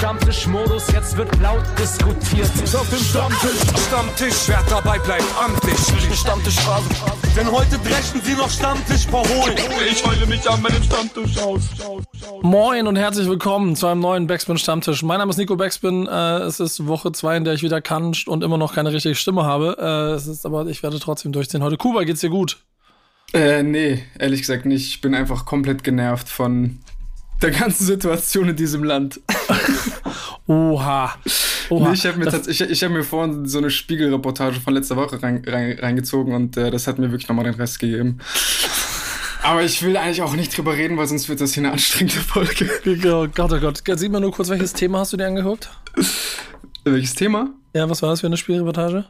Stammtischmodus, jetzt wird laut diskutiert. Ist auf dem Stammtisch, Stammtisch, wer dabei bleibt, amtlich. Stammtisch Phase. Denn heute brechen sie noch Stammtisch verholen. Ich heule mich an meinem Stammtisch aus. Moin und herzlich willkommen zu einem neuen Backspin Stammtisch. Mein Name ist Nico Backspin. Äh, es ist Woche zwei, in der ich wieder kann und immer noch keine richtige Stimme habe. Äh, es ist aber, ich werde trotzdem durchziehen. Heute Kuba, geht's dir gut? Äh, nee, ehrlich gesagt nicht. Ich bin einfach komplett genervt von der ganzen Situation in diesem Land. Oha. Oha. Nee, ich habe mir, ich, ich hab mir vorhin so eine Spiegelreportage von letzter Woche rein, rein, reingezogen und äh, das hat mir wirklich nochmal den Rest gegeben. Aber ich will eigentlich auch nicht drüber reden, weil sonst wird das hier eine anstrengende Folge. Oh Gott, oh Gott. Sieht mal nur kurz, welches Thema hast du dir angeguckt? Welches Thema? Ja, was war das für eine Spielreportage?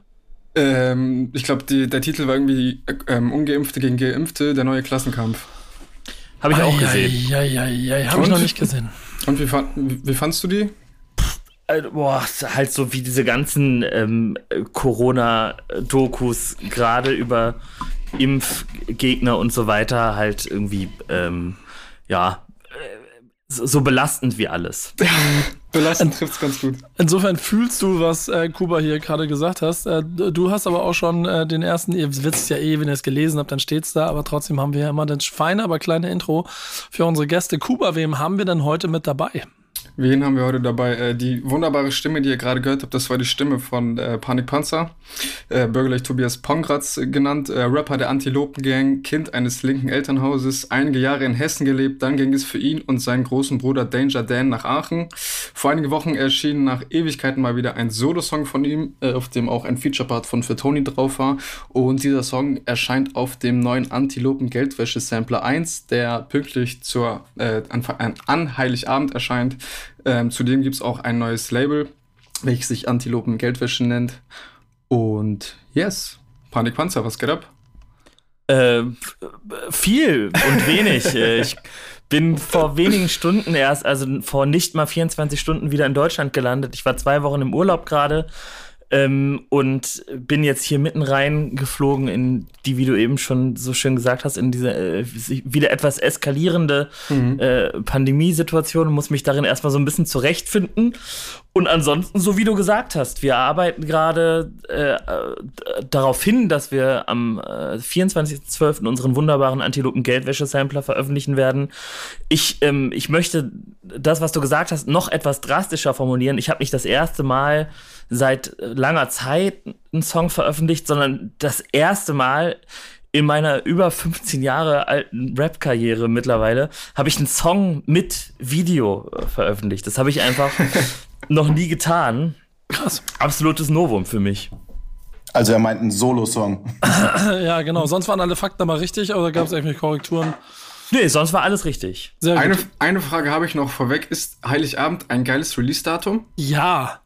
Ähm, ich glaube, der Titel war irgendwie ähm, Ungeimpfte gegen Geimpfte, der neue Klassenkampf. Habe ich auch gesehen. Ja, ja, ja, habe ich noch nicht gesehen. Und wie, fand, wie fandst du die? Äh, boah, halt so wie diese ganzen ähm, Corona-Dokus, gerade über Impfgegner und so weiter, halt irgendwie, ähm, ja, äh, so belastend wie alles. Belastend trifft es ganz gut. Insofern fühlst du, was äh, Kuba hier gerade gesagt hast. Äh, du hast aber auch schon äh, den ersten, ihr wisst ja eh, wenn ihr es gelesen habt, dann steht's da, aber trotzdem haben wir ja immer das feine, aber kleine Intro für unsere Gäste. Kuba, wem haben wir denn heute mit dabei? Wen haben wir heute dabei? Äh, die wunderbare Stimme, die ihr gerade gehört habt, das war die Stimme von äh, Panikpanzer, äh, bürgerlich Tobias Pongratz genannt, äh, Rapper der Antilopengang, Kind eines linken Elternhauses, einige Jahre in Hessen gelebt, dann ging es für ihn und seinen großen Bruder Danger Dan nach Aachen. Vor einigen Wochen erschien nach Ewigkeiten mal wieder ein Solo-Song von ihm, äh, auf dem auch ein Feature-Part von Für Tony drauf war und dieser Song erscheint auf dem neuen Antilopen-Geldwäsche-Sampler 1, der pünktlich zur äh, an, an Heiligabend erscheint. Ähm, zudem gibt es auch ein neues Label, welches sich Antilopen Geldwäsche nennt. Und yes, Panikpanzer, was geht ab? Äh, viel und wenig. Äh, ich bin vor wenigen Stunden erst, also vor nicht mal 24 Stunden wieder in Deutschland gelandet. Ich war zwei Wochen im Urlaub gerade ähm, und bin jetzt hier mitten rein geflogen in die, wie du eben schon so schön gesagt hast, in diese äh, wieder etwas eskalierende mhm. äh, Pandemiesituation und muss mich darin erstmal so ein bisschen zurechtfinden. Und ansonsten, so wie du gesagt hast, wir arbeiten gerade äh, darauf hin, dass wir am äh, 24.12. unseren wunderbaren Antilopen-Geldwäsche-Sampler veröffentlichen werden. Ich, ähm, ich möchte das, was du gesagt hast, noch etwas drastischer formulieren. Ich habe nicht das erste Mal seit langer Zeit einen Song veröffentlicht, sondern das erste Mal in meiner über 15 Jahre alten Rap-Karriere mittlerweile habe ich einen Song mit Video äh, veröffentlicht. Das habe ich einfach noch nie getan. Krass. Absolutes Novum für mich. Also er meint einen Solo-Song. ja, genau. Sonst waren alle Fakten aber richtig, oder gab es irgendwelche Korrekturen? Nee, sonst war alles richtig. Eine, eine Frage habe ich noch vorweg. Ist Heiligabend ein geiles Release-Datum? Ja.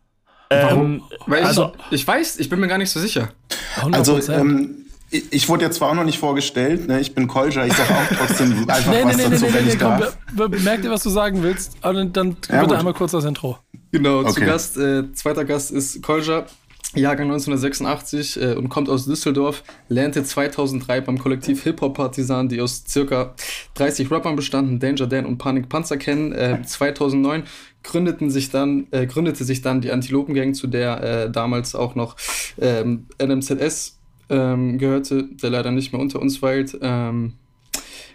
Warum? Ähm, Weil also, ich, ich weiß, ich bin mir gar nicht so sicher. 100%. Also, ähm, ich wurde jetzt zwar auch noch nicht vorgestellt, ne? ich bin Kolja, ich sag auch trotzdem einfach nee, was nee, dazu, nee, wenn ich komm, darf. Merk dir, was du sagen willst, aber dann ja, bitte gut. einmal kurz das Intro. Genau, okay. zu Gast, äh, zweiter Gast ist Kolja, Jahrgang 1986 äh, und kommt aus Düsseldorf, lernte 2003 beim Kollektiv Hip-Hop Partisan, die aus circa 30 Rappern bestanden, Danger Dan und Panik Panzer kennen. Äh, 2009 gründeten sich dann, äh, gründete sich dann die Antilopengang, zu der äh, damals auch noch ähm, NMZS ähm, gehörte, der leider nicht mehr unter uns weilt. Ähm,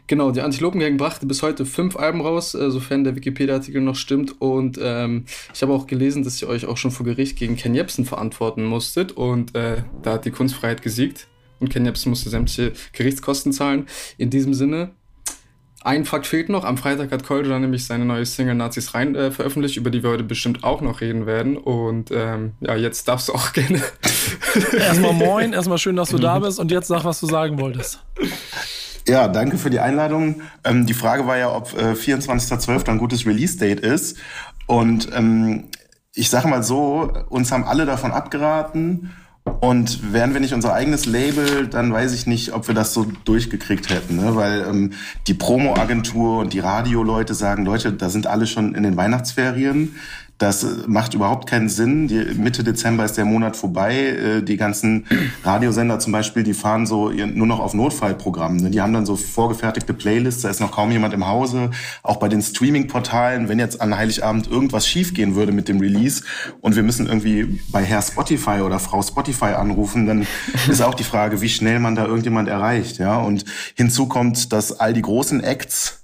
genau, die Antilopengang brachte bis heute fünf Alben raus, äh, sofern der Wikipedia-Artikel noch stimmt. Und ähm, ich habe auch gelesen, dass ihr euch auch schon vor Gericht gegen Ken Jebsen verantworten musstet. Und äh, da hat die Kunstfreiheit gesiegt. Und Ken Jebsen musste sämtliche Gerichtskosten zahlen. In diesem Sinne, ein Fakt fehlt noch. Am Freitag hat Kolja nämlich seine neue Single Nazis rein äh, veröffentlicht, über die wir heute bestimmt auch noch reden werden. Und ähm, ja, jetzt darfst du auch gerne. erstmal moin, erstmal schön, dass du da bist und jetzt sag, was du sagen wolltest. Ja, danke für die Einladung. Ähm, die Frage war ja, ob äh, 24.12. ein gutes Release-Date ist. Und ähm, ich sage mal so, uns haben alle davon abgeraten. Und wären wir nicht unser eigenes Label, dann weiß ich nicht, ob wir das so durchgekriegt hätten. Ne? Weil ähm, die Promo-Agentur und die Radioleute sagen, Leute, da sind alle schon in den Weihnachtsferien. Das äh, macht überhaupt keinen Sinn. Die, Mitte Dezember ist der Monat vorbei. Äh, die ganzen Radiosender zum Beispiel, die fahren so nur noch auf Notfallprogramm. Ne? Die haben dann so vorgefertigte Playlists, da ist noch kaum jemand im Hause. Auch bei den Streaming-Portalen, wenn jetzt an Heiligabend irgendwas schiefgehen würde mit dem Release und wir müssen irgendwie bei Herr Spotify oder Frau Spotify anrufen, dann ist auch die Frage, wie schnell man da irgendjemand erreicht. Ja? Und hinzu kommt, dass all die großen Acts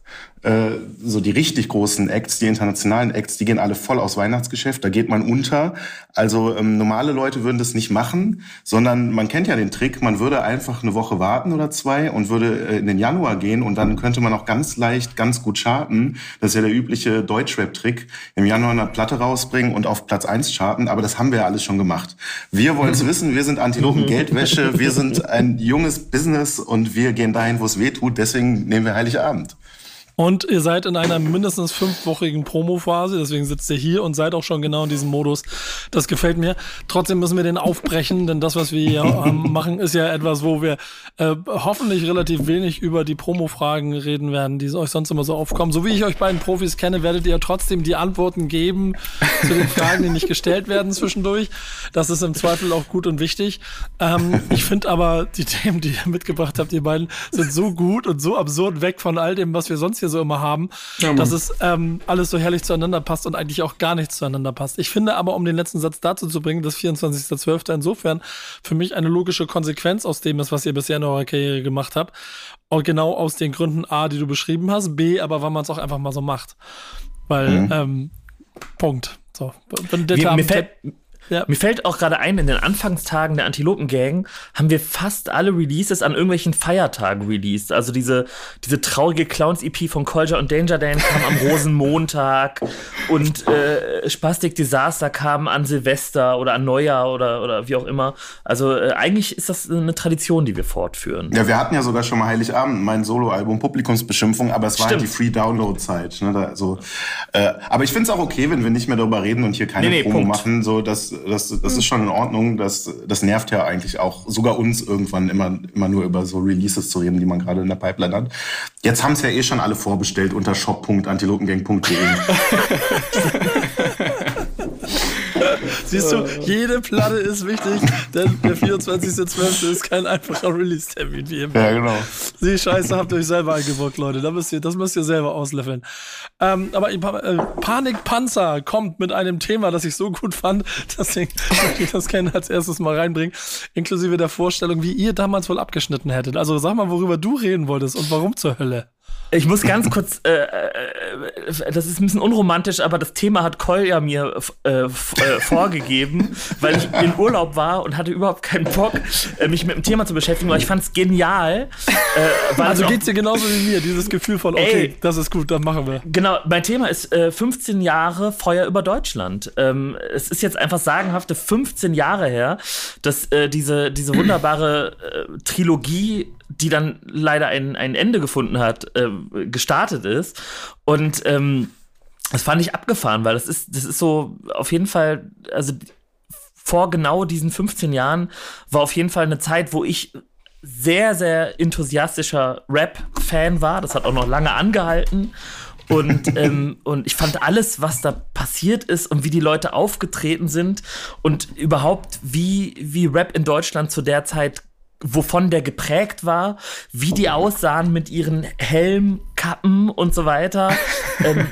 äh, so die richtig großen Acts, die internationalen Acts, die gehen alle voll aus Weihnachtsgeschäft, da geht man unter. Also ähm, normale Leute würden das nicht machen, sondern man kennt ja den Trick, man würde einfach eine Woche warten oder zwei und würde äh, in den Januar gehen und dann könnte man auch ganz leicht, ganz gut charten. Das ist ja der übliche Deutschrap-Trick, im Januar eine Platte rausbringen und auf Platz eins charten, aber das haben wir ja alles schon gemacht. Wir wollen es wissen, wir sind Antilopen Geldwäsche, wir sind ein junges Business und wir gehen dahin, wo es weh tut, deswegen nehmen wir Heiligabend. Und ihr seid in einer mindestens fünfwöchigen Promo-Phase, deswegen sitzt ihr hier und seid auch schon genau in diesem Modus. Das gefällt mir. Trotzdem müssen wir den aufbrechen, denn das, was wir hier ähm, machen, ist ja etwas, wo wir äh, hoffentlich relativ wenig über die Promo-Fragen reden werden, die euch sonst immer so aufkommen. So wie ich euch beiden Profis kenne, werdet ihr trotzdem die Antworten geben zu den Fragen, die nicht gestellt werden zwischendurch. Das ist im Zweifel auch gut und wichtig. Ähm, ich finde aber, die Themen, die ihr mitgebracht habt, ihr beiden, sind so gut und so absurd weg von all dem, was wir sonst hier hier so immer haben, ja, dass es ähm, alles so herrlich zueinander passt und eigentlich auch gar nichts zueinander passt. Ich finde aber, um den letzten Satz dazu zu bringen, dass 24.12. insofern für mich eine logische Konsequenz aus dem ist, was ihr bisher in eurer Karriere gemacht habt. Und genau aus den Gründen A, die du beschrieben hast, B, aber weil man es auch einfach mal so macht. Weil, mhm. ähm, Punkt. So. Wenn der mir, mir fällt, ja. Mir fällt auch gerade ein, in den Anfangstagen der Antilopen-Gang haben wir fast alle Releases an irgendwelchen Feiertagen released. Also diese, diese traurige Clowns-EP von Kolja und Danger Dan kam am Rosenmontag und äh, Spastic Disaster kam an Silvester oder an Neujahr oder, oder wie auch immer. Also äh, eigentlich ist das eine Tradition, die wir fortführen. Ja, wir hatten ja sogar schon mal Heiligabend mein Soloalbum Publikumsbeschimpfung, aber es war halt die Free-Download-Zeit. Ne? Da, so, äh, aber ich finde es auch okay, wenn wir nicht mehr darüber reden und hier keine nee, nee, Promo Punkt. machen, so dass das, das ist schon in Ordnung. Das, das nervt ja eigentlich auch sogar uns irgendwann immer, immer nur über so Releases zu reden, die man gerade in der Pipeline hat. Jetzt haben es ja eh schon alle vorbestellt unter shop.antilopengang.de. Siehst du, jede Platte ist wichtig, denn der 24.12. ist kein einfacher Release-Termin wie immer. Ja, genau. Die Scheiße habt ihr euch selber eingebrockt, Leute. Das müsst ihr, das müsst ihr selber auslöffeln. Ähm, aber äh, Panikpanzer kommt mit einem Thema, das ich so gut fand, dass ich, ich das gerne als erstes mal reinbringen, inklusive der Vorstellung, wie ihr damals wohl abgeschnitten hättet. Also sag mal, worüber du reden wolltest und warum zur Hölle. Ich muss ganz kurz, äh, äh, das ist ein bisschen unromantisch, aber das Thema hat Kolja mir äh, äh, vorgegeben, weil ich in Urlaub war und hatte überhaupt keinen Bock, äh, mich mit dem Thema zu beschäftigen, weil ich fand es genial. Äh, also geht's dir genauso wie mir, dieses Gefühl von, okay, ey, das ist gut, dann machen wir. Genau, mein Thema ist 15 Jahre Feuer über Deutschland. Ähm, es ist jetzt einfach sagenhafte 15 Jahre her, dass diese, diese wunderbare Trilogie die dann leider ein, ein Ende gefunden hat, äh, gestartet ist. Und ähm, das fand ich abgefahren, weil das ist, das ist so auf jeden Fall, also vor genau diesen 15 Jahren war auf jeden Fall eine Zeit, wo ich sehr, sehr enthusiastischer Rap-Fan war. Das hat auch noch lange angehalten. Und, ähm, und ich fand alles, was da passiert ist und wie die Leute aufgetreten sind und überhaupt, wie, wie Rap in Deutschland zu der Zeit wovon der geprägt war, wie die aussahen mit ihren Helmkappen und so weiter. ähm,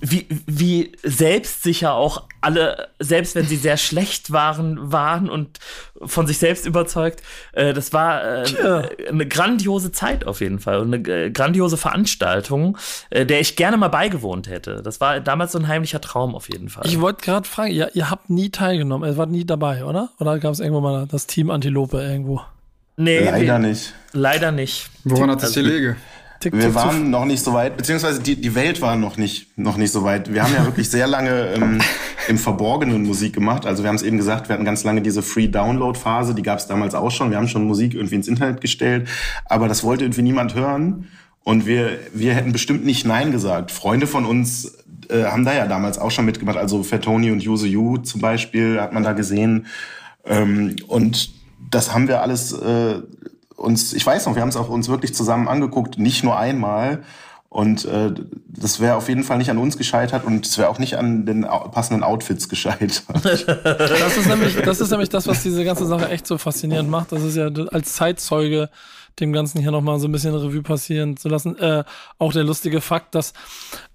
wie, wie selbstsicher auch alle, selbst wenn sie sehr schlecht waren, waren und von sich selbst überzeugt. Äh, das war äh, eine grandiose Zeit auf jeden Fall und eine äh, grandiose Veranstaltung, der ich gerne mal beigewohnt hätte. Das war damals so ein heimlicher Traum auf jeden Fall. Ich wollte gerade fragen, ihr, ihr habt nie teilgenommen, ihr wart nie dabei, oder? Oder gab es irgendwo mal das Team Antilope irgendwo? Nee, leider nicht. Leider nicht. Woran hat das also, gelegen? Wir waren noch nicht so weit, beziehungsweise die, die Welt war noch nicht, noch nicht so weit. Wir haben ja wirklich sehr lange ähm, im Verborgenen Musik gemacht. Also wir haben es eben gesagt, wir hatten ganz lange diese Free-Download-Phase, die gab es damals auch schon. Wir haben schon Musik irgendwie ins Internet gestellt, aber das wollte irgendwie niemand hören. Und wir, wir hätten bestimmt nicht Nein gesagt. Freunde von uns äh, haben da ja damals auch schon mitgemacht. Also Fatoni und Use You zum Beispiel hat man da gesehen. Ähm, und das haben wir alles äh, uns, ich weiß noch, wir haben es auch uns wirklich zusammen angeguckt, nicht nur einmal. Und äh, das wäre auf jeden Fall nicht an uns gescheitert und es wäre auch nicht an den passenden Outfits gescheitert. Das ist, nämlich, das ist nämlich das, was diese ganze Sache echt so faszinierend macht. Das ist ja als Zeitzeuge dem Ganzen hier nochmal so ein bisschen Revue passieren zu lassen. Äh, auch der lustige Fakt, dass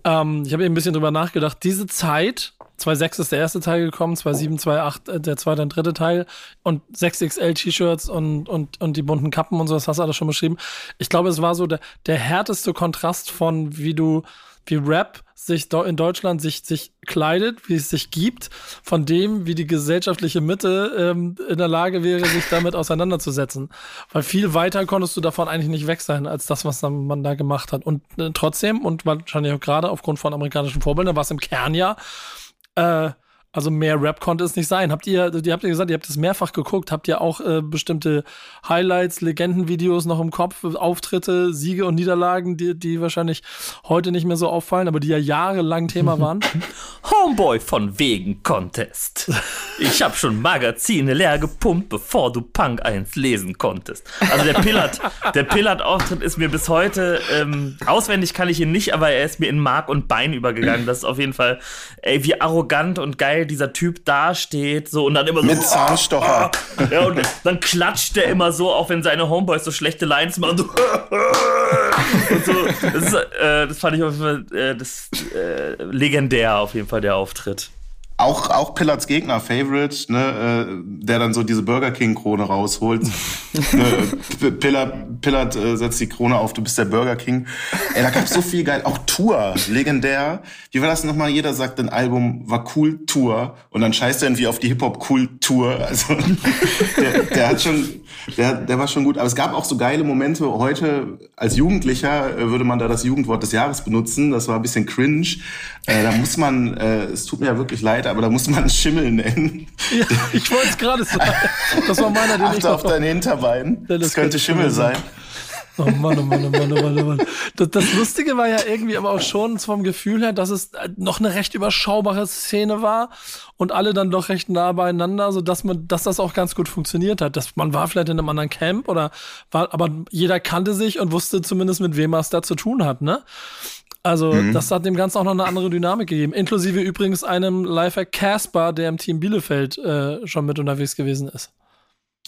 ähm, ich habe eben ein bisschen drüber nachgedacht, diese Zeit, 2.6 ist der erste Teil gekommen, 2.7, 2.8 äh, der zweite und dritte Teil und 6XL T-Shirts und, und, und die bunten Kappen und so, das hast du alles schon beschrieben. Ich glaube, es war so der, der härteste Kontrast von, wie du, wie Rap sich in Deutschland sich, sich kleidet, wie es sich gibt, von dem, wie die gesellschaftliche Mitte ähm, in der Lage wäre, sich damit auseinanderzusetzen. Weil viel weiter konntest du davon eigentlich nicht weg sein, als das, was man da gemacht hat. Und äh, trotzdem, und wahrscheinlich auch gerade aufgrund von amerikanischen Vorbildern, war es im Kern ja äh, also mehr Rap konnte es nicht sein. Habt ihr, ihr habt ja gesagt, ihr habt es mehrfach geguckt. Habt ihr auch äh, bestimmte Highlights, Legendenvideos noch im Kopf, Auftritte, Siege und Niederlagen, die, die wahrscheinlich heute nicht mehr so auffallen, aber die ja jahrelang Thema waren? Homeboy von wegen Contest. Ich hab schon Magazine leer gepumpt, bevor du Punk 1 lesen konntest. Also der Pillard, der Pillard-Auftritt ist mir bis heute, ähm, auswendig kann ich ihn nicht, aber er ist mir in Mark und Bein übergegangen. Das ist auf jeden Fall, ey, wie arrogant und geil geil dieser Typ dasteht, so und dann immer so. Mit Zahnstocher. Ah, ja, und dann klatscht der immer so, auch wenn seine Homeboys so schlechte Lines machen. So, und so. Das, ist, äh, das fand ich auf jeden Fall äh, das, äh, legendär, auf jeden Fall, der Auftritt. Auch, auch Pillards Gegner, Favorite, ne, äh, der dann so diese Burger King-Krone rausholt. ne, Pillard, Pillard äh, setzt die Krone auf, du bist der Burger King. Ey, da gab's so viel geil. Auch Tour, legendär. Wie war das nochmal? Jeder sagt, ein Album war cool Tour und dann scheißt er irgendwie auf die Hip-Hop-Cool-Tour. Also der, der hat schon, der, der war schon gut. Aber es gab auch so geile Momente. Heute als Jugendlicher äh, würde man da das Jugendwort des Jahres benutzen. Das war ein bisschen cringe. Äh, da muss man, äh, es tut mir ja wirklich leid, aber da muss man Schimmel nennen. Ja, ich wollte es gerade sagen. Das war meiner, den Achte ich auf dein Hinterbein. Das, das könnte Schimmel sein. Oh Mann, oh Mann, oh Mann, oh Mann, oh Mann. Das, das, Lustige war ja irgendwie aber auch schon vom Gefühl her, dass es noch eine recht überschaubare Szene war und alle dann doch recht nah beieinander, so dass man, dass das auch ganz gut funktioniert hat. Dass man war vielleicht in einem anderen Camp oder war, aber jeder kannte sich und wusste zumindest mit wem er es da zu tun hat, ne? Also, mhm. das hat dem Ganzen auch noch eine andere Dynamik gegeben. Inklusive übrigens einem Lifehack Casper, der im Team Bielefeld äh, schon mit unterwegs gewesen ist.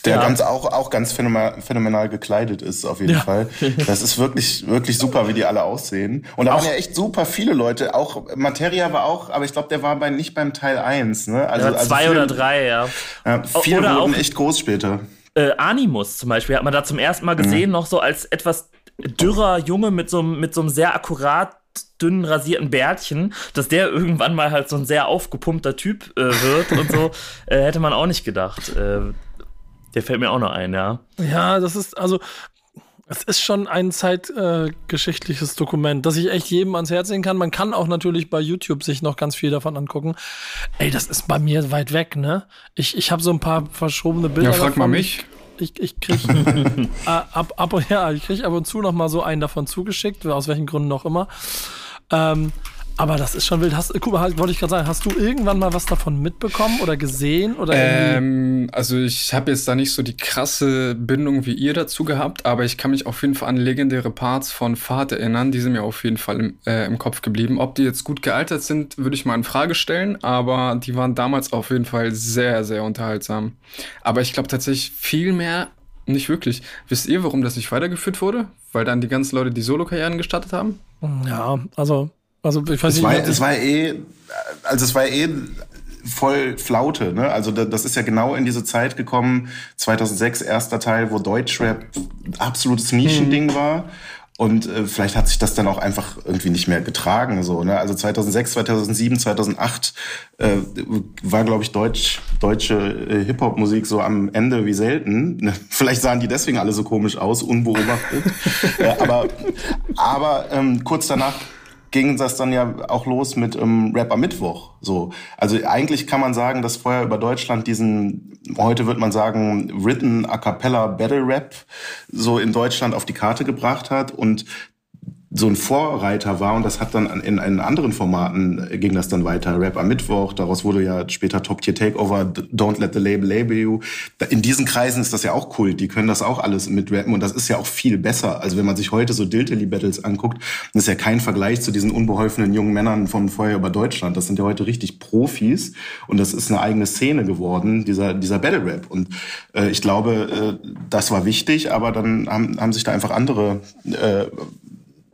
Der ja. ganz auch, auch ganz phänomenal, phänomenal gekleidet ist, auf jeden ja. Fall. Das ist wirklich, wirklich super, wie die alle aussehen. Und da auch, waren ja echt super viele Leute. Auch Materia war auch, aber ich glaube, der war bei, nicht beim Teil 1, ne? Also, ja, zwei also viele, oder drei, ja. ja viele oder wurden auch, echt groß später. Äh, Animus zum Beispiel hat man da zum ersten Mal gesehen, mhm. noch so als etwas dürrer Junge mit so, mit so einem sehr akkurat dünnen rasierten Bärtchen, dass der irgendwann mal halt so ein sehr aufgepumpter Typ äh, wird und so, äh, hätte man auch nicht gedacht. Äh, der fällt mir auch noch ein, ja. Ja, das ist, also, es ist schon ein zeitgeschichtliches äh, Dokument, das ich echt jedem ans Herz legen kann. Man kann auch natürlich bei YouTube sich noch ganz viel davon angucken. Ey, das ist bei mir weit weg, ne? Ich, ich habe so ein paar verschobene Bilder. Ja, frag davon. mal mich. Ich, ich krieg äh, ab, ab, ja, ich krieg ab und zu noch mal so einen davon zugeschickt, aus welchen Gründen auch immer. Ähm, aber das ist schon wild. Hast, Kuba, halt, wollte ich gerade sagen, hast du irgendwann mal was davon mitbekommen oder gesehen? Oder ähm, also ich habe jetzt da nicht so die krasse Bindung wie ihr dazu gehabt, aber ich kann mich auf jeden Fall an legendäre Parts von Fahrt erinnern. Die sind mir auf jeden Fall im, äh, im Kopf geblieben. Ob die jetzt gut gealtert sind, würde ich mal in Frage stellen, aber die waren damals auf jeden Fall sehr, sehr unterhaltsam. Aber ich glaube tatsächlich viel mehr nicht wirklich. Wisst ihr, warum das nicht weitergeführt wurde? Weil dann die ganzen Leute die Solo-Karrieren gestartet haben? Ja, also also ich weiß es nicht. War, es war eh, also es war eh voll Flaute, ne? Also das ist ja genau in diese Zeit gekommen, 2006 erster Teil, wo Deutschrap absolutes Nischending mhm. war. Und äh, vielleicht hat sich das dann auch einfach irgendwie nicht mehr getragen. So, ne? Also 2006, 2007, 2008 äh, war, glaube ich, Deutsch, deutsche äh, Hip-Hop-Musik so am Ende wie selten. Ne? Vielleicht sahen die deswegen alle so komisch aus, unbeobachtet. ja, aber aber ähm, kurz danach ging das dann ja auch los mit ähm, Rap am Mittwoch. So, also eigentlich kann man sagen, dass vorher über Deutschland diesen, heute wird man sagen, written a cappella Battle Rap so in Deutschland auf die Karte gebracht hat und so ein Vorreiter war und das hat dann in, in anderen Formaten äh, ging das dann weiter. Rap am Mittwoch, daraus wurde ja später Top Tier Takeover, Don't Let the Label Label You. In diesen Kreisen ist das ja auch Kult, die können das auch alles mit rappen und das ist ja auch viel besser. Also wenn man sich heute so Diltily Battles anguckt, das ist ja kein Vergleich zu diesen unbeholfenen jungen Männern von vorher über Deutschland. Das sind ja heute richtig Profis und das ist eine eigene Szene geworden, dieser, dieser Battle Rap. Und äh, ich glaube, äh, das war wichtig, aber dann haben, haben sich da einfach andere äh,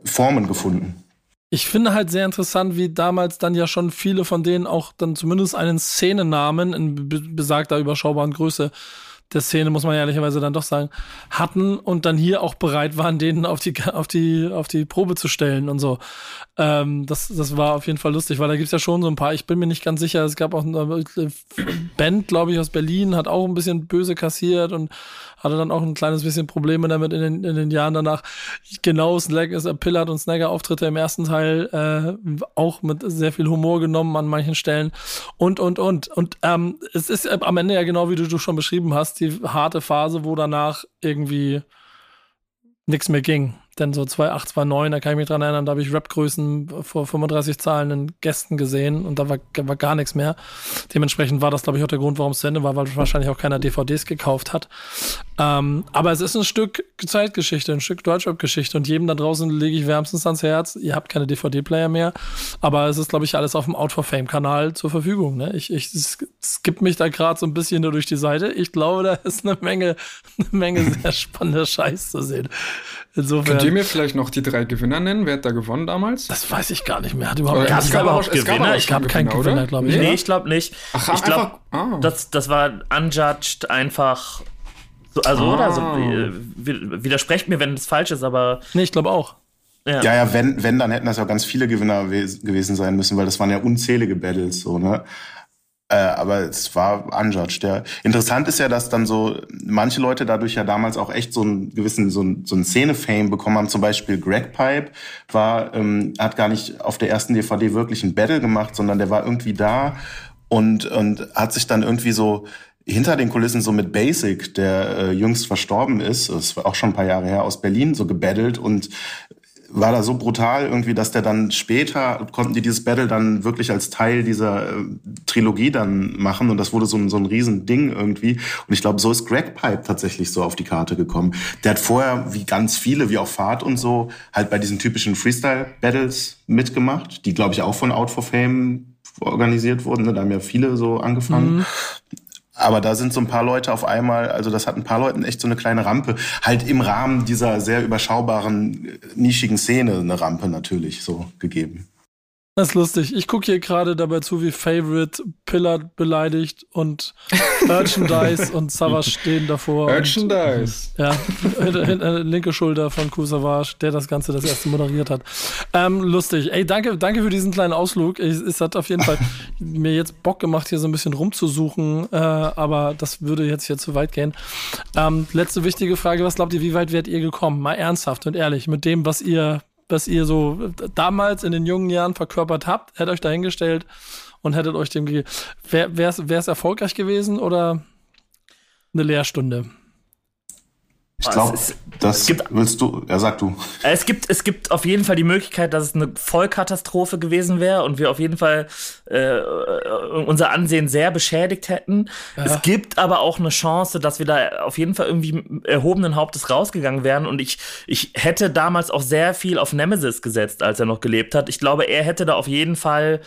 Formen gefunden. Ich finde halt sehr interessant, wie damals dann ja schon viele von denen auch dann zumindest einen Szenenamen in besagter überschaubaren Größe der Szene, muss man ehrlicherweise dann doch sagen, hatten und dann hier auch bereit waren, denen auf die, auf die, auf die Probe zu stellen und so. Ähm, das, das war auf jeden Fall lustig, weil da gibt's ja schon so ein paar, ich bin mir nicht ganz sicher, es gab auch eine Band, glaube ich, aus Berlin, hat auch ein bisschen böse kassiert und hatte dann auch ein kleines bisschen Probleme damit in den, in den Jahren danach. Genau, Slack ist Pillard und Snagger Auftritte im ersten Teil äh, auch mit sehr viel Humor genommen an manchen Stellen und, und, und. Und ähm, es ist am Ende ja genau wie du, du schon beschrieben hast, die harte Phase, wo danach irgendwie nichts mehr ging. Denn so 2,8, 2,9, da kann ich mich dran erinnern, da habe ich Rap-Größen vor 35 zahlenden Gästen gesehen und da war, war gar nichts mehr. Dementsprechend war das, glaube ich, auch der Grund, warum es zu Ende war, weil wahrscheinlich auch keiner DVDs gekauft hat. Ähm, aber es ist ein Stück Zeitgeschichte, ein Stück Deutschrap-Geschichte und jedem da draußen lege ich wärmstens ans Herz. Ihr habt keine DVD-Player mehr, aber es ist, glaube ich, alles auf dem Out for Fame-Kanal zur Verfügung. Ne? Ich, ich skippe mich da gerade so ein bisschen nur durch die Seite. Ich glaube, da ist eine Menge, eine Menge sehr spannender Scheiß zu sehen. Insofern, Könnt ihr mir vielleicht noch die drei Gewinner nennen? Wer hat da gewonnen damals? Das weiß ich gar nicht mehr. Hat überhaupt gab es überhaupt Gewinner? Ich habe keinen Gewinner, glaube ich. Nee, ich glaube nicht. Ach, ich glaube, ah. das, das war unjudged einfach. So, also, ah. oder? So, widersprecht mir, wenn es falsch ist, aber. Nee, ich glaube auch. Ja. ja, ja, wenn, wenn, dann hätten das ja ganz viele Gewinner gewesen sein müssen, weil das waren ja unzählige Battles, so, ne? Äh, aber es war unjudged, ja. Interessant ist ja, dass dann so manche Leute dadurch ja damals auch echt so einen gewissen, so, ein, so einen Szene-Fame bekommen haben. Zum Beispiel Greg Pipe war, ähm, hat gar nicht auf der ersten DVD wirklich ein Battle gemacht, sondern der war irgendwie da und, und hat sich dann irgendwie so hinter den Kulissen so mit Basic, der äh, jüngst verstorben ist, das war auch schon ein paar Jahre her, aus Berlin so gebettelt und war da so brutal irgendwie, dass der dann später konnten die dieses Battle dann wirklich als Teil dieser äh, Trilogie dann machen und das wurde so ein, so ein Riesending irgendwie. Und ich glaube, so ist Greg Pipe tatsächlich so auf die Karte gekommen. Der hat vorher, wie ganz viele, wie auch Fahrt und so, halt bei diesen typischen Freestyle-Battles mitgemacht, die glaube ich auch von Out for Fame organisiert wurden. Ne? Da haben ja viele so angefangen. Mhm. Aber da sind so ein paar Leute auf einmal, also das hat ein paar Leuten echt so eine kleine Rampe, halt im Rahmen dieser sehr überschaubaren, äh, nischigen Szene eine Rampe natürlich so gegeben. Das ist lustig. Ich gucke hier gerade dabei zu, wie Favorite Pillar beleidigt und Merchandise und Savage stehen davor. Merchandise. ja, linke Schulter von Ku Savage, der das Ganze das erste moderiert hat. Ähm, lustig. Ey, danke, danke für diesen kleinen Ausflug. Ich, es hat auf jeden Fall mir jetzt Bock gemacht, hier so ein bisschen rumzusuchen, äh, aber das würde jetzt hier zu weit gehen. Ähm, letzte wichtige Frage: Was glaubt ihr, wie weit werdet ihr gekommen? Mal ernsthaft und ehrlich mit dem, was ihr was ihr so damals in den jungen Jahren verkörpert habt, hättet euch dahingestellt und hättet euch dem gegeben. Wäre es erfolgreich gewesen oder eine Lehrstunde? Ich glaube, das gibt, willst du, ja, sag du. Es gibt, es gibt auf jeden Fall die Möglichkeit, dass es eine Vollkatastrophe gewesen wäre und wir auf jeden Fall äh, unser Ansehen sehr beschädigt hätten. Ja. Es gibt aber auch eine Chance, dass wir da auf jeden Fall irgendwie erhobenen Hauptes rausgegangen wären und ich, ich hätte damals auch sehr viel auf Nemesis gesetzt, als er noch gelebt hat. Ich glaube, er hätte da auf jeden Fall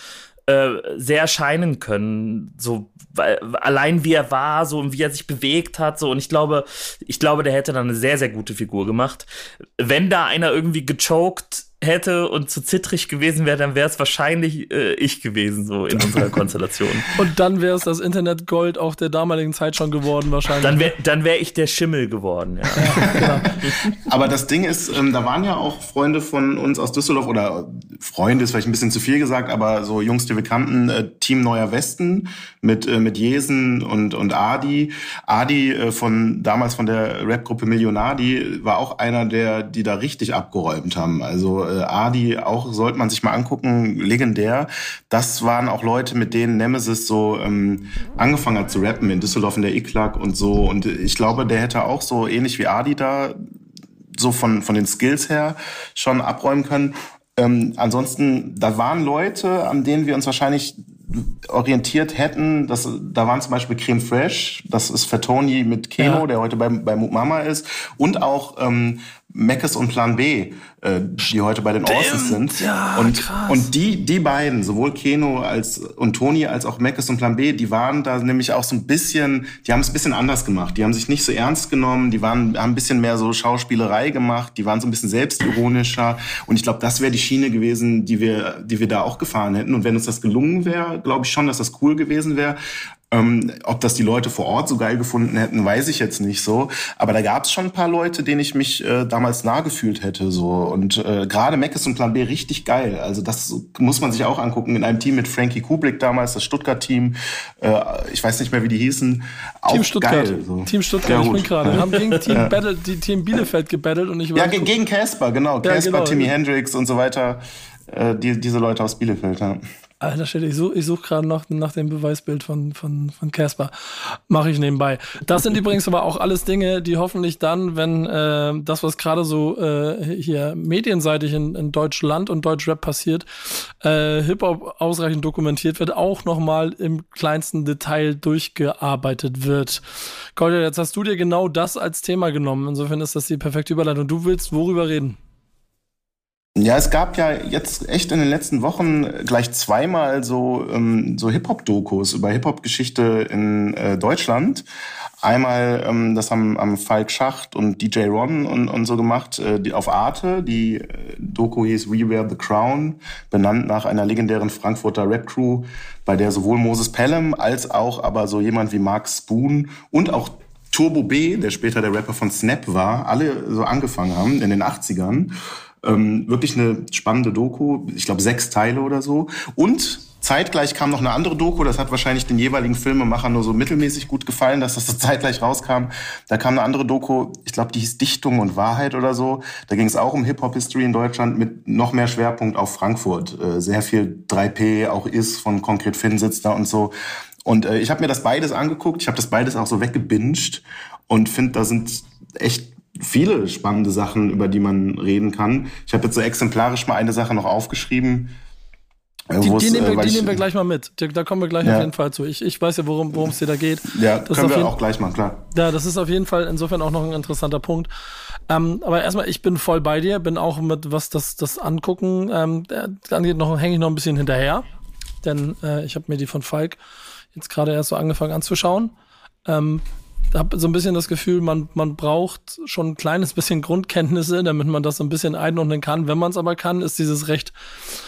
äh, sehr scheinen können, so weil, allein wie er war, so und wie er sich bewegt hat, so und ich glaube, ich glaube, der hätte dann eine sehr sehr gute Figur gemacht. Wenn da einer irgendwie gechoked hätte und zu zittrig gewesen wäre, dann wäre es wahrscheinlich äh, ich gewesen, so in unserer Konstellation. Und dann wäre es das Internet Gold auch der damaligen Zeit schon geworden, wahrscheinlich. Dann wäre dann wär ich der Schimmel geworden, ja. ja genau. Aber das Ding ist, ähm, da waren ja auch Freunde von uns aus Düsseldorf oder Freunde ist vielleicht ein bisschen zu viel gesagt, aber so Jungs, die wir kannten, äh, Team Neuer Westen mit, äh, mit Jesen und, und Adi. Adi äh, von damals von der Rapgruppe Millionadi war auch einer der, die da richtig abgeräumt haben. Also äh, Adi auch, sollte man sich mal angucken, legendär. Das waren auch Leute, mit denen Nemesis so ähm, angefangen hat zu rappen in Düsseldorf in der Iklak und so. Und ich glaube, der hätte auch so ähnlich wie Adi da so von, von den Skills her schon abräumen können. Ähm, ansonsten, da waren Leute, an denen wir uns wahrscheinlich orientiert hätten, das, da waren zum Beispiel Creme Fresh, das ist Fatoni mit Keno, ja. der heute bei, bei Mama ist, und auch ähm, Meckes und Plan B, äh, die heute bei den Orsons sind. Ja, und, krass. und die, die beiden, sowohl Keno als und Toni als auch Meckes und Plan B, die waren da nämlich auch so ein bisschen, die haben es ein bisschen anders gemacht. Die haben sich nicht so ernst genommen, die waren, haben ein bisschen mehr so Schauspielerei gemacht, die waren so ein bisschen selbstironischer. Und ich glaube, das wäre die Schiene gewesen, die wir, die wir da auch gefahren hätten. Und wenn uns das gelungen wäre, glaube ich schon, dass das cool gewesen wäre. Ähm, ob das die Leute vor Ort so geil gefunden hätten, weiß ich jetzt nicht so. Aber da gab es schon ein paar Leute, denen ich mich äh, damals nah gefühlt hätte. So. Und äh, gerade Meckes und Plan B richtig geil. Also das muss man sich auch angucken. In einem Team mit Frankie Kublik damals, das Stuttgart-Team. Äh, ich weiß nicht mehr, wie die hießen. Auch Team Stuttgart. Geil, so. Team Stuttgart, Ja, ich bin gerade. Wir Ja. haben gegen Team, Ja. Battle, die Team Bielefeld gebattelt und ich war Ja, ge- gegen Casper, genau. Ja, Casper, genau. Timmy Hendrix und so weiter. Äh, die, diese Leute aus Bielefeld, ja. Alter Shit, ich suche such gerade nach, nach dem Beweisbild von von von Casper. Mache ich nebenbei. Das sind übrigens aber auch alles Dinge, die hoffentlich dann, wenn äh, das, was gerade so äh, hier medienseitig in, in Deutschland und Deutschrap passiert, äh, Hip-Hop ausreichend dokumentiert wird, auch nochmal im kleinsten Detail durchgearbeitet wird. Kolja, jetzt hast du dir genau das als Thema genommen. Insofern ist das die perfekte Überleitung. Du willst worüber reden? Ja, es gab ja jetzt echt in den letzten Wochen gleich zweimal so, ähm, so Hip-Hop-Dokus über Hip-Hop-Geschichte in äh, Deutschland. Einmal, ähm, das haben, haben Falk Schacht und DJ Ron und, und so gemacht, äh, die auf Arte. Die äh, Doku hieß We Wear the Crown, benannt nach einer legendären Frankfurter Rap-Crew, bei der sowohl Moses Pelham als auch aber so jemand wie Mark Spoon und auch Turbo B, der später der Rapper von Snap war, alle so angefangen haben in den 80ern. Ähm, wirklich eine spannende Doku, ich glaube sechs Teile oder so. Und zeitgleich kam noch eine andere Doku, das hat wahrscheinlich den jeweiligen Filmemacher nur so mittelmäßig gut gefallen, dass das zeitgleich rauskam. Da kam eine andere Doku, ich glaube, die hieß Dichtung und Wahrheit oder so. Da ging es auch um Hip-Hop-History in Deutschland mit noch mehr Schwerpunkt auf Frankfurt. Äh, sehr viel 3P, auch Is von Konkret Finn sitzt da und so. Und äh, ich habe mir das beides angeguckt, ich habe das beides auch so weggebinged und finde, da sind echt viele spannende Sachen, über die man reden kann. Ich habe jetzt so exemplarisch mal eine Sache noch aufgeschrieben. äh, Die, die, nehmen, äh, wir, weil die ich- nehmen wir gleich mal mit. Da, kommen wir gleich Ja. auf jeden Fall zu. Ich, ich weiß ja, worum es dir da geht. Ja, Das ist können wir jeden- auch gleich machen, klar. Ja, das ist auf jeden Fall insofern auch noch ein interessanter Punkt. Ähm, aber erstmal, ich bin voll bei dir, bin auch mit, was das, das Angucken ähm, äh, angeht, noch hänge ich noch ein bisschen hinterher. Denn äh, ich habe mir die von Falk jetzt gerade erst so angefangen anzuschauen. Ähm, habe so ein bisschen das Gefühl, man, man braucht schon ein kleines bisschen Grundkenntnisse, damit man das so ein bisschen einordnen kann. Wenn man es aber kann, ist dieses recht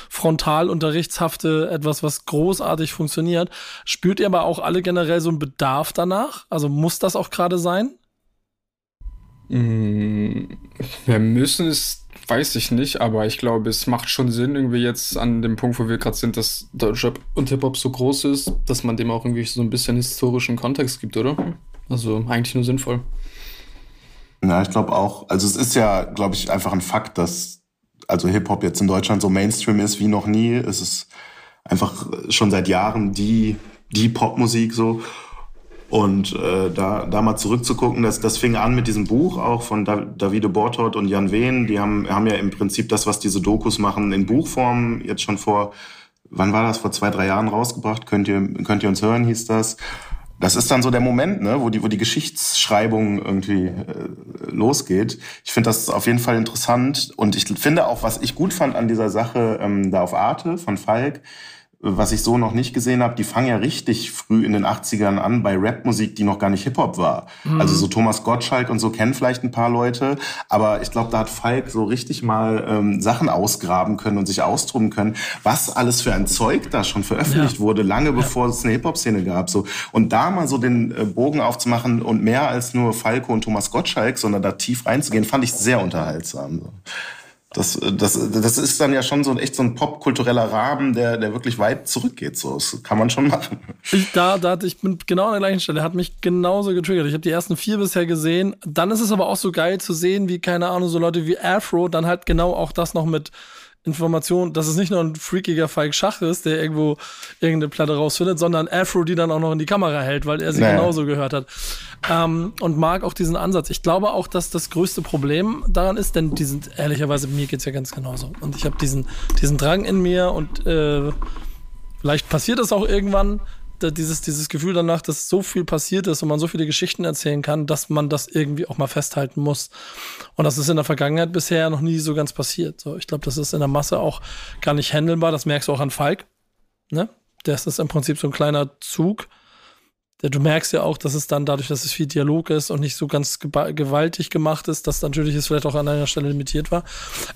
frontal unterrichtshafte etwas, was großartig funktioniert. Spürt ihr aber auch alle generell so einen Bedarf danach? Also muss das auch gerade sein? Mm, Wir müssen es, weiß ich nicht, aber ich glaube, es macht schon Sinn, irgendwie jetzt an dem Punkt, wo wir gerade sind, dass Deutschrap und Hip-Hop so groß ist, dass man dem auch irgendwie so ein bisschen historischen Kontext gibt, oder? Also eigentlich nur sinnvoll. Ja, ich glaube auch. Also es ist ja, glaube ich, einfach ein Fakt, dass also Hip-Hop jetzt in Deutschland so Mainstream ist wie noch nie. Es ist einfach schon seit Jahren die, die Popmusik so. Und äh, da, da mal zurückzugucken, das, das fing an mit diesem Buch auch von da Davide Bortot und Jan Wehn. Die haben, haben ja im Prinzip das, was diese Dokus machen, in Buchform jetzt schon vor, wann war das, vor zwei, drei Jahren rausgebracht. Könnt ihr, könnt ihr uns hören, hieß das. Das ist dann so der Moment, ne, wo die, wo die Geschichtsschreibung irgendwie äh, losgeht. Ich finde das auf jeden Fall interessant und ich finde auch, was ich gut fand an dieser Sache ähm, da auf Arte von Falk, was ich so noch nicht gesehen habe, die fangen ja richtig früh in den 80ern an bei Rapmusik, die noch gar nicht Hip-Hop war. Also so Thomas Gottschalk und so kennen vielleicht ein paar Leute, aber ich glaube, da hat Falk so richtig mal ähm, Sachen ausgraben können und sich austoben können, was alles für ein Zeug da schon veröffentlicht Ja. wurde, lange bevor es eine Hip-Hop-Szene gab. So. Und da mal so den äh, Bogen aufzumachen und mehr als nur Falco und Thomas Gottschalk, sondern da tief reinzugehen, fand ich sehr unterhaltsam. So. Das, das, das ist dann ja schon so ein echt so ein popkultureller Rahmen, der, der wirklich weit zurückgeht. So, das kann man schon machen. Ich, da, da ich bin genau an der gleichen Stelle, hat mich genauso getriggert. Ich habe die ersten vier bisher gesehen. Dann ist es aber auch so geil zu sehen, wie, keine Ahnung, so Leute wie Afro dann halt genau auch das noch mit Information, dass es nicht nur ein freakiger Falk Schach ist, der irgendwo irgendeine Platte rausfindet, sondern Afro, die dann auch noch in die Kamera hält, weil er sie Naja. genauso gehört hat. ähm, und mag auch diesen Ansatz. Ich glaube auch, dass das größte Problem daran ist, denn die sind, ehrlicherweise, mir geht's ja ganz genauso. Und ich habe diesen, diesen Drang in mir und äh, vielleicht passiert es auch irgendwann, dieses, dieses Gefühl danach, dass so viel passiert ist und man so viele Geschichten erzählen kann, dass man das irgendwie auch mal festhalten muss. Und das ist in der Vergangenheit bisher noch nie so ganz passiert. So, ich glaube, das ist in der Masse auch gar nicht handelbar. Das merkst du auch an Falk. Ne? Das ist im Prinzip so ein kleiner Zug. Du merkst ja auch, dass es dann dadurch, dass es viel Dialog ist und nicht so ganz gewaltig gemacht ist, dass natürlich es vielleicht auch an einer Stelle limitiert war,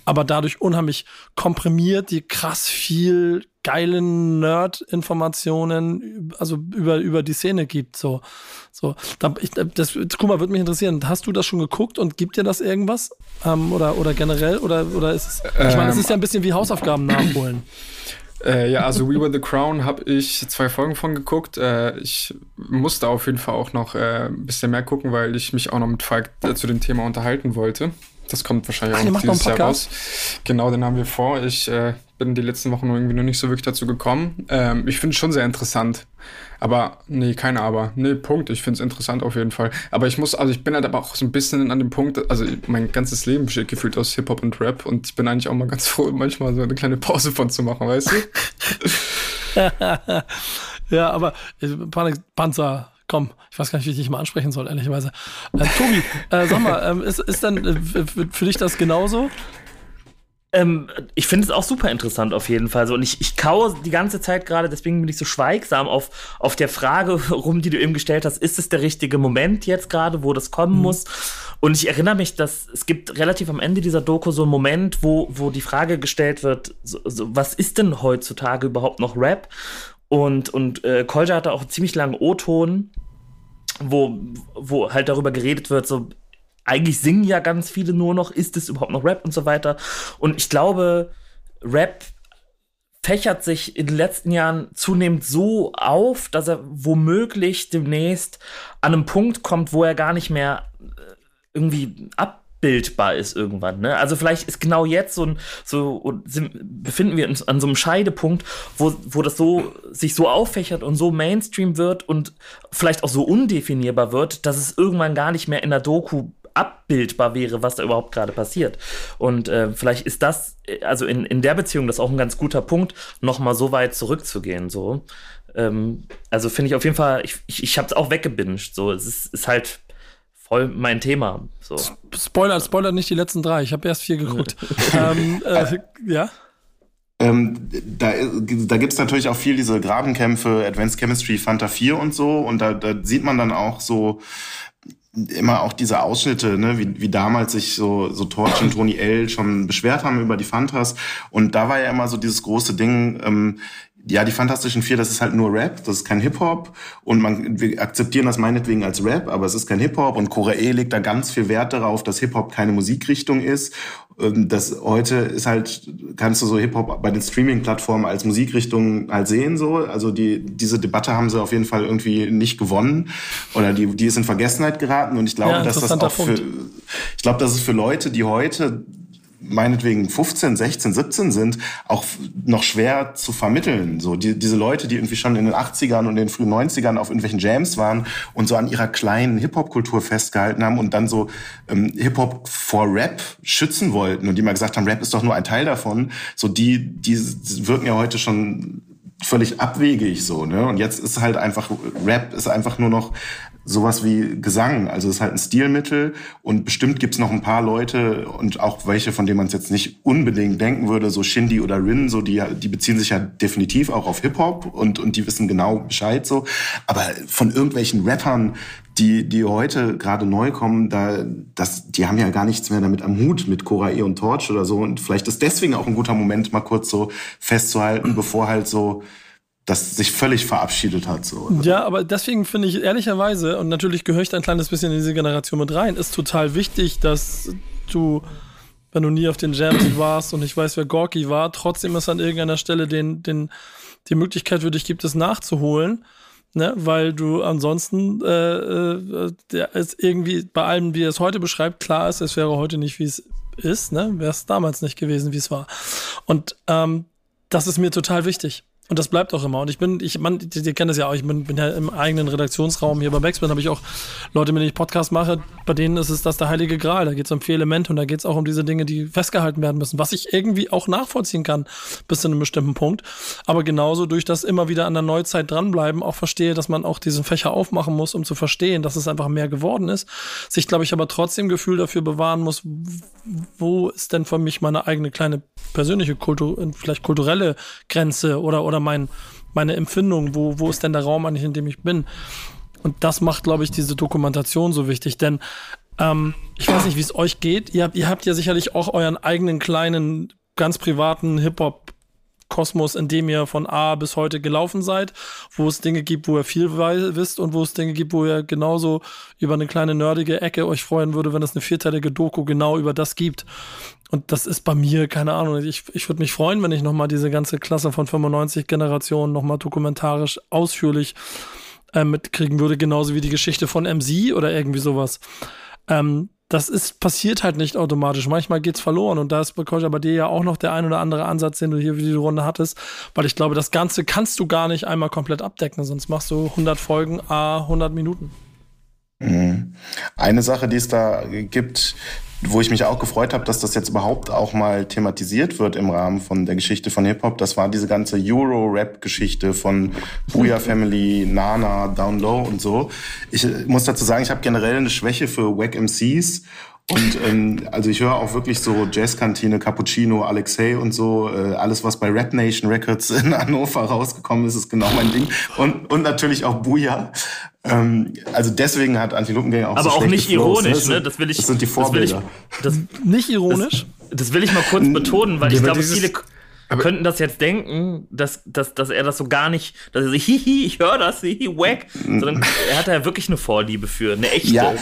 aber dadurch unheimlich komprimiert, die krass viel geilen Nerd-Informationen, also über, über die Szene gibt. So, so. Ich, das, guck mal, würde mich interessieren. Hast du das schon geguckt und gibt dir das irgendwas? Ähm, oder, oder generell? Oder, oder ist es. Ich meine, es ist ja ein bisschen wie Hausaufgaben nachholen. Äh, ja, also We Were the Crown habe ich zwei Folgen von geguckt. Äh, ich musste auf jeden Fall auch noch äh, ein bisschen mehr gucken, weil ich mich auch noch mit Falk äh, zu dem Thema unterhalten wollte. Das kommt wahrscheinlich Ach, auch noch dieses Jahr raus. Genau, den haben wir vor. Ich äh, bin die letzten Wochen irgendwie noch nicht so wirklich dazu gekommen. Ähm, ich finde es schon sehr interessant. Aber, nee, keine Aber. Nee, Punkt. Ich finde es interessant auf jeden Fall. Aber ich muss, also ich bin halt aber auch so ein bisschen an dem Punkt, also mein ganzes Leben besteht gefühlt aus Hip-Hop und Rap und ich bin eigentlich auch mal ganz froh, manchmal so eine kleine Pause von zu machen, weißt du? ja, aber äh, Panik, Panzer, komm, ich weiß gar nicht, wie ich dich mal ansprechen soll, ehrlicherweise. Äh, Tobi, äh, sag mal, ähm, ist, ist dann äh, für dich das genauso? Ähm, ich finde es auch super interessant auf jeden Fall. So, und ich, ich kaue die ganze Zeit gerade, deswegen bin ich so schweigsam auf, auf der Frage rum, die du eben gestellt hast, ist es der richtige Moment jetzt gerade, wo das kommen mhm. muss? Und ich erinnere mich, dass es gibt relativ am Ende dieser Doku so einen Moment, wo, wo die Frage gestellt wird, so, so, was ist denn heutzutage überhaupt noch Rap? Und, und äh, Kolja hatte auch einen ziemlich langen O-Ton, wo, wo halt darüber geredet wird, so eigentlich singen ja ganz viele nur noch, ist es überhaupt noch Rap und so weiter. Und ich glaube, Rap fächert sich in den letzten Jahren zunehmend so auf, dass er womöglich demnächst an einem Punkt kommt, wo er gar nicht mehr äh, irgendwie abbildbar ist irgendwann. Ne? Also vielleicht ist genau jetzt so ein, so sind, befinden wir uns an so einem Scheidepunkt, wo, wo das so sich so auffächert und so Mainstream wird und vielleicht auch so undefinierbar wird, dass es irgendwann gar nicht mehr in der Doku abbildbar wäre, was da überhaupt gerade passiert. Und äh, vielleicht ist das, also in, in der Beziehung, das auch ein ganz guter Punkt, nochmal so weit zurückzugehen. So. Ähm, also finde ich auf jeden Fall, ich, ich, ich habe es auch weggebinged. So. Es ist, ist halt voll mein Thema. So. Spoiler, Spoiler nicht die letzten drei. Ich habe erst vier geguckt. ähm, äh, ja. Ähm, da da gibt es natürlich auch viel diese Grabenkämpfe, Advanced Chemistry, Fanta 4 und so. Und da, da sieht man dann auch so, immer auch diese Ausschnitte, ne, wie, wie damals sich so, so Torch und Tony L schon beschwert haben über die Fantas. Und da war ja immer so dieses große Ding, ähm, ja, die Fantastischen Vier, das ist halt nur Rap, das ist kein Hip-Hop und man, wir akzeptieren das meinetwegen als Rap, aber es ist kein Hip-Hop und Cora E legt da ganz viel Wert darauf, dass Hip-Hop keine Musikrichtung ist. Ähm, das heute ist halt, kannst du so Hip-Hop bei den Streaming-Plattformen als Musikrichtung halt sehen, so. Also die, diese Debatte haben sie auf jeden Fall irgendwie nicht gewonnen oder die, die ist in Vergessenheit geraten und ich glaube, ja, dass das auch für, ich glaube, dass es für Leute, die heute meinetwegen 15, 16, 17 sind, auch noch schwer zu vermitteln. So die, diese Leute, die irgendwie schon in den 80ern und den frühen 90ern auf irgendwelchen Jams waren und so an ihrer kleinen Hip-Hop-Kultur festgehalten haben und dann so ähm, Hip-Hop vor Rap schützen wollten und die mal gesagt haben, Rap ist doch nur ein Teil davon. So die, die wirken ja heute schon völlig abwegig so, ne? Und jetzt ist halt einfach Rap ist einfach nur noch sowas wie Gesang. Also es ist halt ein Stilmittel und bestimmt gibt's noch ein paar Leute und auch welche, von denen man es jetzt nicht unbedingt denken würde, so Shindy oder Rin, so die, die beziehen sich ja definitiv auch auf Hip-Hop und, und die wissen genau Bescheid so. Aber von irgendwelchen Rappern, die, die heute gerade neu kommen, da, das, die haben ja gar nichts mehr damit am Hut mit Cora E und Torch oder so. Und vielleicht ist deswegen auch ein guter Moment, mal kurz so festzuhalten, bevor halt so das sich völlig verabschiedet hat. So. Ja, aber deswegen finde ich ehrlicherweise, und natürlich gehöre ich ein kleines bisschen in diese Generation mit rein, ist total wichtig, dass du, wenn du nie auf den Jams warst und ich weiß, wer Gorky war, trotzdem ist an irgendeiner Stelle den, den, die Möglichkeit für dich gibt, es nachzuholen. Ne, weil du ansonsten äh, äh, der ist irgendwie bei allem, wie er es heute beschreibt, klar ist, es wäre heute nicht, wie es ist, ne? Wäre es damals nicht gewesen, wie es war. Und ähm, das ist mir total wichtig Und das bleibt auch immer. Und ich bin, ich, man, die kennen das ja auch, ich bin, bin ja im eigenen Redaktionsraum hier bei Backspin, habe ich auch Leute, mit denen ich Podcast mache, bei denen ist es das der heilige Gral. Da geht es um vier Elemente und da geht es auch um diese Dinge, die festgehalten werden müssen, was ich irgendwie auch nachvollziehen kann, bis zu einem bestimmten Punkt. Aber genauso durch das immer wieder an der Neuzeit dranbleiben, auch verstehe, dass man auch diesen Fächer aufmachen muss, um zu verstehen, dass es einfach mehr geworden ist. Sich, glaube ich, aber trotzdem Gefühl dafür bewahren muss, wo ist denn für mich meine eigene kleine persönliche Kultur, vielleicht kulturelle Grenze oder, oder mein, meine Empfindung, wo, wo ist denn der Raum eigentlich, in dem ich bin? Und das macht, glaube ich, diese Dokumentation so wichtig, denn ähm, ich weiß nicht, wie es euch geht. Ihr habt, ihr habt ja sicherlich auch euren eigenen kleinen, ganz privaten Hip-Hop Kosmos, in dem ihr von A bis heute gelaufen seid, wo es Dinge gibt, wo ihr viel wisst und wo es Dinge gibt, wo ihr genauso über eine kleine nerdige Ecke euch freuen würde, wenn es eine vierteilige Doku genau über das gibt. Und das ist bei mir, keine Ahnung, ich, ich würde mich freuen, wenn ich nochmal diese ganze Klasse von 95 Generationen nochmal dokumentarisch ausführlich äh, mitkriegen würde, genauso wie die Geschichte von MC oder irgendwie sowas. Ähm, das ist, passiert halt nicht automatisch. Manchmal geht's verloren und da ist bei dir ja auch noch der ein oder andere Ansatz, den du hier für die Runde hattest, weil ich glaube, das Ganze kannst du gar nicht einmal komplett abdecken, sonst machst du 100 Folgen, a 100 Minuten. Mhm. Eine Sache, die es da gibt, wo ich mich auch gefreut habe, dass das jetzt überhaupt auch mal thematisiert wird im Rahmen von der Geschichte von Hip-Hop. Das war diese ganze Euro-Rap-Geschichte von Booyah Family, Nana, Down Low und so. Ich muss dazu sagen, ich habe generell eine Schwäche für Wack MCs und ähm, also ich höre auch wirklich so Jazzkantine, Cappuccino, Alexei und so. Äh, alles, was bei Rap Nation Records in Hannover rausgekommen ist, ist genau mein Ding. Und, und natürlich auch Booyah. Ähm, also deswegen hat Antilopengang auch Aber so auch nicht Flows, ironisch, ne? ne? Das will ich. Das sind die Vorbilder. Das will ich, das, nicht ironisch? Das, das, will ich mal kurz betonen, weil Ja, ich glaube, viele aber- könnten das jetzt denken, dass, dass, dass er das so gar nicht, dass er sich, hihi, ich höre das, hihi, wack, sondern er hat da ja wirklich eine Vorliebe für, eine echte. Ja,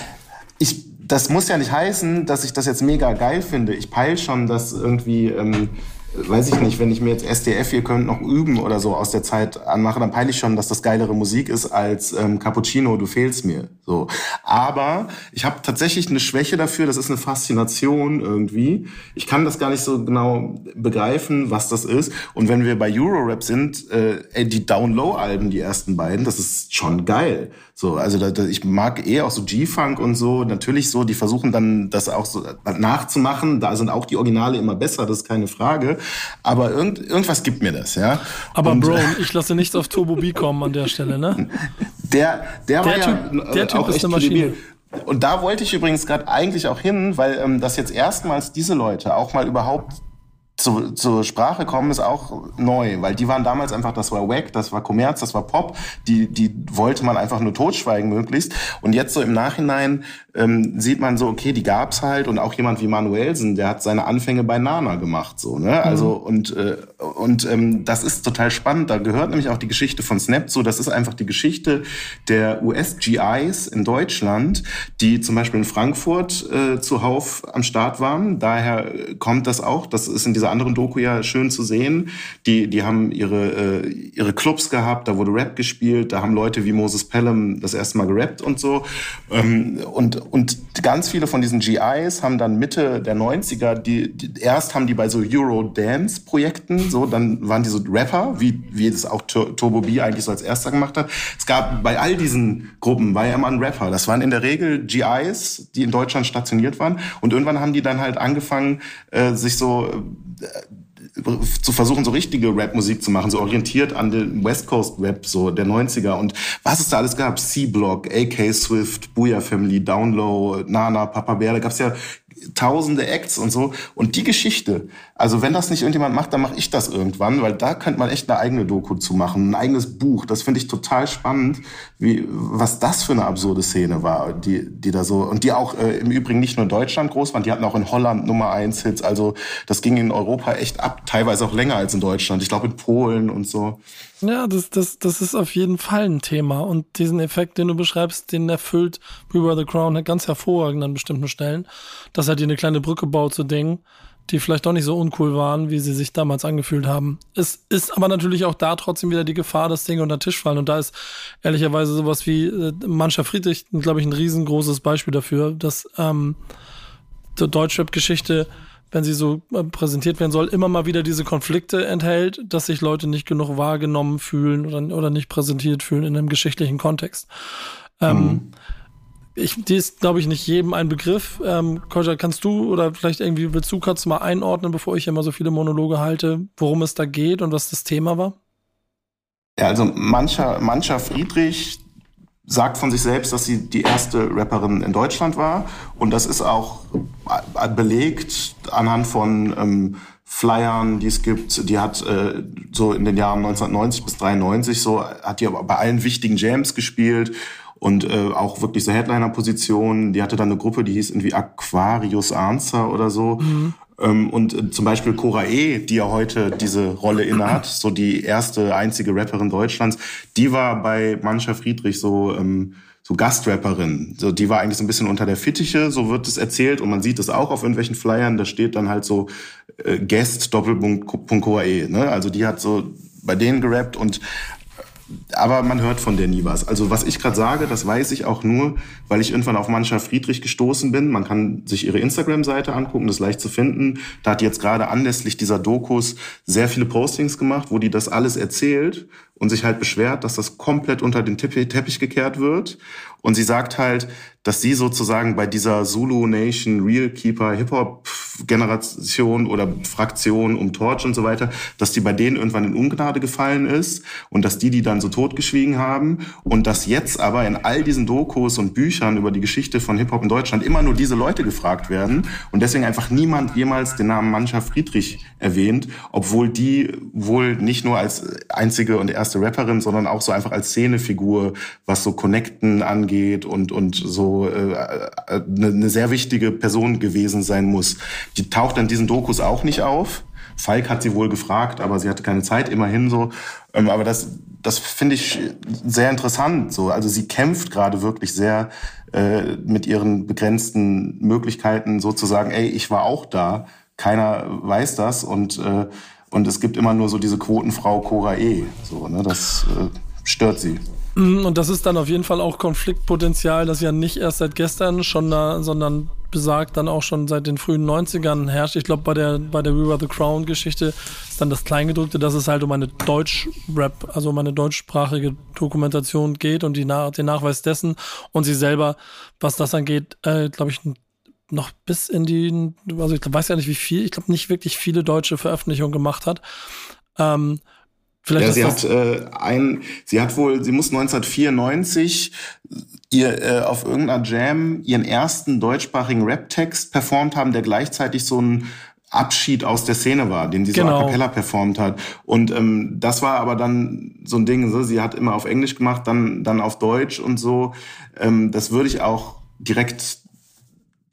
ich, das muss ja nicht heißen, dass ich das jetzt mega geil finde. Ich peil schon, dass irgendwie, ähm, weiß ich nicht, wenn ich mir jetzt SDF, ihr könnt noch üben oder so aus der Zeit anmache, dann peile ich schon, dass das geilere Musik ist als ähm, Cappuccino, du fehlst mir. So. Aber ich habe tatsächlich eine Schwäche dafür, das ist eine Faszination irgendwie. Ich kann das gar nicht so genau begreifen, was das ist. Und wenn wir bei Eurorap sind, äh, ey, die Down-Low-Alben, die ersten beiden, das ist schon geil. So, also da, da, ich mag eher auch so G-Funk und so. Natürlich so, die versuchen dann das auch so nachzumachen. Da sind auch die Originale immer besser, das ist keine Frage. Aber irgend, irgendwas gibt mir das, ja. Aber Und, Bro, äh, ich lasse nichts auf Turbo B kommen an der Stelle, ne? der, der, war Der ja Typ- der äh, Typ auch ist echt eine Maschine. kredibil. Und da wollte ich übrigens gerade eigentlich auch hin, weil ähm, das jetzt erstmals diese Leute auch mal überhaupt zu, zur Sprache kommen, ist auch neu, weil die waren damals einfach, das war Wack, das war Kommerz, das war Pop, die, die wollte man einfach nur totschweigen möglichst. Und jetzt so im Nachhinein ähm, sieht man so, okay, die gab's halt und auch jemand wie Manuelsen, der hat seine Anfänge bei Nana gemacht, so, ne? Also und äh, und ähm, das ist total spannend. Da gehört nämlich auch die Geschichte von Snap zu. Das ist einfach die Geschichte der US-GIs in Deutschland, die zum Beispiel in Frankfurt äh, zuhauf am Start waren. Daher kommt das auch. Das ist in dieser anderen Doku ja schön zu sehen. Die, die haben ihre, äh, ihre Clubs gehabt, da wurde Rap gespielt, da haben Leute wie Moses Pelham das erste Mal gerappt und so. Ähm, und, und ganz viele von diesen GIs haben dann Mitte der 90er, die, die erst haben die bei so Euro-Dance-Projekten, so, dann waren die so Rapper, wie, wie das auch Tur- Turbo B eigentlich so als erster gemacht hat. Es gab bei all diesen Gruppen, war ja immer ein Rapper. Das waren in der Regel GIs, die in Deutschland stationiert waren. Und irgendwann haben die dann halt angefangen, äh, sich so zu versuchen, so richtige Rap-Musik zu machen, so orientiert an den West Coast Rap, so der 90er. Und was es da alles gab, C-Block, AK Swift, Booyah Family, Downlow, Nana, Papa Bear, da gab's ja tausende Acts und so. Und die Geschichte, also wenn das nicht irgendjemand macht, dann mache ich das irgendwann, weil da könnte man echt eine eigene Doku zu machen, ein eigenes Buch. Das finde ich total spannend, wie, was das für eine absurde Szene war, die, die da so, und die auch äh, im Übrigen nicht nur in Deutschland groß waren, die hatten auch in Holland Nummer eins Hits. Also das ging in Europa echt ab, teilweise auch länger als in Deutschland. Ich glaube in Polen und so. Ja, das, das, das ist auf jeden Fall ein Thema. Und diesen Effekt, den du beschreibst, den erfüllt Beware the Crown ganz hervorragend an bestimmten Stellen. Dass er dir eine kleine Brücke baut zu Dingen, die vielleicht doch nicht so uncool waren, wie sie sich damals angefühlt haben. Es ist aber natürlich auch da trotzdem wieder die Gefahr, dass Dinge unter den Tisch fallen. Und da ist ehrlicherweise sowas wie äh, Friedrich, glaube ich, ein riesengroßes Beispiel dafür, dass ähm, die Deutschrap-Geschichte wenn sie so äh, präsentiert werden soll, immer mal wieder diese Konflikte enthält, dass sich Leute nicht genug wahrgenommen fühlen oder, oder nicht präsentiert fühlen in einem geschichtlichen Kontext. Ähm, mhm. ich, die ist, glaube ich, nicht jedem ein Begriff. Ähm, Koja, kannst du oder vielleicht irgendwie willst du kurz mal einordnen, bevor ich immer so viele Monologe halte, worum es da geht und was das Thema war? Ja, also mancher, mancher Friedrich sagt von sich selbst, dass sie die erste Rapperin in Deutschland war. Und das ist auch belegt anhand von ähm, Flyern, die es gibt. Die hat äh, so in den Jahren 1990 bis 93 so, hat die aber bei allen wichtigen Jams gespielt und äh, auch wirklich so Headliner-Positionen. Die hatte dann eine Gruppe, die hieß irgendwie Aquarius Answer oder so. Mhm. Ähm, und äh, zum Beispiel Cora E., die ja heute diese Rolle innehat, so die erste, einzige Rapperin Deutschlands, die war bei Mancha Friedrich so, ähm, so Gastrapperin. So, die war eigentlich so ein bisschen unter der Fittiche, so wird es erzählt. Und man sieht es auch auf irgendwelchen Flyern, da steht dann halt so äh, Guest Doppelpunkt Cora E. Ne? Also die hat so bei denen gerappt und aber man hört von der nie was. Also was ich gerade sage, das weiß ich auch nur, weil ich irgendwann auf Mancha Friedrich gestoßen bin. Man kann sich ihre Instagram-Seite angucken, das ist leicht zu finden. Da hat die jetzt gerade anlässlich dieser Dokus sehr viele Postings gemacht, wo die das alles erzählt und sich halt beschwert, dass das komplett unter den Teppich gekehrt wird. Und sie sagt halt, dass sie sozusagen bei dieser Zulu Nation Real Keeper Hip Hop Generation oder Fraktion um Torch und so weiter, dass die bei denen irgendwann in Ungnade gefallen ist und dass die die dann so totgeschwiegen haben und dass jetzt aber in all diesen Dokus und Büchern über die Geschichte von Hip Hop in Deutschland immer nur diese Leute gefragt werden und deswegen einfach niemand jemals den Namen Mancha Friedrich erwähnt, obwohl die wohl nicht nur als einzige und erste Rapperin, sondern auch so einfach als Szenefigur, was so Connecten angeht und und so äh, eine, eine sehr wichtige Person gewesen sein muss. Die taucht in diesen Dokus auch nicht auf. Falk hat sie wohl gefragt, aber sie hatte keine Zeit, immerhin so. Ähm, aber das, das finde ich sehr interessant. So, also sie kämpft gerade wirklich sehr äh, mit ihren begrenzten Möglichkeiten, sozusagen, ey, ich war auch da. Keiner weiß das und äh, und es gibt immer nur so diese Quotenfrau Cora E. So, ne, das äh, stört sie. Mhm, und das ist dann auf jeden Fall auch Konfliktpotenzial, das ja nicht erst seit gestern schon da, sondern besagt dann auch schon seit den frühen 90ern herrscht. Ich glaube, bei der, bei der We Were the Crown Geschichte ist dann das Kleingedrückte, dass es halt um eine Deutsch-Rap, also um eine deutschsprachige Dokumentation geht und die, den Nachweis dessen und sie selber, was das angeht, äh, glaube ich, noch bis in die, also ich weiß ja nicht wie viel, ich glaube nicht wirklich viele deutsche Veröffentlichungen gemacht hat. Ähm, Vielleicht ja, sie hat äh, ein, sie hat wohl, sie muss 1994 ihr äh, auf irgendeiner Jam ihren ersten deutschsprachigen Rap-Text performt haben, der gleichzeitig so ein Abschied aus der Szene war, den sie genau. so a cappella performt hat. Und ähm, das war aber dann so ein Ding, so, sie hat immer auf Englisch gemacht, dann, dann auf Deutsch und so. Ähm, das würde ich auch direkt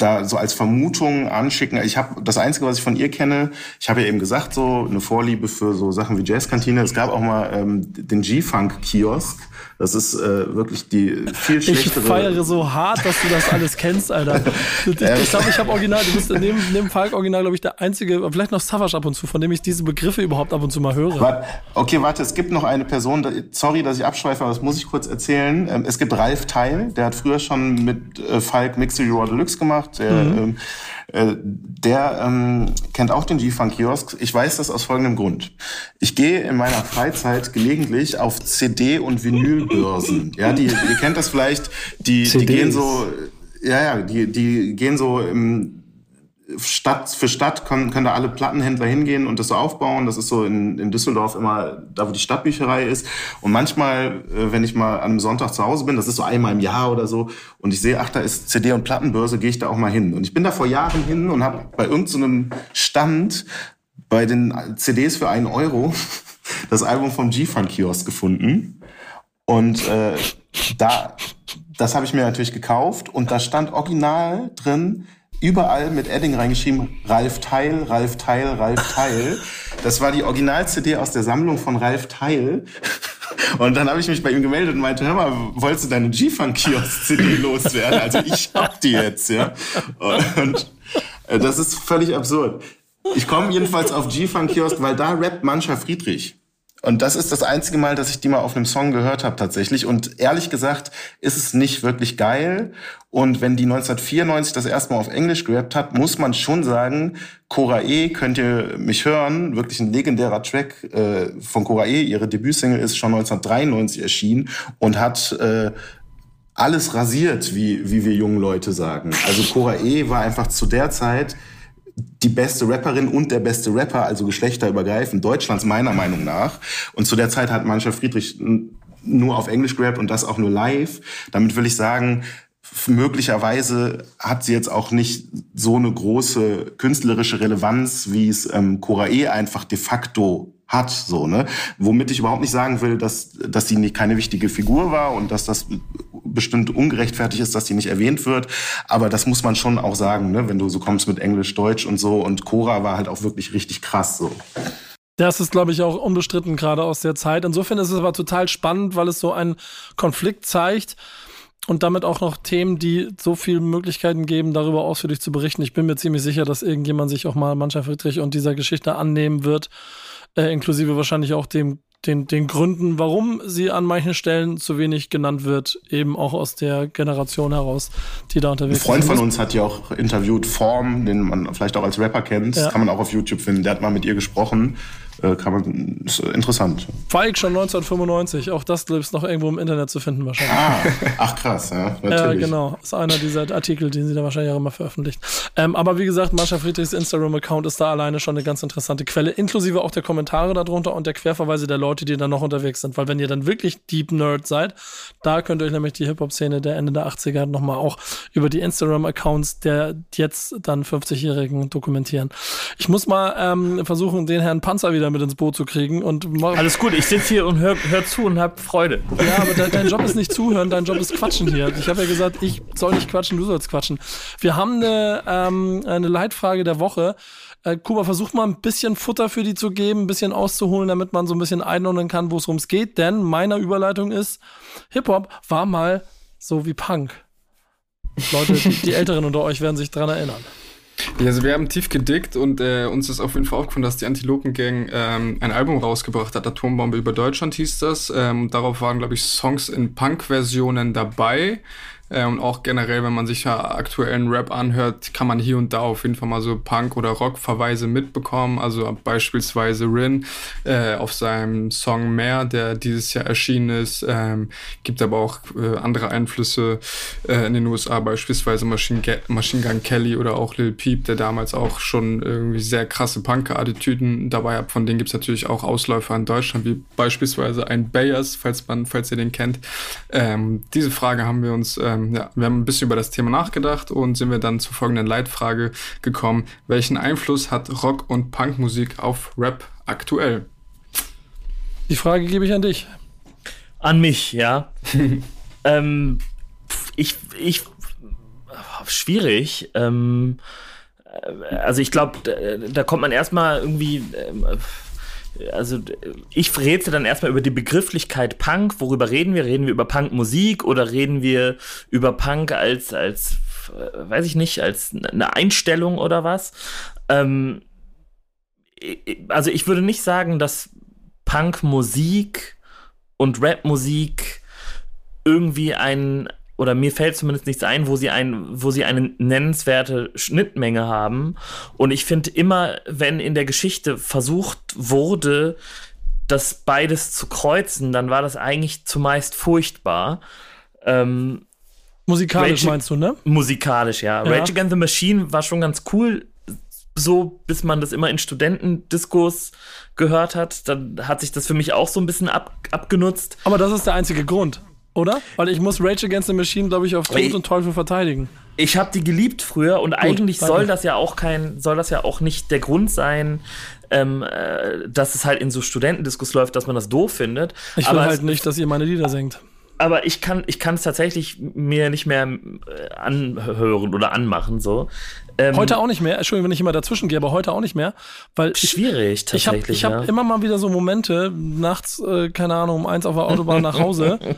da so als Vermutung anschicken. Ich habe das Einzige, was ich von ihr kenne, ich habe ja eben gesagt, so eine Vorliebe für so Sachen wie Jazzkantine. Es gab auch mal ähm, den G-Funk-Kiosk. Das ist äh, wirklich die viel schlechtere. Ich feiere so hart, dass du das alles kennst, Alter. Ich, ich glaube, ich habe original, du bist neben, neben Falk original, glaube ich, der einzige, vielleicht noch Savage ab und zu, von dem ich diese Begriffe überhaupt ab und zu mal höre. Warte, okay, warte, es gibt noch eine Person, sorry, dass ich abschweife, aber das muss ich kurz erzählen. Ähm, es gibt Ralf Teil, der hat früher schon mit äh, Falk Mixel Raw Deluxe gemacht. Der, mhm. ähm, äh, der ähm, kennt auch den G-Funk-Kiosk. Ich weiß das aus folgendem Grund. Ich gehe in meiner Freizeit gelegentlich auf CD- und Vinylbörsen. Ja, die, ihr kennt das vielleicht, die, die gehen so, ja, ja, die, die gehen so im Stadt für Stadt können, können da alle Plattenhändler hingehen und das so aufbauen. Das ist so in, in Düsseldorf immer da, wo die Stadtbücherei ist. Und manchmal, äh, wenn ich mal an einem Sonntag zu Hause bin, das ist so einmal im Jahr oder so, und ich sehe, ach, da ist CD- und Plattenbörse, gehe ich da auch mal hin. Und ich bin da vor Jahren hin und habe bei irgendeinem so Stand bei den CDs für einen Euro das Album vom G-Funk-Kiosk gefunden. Und äh, da, das habe ich mir natürlich gekauft und da stand original drin, überall mit Edding reingeschrieben, Ralf Teil, Ralf Teil, Ralf Teil. Das war die Original-CD aus der Sammlung von Ralf Teil. Und dann habe ich mich bei ihm gemeldet und meinte, hör mal, wolltest du deine G-Funk-Kiosk-CD loswerden? Also ich hab die jetzt, ja. Und äh, das ist völlig absurd. Ich komme jedenfalls auf G-Funk-Kiosk, weil da rappt Mancha Friedrich. Und das ist das einzige Mal, dass ich die mal auf einem Song gehört habe tatsächlich. Und ehrlich gesagt ist es nicht wirklich geil. Und wenn die 1994 das erste Mal auf Englisch gerappt hat, muss man schon sagen, Cora E, könnt ihr mich hören, wirklich ein legendärer Track äh, von Cora E. Ihre Debütsingle ist schon 1993 erschienen und hat äh, alles rasiert, wie, wie wir jungen Leute sagen. Also Cora E war einfach zu der Zeit die beste Rapperin und der beste Rapper, also geschlechterübergreifend Deutschlands meiner Meinung nach. Und zu der Zeit hat Mannschaft Friedrich nur auf Englisch gerappt und das auch nur live. Damit will ich sagen, möglicherweise hat sie jetzt auch nicht so eine große künstlerische Relevanz, wie es ähm, Cora E einfach de facto hat, so, ne? Womit ich überhaupt nicht sagen will, dass, dass sie nicht keine wichtige Figur war und dass das bestimmt ungerechtfertigt ist, dass sie nicht erwähnt wird. Aber das muss man schon auch sagen, ne? Wenn du so kommst mit Englisch, Deutsch und so. Und Cora war halt auch wirklich richtig krass, so. Das ist, glaube ich, auch unbestritten gerade aus der Zeit. Insofern ist es aber total spannend, weil es so einen Konflikt zeigt und damit auch noch Themen, die so viele Möglichkeiten geben, darüber ausführlich zu berichten. Ich bin mir ziemlich sicher, dass irgendjemand sich auch mal Mannschaft Friedrich und dieser Geschichte annehmen wird äh, inklusive wahrscheinlich auch dem, den, den Gründen, warum sie an manchen Stellen zu wenig genannt wird, eben auch aus der Generation heraus, die da unterwegs ist. Ein Freund von uns hat ja auch interviewt, Form, den man vielleicht auch als Rapper kennt, ja. kann man auch auf YouTube finden, der hat mal mit ihr gesprochen äh, kann man, ist interessant. Falk schon 1995, auch das ist noch irgendwo im Internet zu finden wahrscheinlich. Ah, ach krass, ja, natürlich. Ja, genau, ist einer dieser Artikel, den sie da wahrscheinlich auch immer veröffentlicht. Ähm, aber wie gesagt, Marsha Friedrichs Instagram-Account ist da alleine schon eine ganz interessante Quelle, inklusive auch der Kommentare darunter und der Querverweise der Leute, die da noch unterwegs sind, weil wenn ihr dann wirklich Deep Nerd seid, da könnt ihr euch nämlich die Hip-Hop-Szene der Ende der 80er nochmal auch über die Instagram-Accounts der jetzt dann 50-Jährigen dokumentieren. Ich muss mal ähm, versuchen, den Herrn Panzer wieder mit ins Boot zu kriegen. Und Alles gut, ich sitze hier und höre hör zu und habe Freude. Ja, aber de dein Job ist nicht zuhören, dein Job ist quatschen hier. Ich habe ja gesagt, ich soll nicht quatschen, du sollst quatschen. Wir haben eine, ähm, eine Leitfrage der Woche. Äh, Kuba, versucht mal ein bisschen Futter für die zu geben, ein bisschen auszuholen, damit man so ein bisschen einordnen kann, wo es ums geht. Denn meine Überleitung ist, Hip-Hop war mal so wie Punk. Leute, die, die Älteren unter euch werden sich dran erinnern. Ja, also wir haben tief gedickt und äh, uns ist auf jeden Fall aufgefallen, dass die Antilopen-Gang ähm, ein Album rausgebracht hat. Atombombe über Deutschland hieß das. Ähm, darauf waren, glaube ich, Songs in Punk-Versionen dabei. Äh, und auch generell, wenn man sich ja aktuellen Rap anhört, kann man hier und da auf jeden Fall mal so Punk- oder Rock-Verweise mitbekommen. Also beispielsweise Rin äh, auf seinem Song Mehr, der dieses Jahr erschienen ist. Ähm, gibt aber auch äh, andere Einflüsse äh, in den USA, beispielsweise Machine, Machine Gun Kelly oder auch Lil Peep, der damals auch schon irgendwie sehr krasse Punk-Attitüden dabei hat. Von denen gibt es natürlich auch Ausläufer in Deutschland, wie beispielsweise ein Bayers, falls man, falls ihr den kennt. Ähm, diese Frage haben wir uns äh, ähm, ja, wir haben ein bisschen über das Thema nachgedacht und sind wir dann zur folgenden Leitfrage gekommen. Welchen Einfluss hat Rock- und Punkmusik auf Rap aktuell? Die Frage gebe ich an dich. An mich, ja. ähm, ich, ich, schwierig. Ähm, äh, also ich glaube, da, da, kommt man erstmal irgendwie. Also ich rätsel dann erstmal über die Begrifflichkeit Punk. Worüber reden wir? Reden wir über Punkmusik oder reden wir über Punk als, als, äh, weiß ich nicht, als eine Einstellung oder was? Ähm, also ich würde nicht sagen, dass Punkmusik und Rapmusik irgendwie ein, oder mir fällt zumindest nichts ein, wo sie ein, wo sie eine nennenswerte Schnittmenge haben. Und ich finde immer, wenn in der Geschichte versucht wurde, das beides zu kreuzen, dann war das eigentlich zumeist furchtbar. Ähm, musikalisch Rage, meinst du, ne? Musikalisch, ja. ja. Rage Against the Machine war schon ganz cool, so bis man das immer in Studentendiskos gehört hat. Dann hat sich das für mich auch so ein bisschen ab, abgenutzt. Aber das ist der einzige Grund. Oder? Weil ich muss Rage Against the Machine, glaube ich, auf Tod ich, und Teufel verteidigen. Ich habe die geliebt früher und Gut, eigentlich danke. soll das ja auch kein, soll das ja auch nicht der Grund sein, ähm, äh, dass es halt in so Studentendiskus läuft, dass man das doof findet. Ich will Aber halt nicht, dass ihr meine Lieder singt. Aber ich kann, ich kann es tatsächlich mir nicht mehr äh, anhören oder anmachen so. Ähm, heute auch nicht mehr. Entschuldigung, wenn ich immer dazwischen gehe, aber heute auch nicht mehr, weil schwierig ich, tatsächlich. Ich habe ja. hab immer mal wieder so Momente nachts, äh, keine Ahnung, um eins auf der Autobahn nach Hause.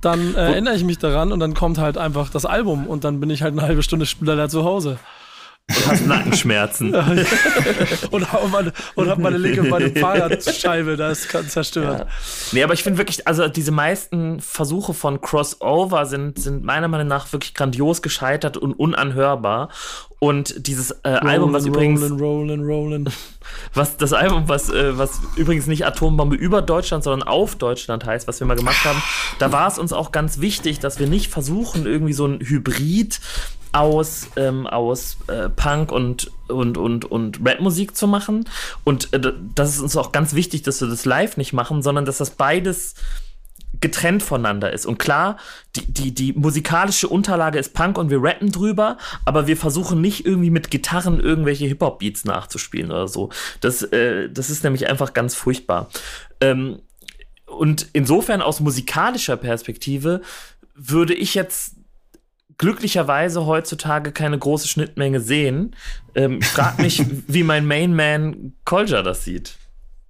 dann äh, erinnere ich mich daran und dann kommt halt einfach das Album und dann bin ich halt eine halbe Stunde später zu Hause. Und hast Nackenschmerzen. und, hab meine, und hab meine linke meine Fahrradscheibe, da ist zerstört. Ja. Nee, aber ich finde wirklich, also diese meisten Versuche von Crossover sind, sind meiner Meinung nach wirklich grandios gescheitert und unanhörbar. Und dieses äh, rollin, Album, was übrigens. Rollin, rollin, rollin. Was das Album, was, äh, was übrigens nicht Atombombe über Deutschland, sondern auf Deutschland heißt, was wir mal gemacht haben, da war es uns auch ganz wichtig, dass wir nicht versuchen, irgendwie so ein Hybrid aus, ähm, aus äh, Punk und, und, und, und Rap-Musik zu machen. Und äh, das ist uns auch ganz wichtig, dass wir das live nicht machen, sondern dass das beides getrennt voneinander ist. Und klar, die, die, die musikalische Unterlage ist Punk und wir rappen drüber, aber wir versuchen nicht irgendwie mit Gitarren irgendwelche Hip-Hop-Beats nachzuspielen oder so. Das, äh, das ist nämlich einfach ganz furchtbar. Ähm, und insofern aus musikalischer Perspektive würde ich jetzt glücklicherweise heutzutage keine große Schnittmenge sehen. Ähm, ich frage mich, wie mein Mainman Kolja das sieht.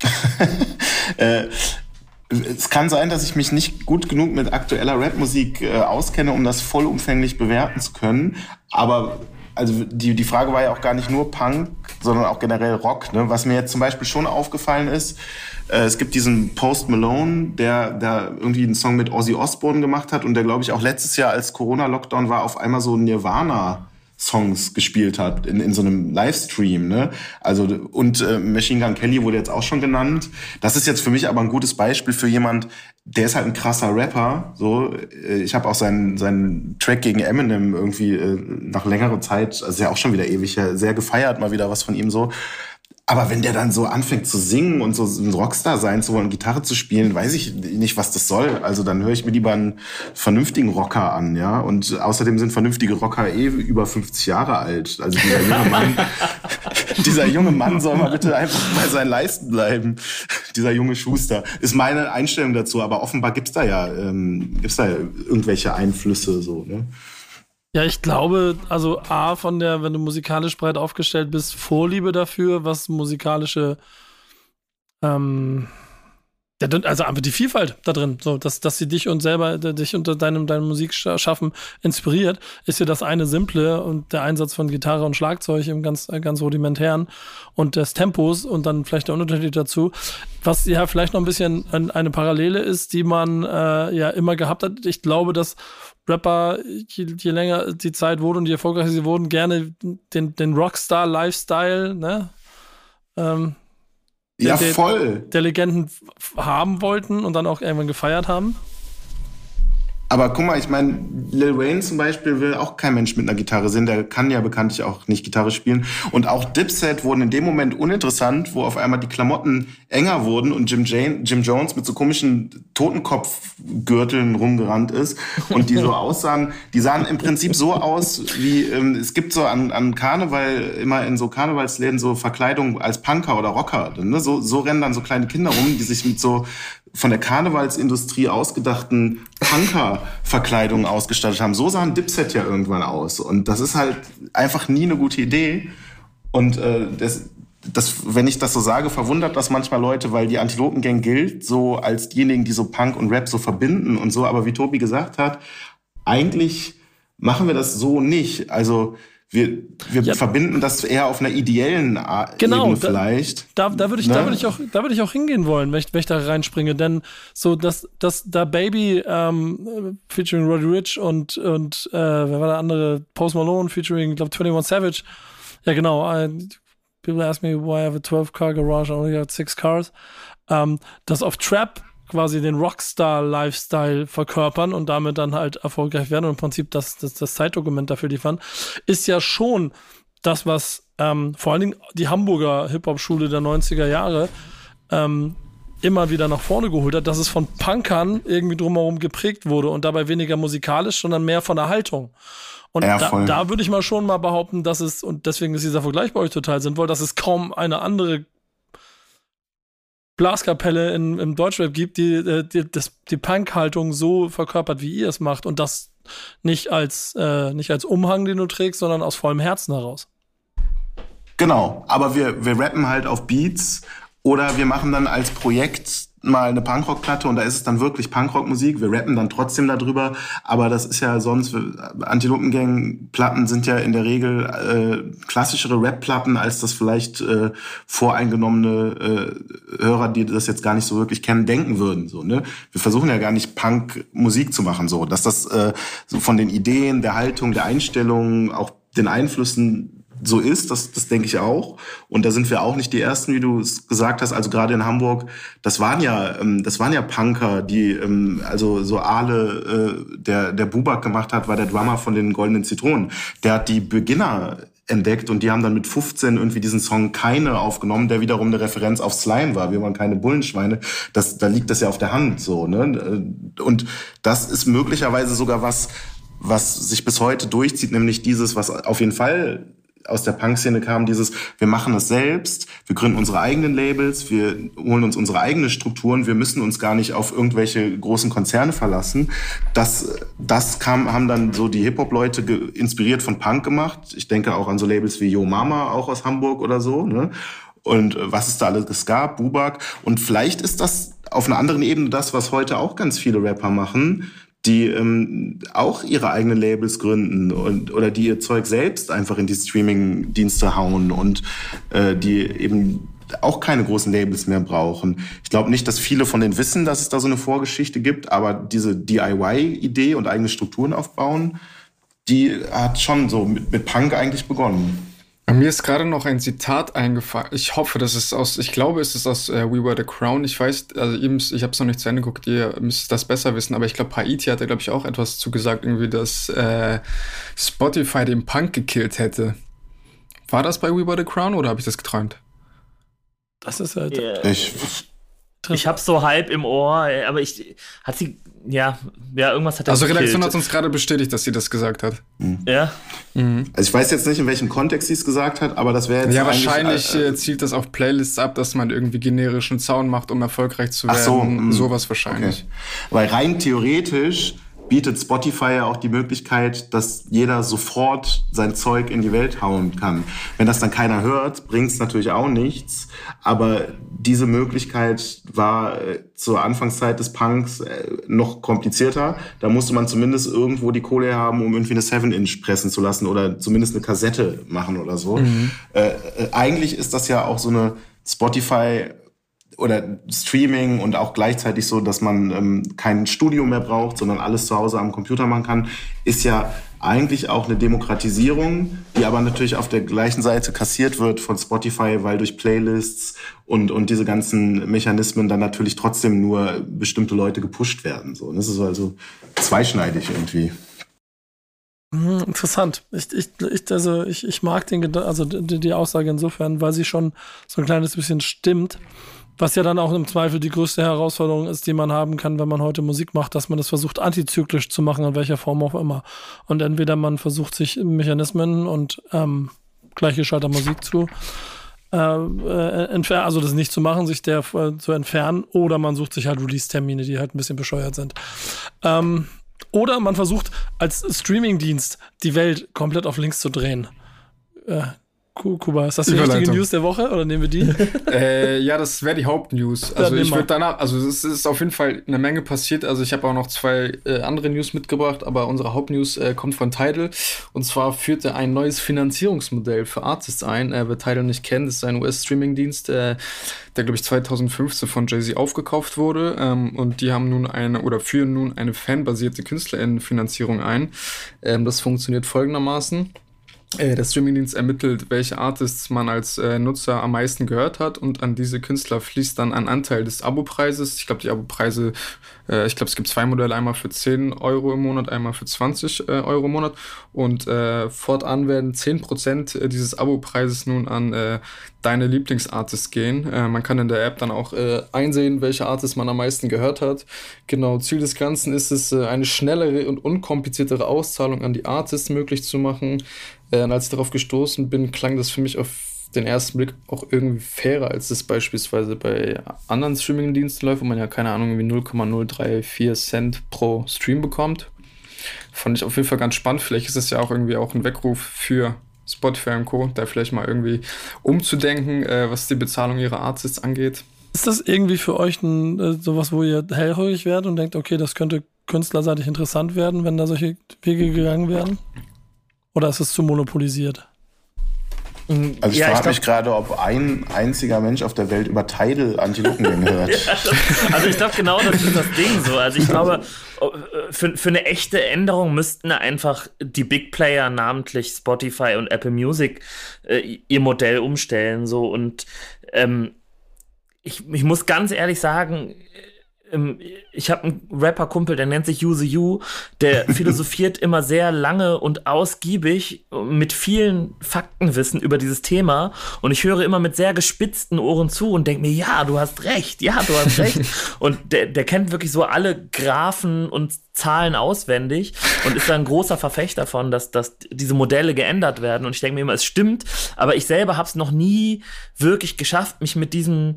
äh, es kann sein, dass ich mich nicht gut genug mit aktueller Rapmusik äh, auskenne, um das vollumfänglich bewerten zu können. Aber also die, die Frage war ja auch gar nicht nur Punk, sondern auch generell Rock. Ne? Was mir jetzt zum Beispiel schon aufgefallen ist, äh, es gibt diesen Post Malone, der, der irgendwie einen Song mit Ozzy Osbourne gemacht hat und der, glaube ich, auch letztes Jahr, als Corona-Lockdown war, auf einmal so Nirvana Songs gespielt hat in, in so einem Livestream. Ne? Also und äh, Machine Gun Kelly wurde jetzt auch schon genannt. Das ist jetzt für mich aber ein gutes Beispiel für jemand, der ist halt ein krasser Rapper. So, äh, ich habe auch seinen seinen Track gegen Eminem irgendwie äh, nach längerer Zeit, also ja auch schon wieder ewig, sehr gefeiert, mal wieder was von ihm so. Aber wenn der dann so anfängt zu singen und so ein Rockstar sein zu wollen, Gitarre zu spielen, weiß ich nicht, was das soll. Also dann höre ich mir lieber einen vernünftigen Rocker an, ja. Und außerdem sind vernünftige Rocker eh über 50 Jahre alt. Also dieser junge Mann, dieser junge Mann soll mal bitte einfach bei seinen Leisten bleiben. Dieser junge Schuster. Ist meine Einstellung dazu. Aber offenbar gibt's da ja, ähm, gibt's da ja irgendwelche Einflüsse so, ne? Ja, ich glaube, also A, von der, wenn du musikalisch breit aufgestellt bist, Vorliebe dafür, was musikalische, ähm, also einfach die Vielfalt da drin, so, dass, dass sie dich und selber, dich unter deinem, deinem Musikschaffen inspiriert, ist ja das eine Simple und der Einsatz von Gitarre und Schlagzeug im ganz, ganz rudimentären und des Tempos und dann vielleicht der Unterschied dazu, was ja vielleicht noch ein bisschen eine Parallele ist, die man äh, ja immer gehabt hat. Ich glaube, dass Rapper, je, je, länger die Zeit wurde und je erfolgreicher sie wurden, gerne den, den Rockstar-Lifestyle, ne? Ähm, ja, der, voll. Der Legenden haben wollten und dann auch irgendwann gefeiert haben. Aber guck mal, ich meine, Lil Wayne zum Beispiel will auch kein Mensch mit einer Gitarre sehen. Der kann ja bekanntlich auch nicht Gitarre spielen. Und auch Dipset wurden in dem Moment uninteressant, wo auf einmal die Klamotten enger wurden und Jim, Jane, Jim Jones mit so komischen Totenkopfgürteln rumgerannt ist und die so aussahen. Die sahen im Prinzip so aus, wie ähm, es gibt so an, an Karneval immer in so Karnevalsläden so Verkleidung als Punker oder Rocker. Ne? So, so rennen dann so kleine Kinder rum, die sich mit so von der Karnevalsindustrie ausgedachten Punker-Verkleidungen ausgestattet haben. So sah ein Dipset ja irgendwann aus. Und das ist halt einfach nie eine gute Idee. Und äh, das, das, wenn ich das so sage, verwundert das manchmal Leute, weil die Antilopengang gilt so als diejenigen, die so Punk und Rap so verbinden und so. Aber wie Tobi gesagt hat, eigentlich machen wir das so nicht. Also wir, wir ja. verbinden das eher auf einer ideellen genau, Ebene vielleicht. Da, da, würde ich, ne? da würde ich auch, da würde ich auch hingehen wollen, wenn ich, wenn ich da reinspringe, denn so dass, dass da Baby ähm, featuring Roddy Rich und und äh, wer war der andere Post Malone featuring, glaube 21 Savage. Ja genau. I, people ask me why I have a 12 car garage, I only got six cars. Ähm, das auf Trap quasi den Rockstar-Lifestyle verkörpern und damit dann halt erfolgreich werden und im Prinzip das, das, das Zeitdokument dafür liefern, ist ja schon das, was ähm, vor allen Dingen die Hamburger Hip-Hop-Schule der 90er Jahre ähm, immer wieder nach vorne geholt hat, dass es von Punkern irgendwie drumherum geprägt wurde und dabei weniger musikalisch, sondern mehr von der Haltung. Und ja, da, da würde ich mal schon mal behaupten, dass es, und deswegen ist dieser Vergleich bei euch total sinnvoll, dass es kaum eine andere Blaskapelle in, im Deutschrap gibt, die, äh, die das, die Punk-Haltung so verkörpert, wie ihr es macht und das nicht als, äh, nicht als Umhang, den du trägst, sondern aus vollem Herzen heraus. Genau, aber wir, wir rappen halt auf Beats oder wir machen dann als Projekt mal eine Punkrock-Platte und da ist es dann wirklich Punkrock-Musik. Wir rappen dann trotzdem darüber, aber das ist ja sonst, Antilopengang-Platten sind ja in der Regel äh, klassischere Rap-Platten, als das vielleicht äh, voreingenommene äh, Hörer, die das jetzt gar nicht so wirklich kennen, denken würden. So, ne? Wir versuchen ja gar nicht Punk-Musik zu machen, so dass das äh, so von den Ideen, der Haltung, der Einstellung, auch den Einflüssen so ist, das, das denke ich auch. Und da sind wir auch nicht die Ersten, wie du es gesagt hast. Also gerade in Hamburg, das waren ja, ähm, das waren ja Punker, die, ähm, also so Ale, äh, der der Bubak gemacht hat, war der Drummer von den Goldenen Zitronen. Der hat die Beginner entdeckt und die haben dann mit 15 irgendwie diesen Song Keine aufgenommen, der wiederum eine Referenz auf Slime war. Wir waren keine Bullenschweine. Das, da liegt das ja auf der Hand so. Ne? Und das ist möglicherweise sogar was, was sich bis heute durchzieht, nämlich dieses, was auf jeden Fall aus der Punk-Szene kam, dieses, wir machen es selbst, wir gründen unsere eigenen Labels, wir holen uns unsere eigenen Strukturen, wir müssen uns gar nicht auf irgendwelche großen Konzerne verlassen. Das, das kam, haben dann so die Hip-Hop-Leute inspiriert von Punk gemacht. Ich denke auch an so Labels wie Yo Mama, auch aus Hamburg oder so, ne? Und äh, was es da alles gab, Bubak. Und vielleicht ist das auf einer anderen Ebene das, was heute auch ganz viele Rapper machen, die ähm, auch ihre eigenen Labels gründen und oder die ihr Zeug selbst einfach in die Streaming-Dienste hauen und äh, die eben auch keine großen Labels mehr brauchen. Ich glaube nicht, dass viele von denen wissen, dass es da so eine Vorgeschichte gibt, aber diese DIY-Idee und eigene Strukturen aufbauen, die hat schon so mit, mit Punk eigentlich begonnen. Mir ist gerade noch ein Zitat eingefallen. Ich hoffe, das ist aus, ich glaube, es ist aus äh, We Were the Crown. Ich weiß, also ihr müsst, ich habe es noch nicht zu Ende geguckt, ihr müsst das besser wissen, aber ich glaube, Haiti hat da, glaube ich, auch etwas zugesagt, irgendwie, dass äh, Spotify den Punk gekillt hätte. War das bei We Were the Crown oder habe ich das geträumt? Das ist halt. Yeah. Ich, ich hab's so halb im Ohr, aber ich. Hat sie ja, ja, irgendwas hat er Also Redaktion hat uns gerade bestätigt, dass sie das gesagt hat. Mhm. Ja. Mhm. Also ich weiß jetzt nicht, in welchem Kontext sie es gesagt hat, aber das wäre jetzt. Ja, wahrscheinlich äh, äh, zielt das auf Playlists ab, dass man irgendwie generischen Sound macht, um erfolgreich zu werden. Ach so, mh. sowas wahrscheinlich. Okay. Weil rein theoretisch bietet Spotify ja auch die Möglichkeit, dass jeder sofort sein Zeug in die Welt hauen kann. Wenn das dann keiner hört, bringt es natürlich auch nichts. Aber diese Möglichkeit war äh, zur Anfangszeit des Punks äh, noch komplizierter. Da musste man zumindest irgendwo die Kohle haben, um irgendwie eine 7-Inch pressen zu lassen oder zumindest eine Kassette machen oder so. Mhm. Äh, äh eigentlich ist das ja auch so eine Spotify oder Streaming und auch gleichzeitig so, dass man ähm, kein Studio mehr braucht, sondern alles zu Hause am Computer machen kann, ist ja eigentlich auch eine Demokratisierung, die aber natürlich auf der gleichen Seite kassiert wird von Spotify, weil durch Playlists und, und diese ganzen Mechanismen dann natürlich trotzdem nur bestimmte Leute gepusht werden. So, das ist also zweischneidig irgendwie. Hm, interessant. Ich, ich, ich, also ich, ich mag den, also die, die Aussage insofern, weil sie schon so ein kleines bisschen stimmt. Was ja dann auch im Zweifel die größte Herausforderung ist, die man haben kann, wenn man heute Musik macht, dass man das versucht, antizyklisch zu machen, in welcher Form auch immer. Und entweder man versucht, sich Mechanismen und ähm, gleichgeschalter Musik zu äh, äh, entfernen, also das nicht zu machen, sich der äh, zu entfernen, oder man sucht sich halt Release-Termine, die halt ein bisschen bescheuert sind. Ähm, oder man versucht als Streaming-Dienst die Welt komplett auf links zu drehen. Äh, Kuba, ist das die richtige News der Woche oder nehmen wir die? äh, ja, das wäre die Hauptnews. Also ich würde danach, also es ist auf jeden Fall eine Menge passiert. Also ich habe auch noch zwei äh, andere News mitgebracht, aber unsere Hauptnews äh, kommt von Tidal. Und zwar führt er ein neues Finanzierungsmodell für Artists ein. Äh, wer Tidal nicht kennt, ist ein US-Streaming-Dienst, äh, der glaube ich 2015 von Jay-Z aufgekauft wurde. Ähm, und die haben nun eine oder führen nun eine fanbasierte KünstlerInnenfinanzierung ein. Ähm, das funktioniert folgendermaßen. Äh, der Streamingdienst ermittelt, welche Artists man als äh, Nutzer am meisten gehört hat und an diese Künstler fließt dann ein Anteil des Abopreises. Ich glaube, die Abopreise, äh, ich glaube, es gibt zwei Modelle, einmal für 10 Euro im Monat, einmal für 20 äh, Euro im Monat und äh, fortan werden 10% äh, dieses Abopreises nun an äh, deine Lieblingsartists gehen. Man kann in der App dann auch einsehen, welche Artists man am meisten gehört hat. Genau, Ziel des Ganzen ist es, eine schnellere und unkompliziertere Auszahlung an die Artists möglich zu machen. Äh, und als ich darauf gestoßen bin, klang das für mich auf den ersten Blick auch irgendwie fairer, als das beispielsweise bei anderen Streaming-Diensten läuft, wo man ja keine Ahnung, wie 0,034 Cent pro Stream bekommt. Fand ich auf jeden Fall ganz spannend. Vielleicht ist es ja auch irgendwie auch ein Weckruf für Spotify und Co., da vielleicht mal irgendwie umzudenken, äh, was die Bezahlung ihrer Artists angeht. Ist das irgendwie für euch ein, äh, sowas, wo ihr hellhörig werdet und denkt, okay, das könnte künstlerseitig interessant werden, wenn da solche Wege gegangen werden? Oder ist es zu monopolisiert? Also ich ja, frage mich gerade, ob ein einziger Mensch auf der Welt über Tidal Antilopengänge hört. ja, das, also ich glaube genau, das ist das Ding so. Also ich glaube, für, für eine echte Änderung müssten einfach die Big Player, namentlich Spotify und Apple Music, äh, ihr Modell umstellen so und ähm, ich, ich muss ganz ehrlich sagen, ich habe einen Rapper-Kumpel, der nennt sich Use You, der philosophiert immer sehr lange und ausgiebig mit vielen Faktenwissen über dieses Thema. Und ich höre immer mit sehr gespitzten Ohren zu und denke mir, ja, du hast recht, ja, du hast recht. und der, der kennt wirklich so alle Graphen und Zahlen auswendig und ist da ein großer Verfechter von, dass, dass diese Modelle geändert werden. Und ich denke mir immer, es stimmt, aber ich selber habe es noch nie wirklich geschafft, mich mit diesem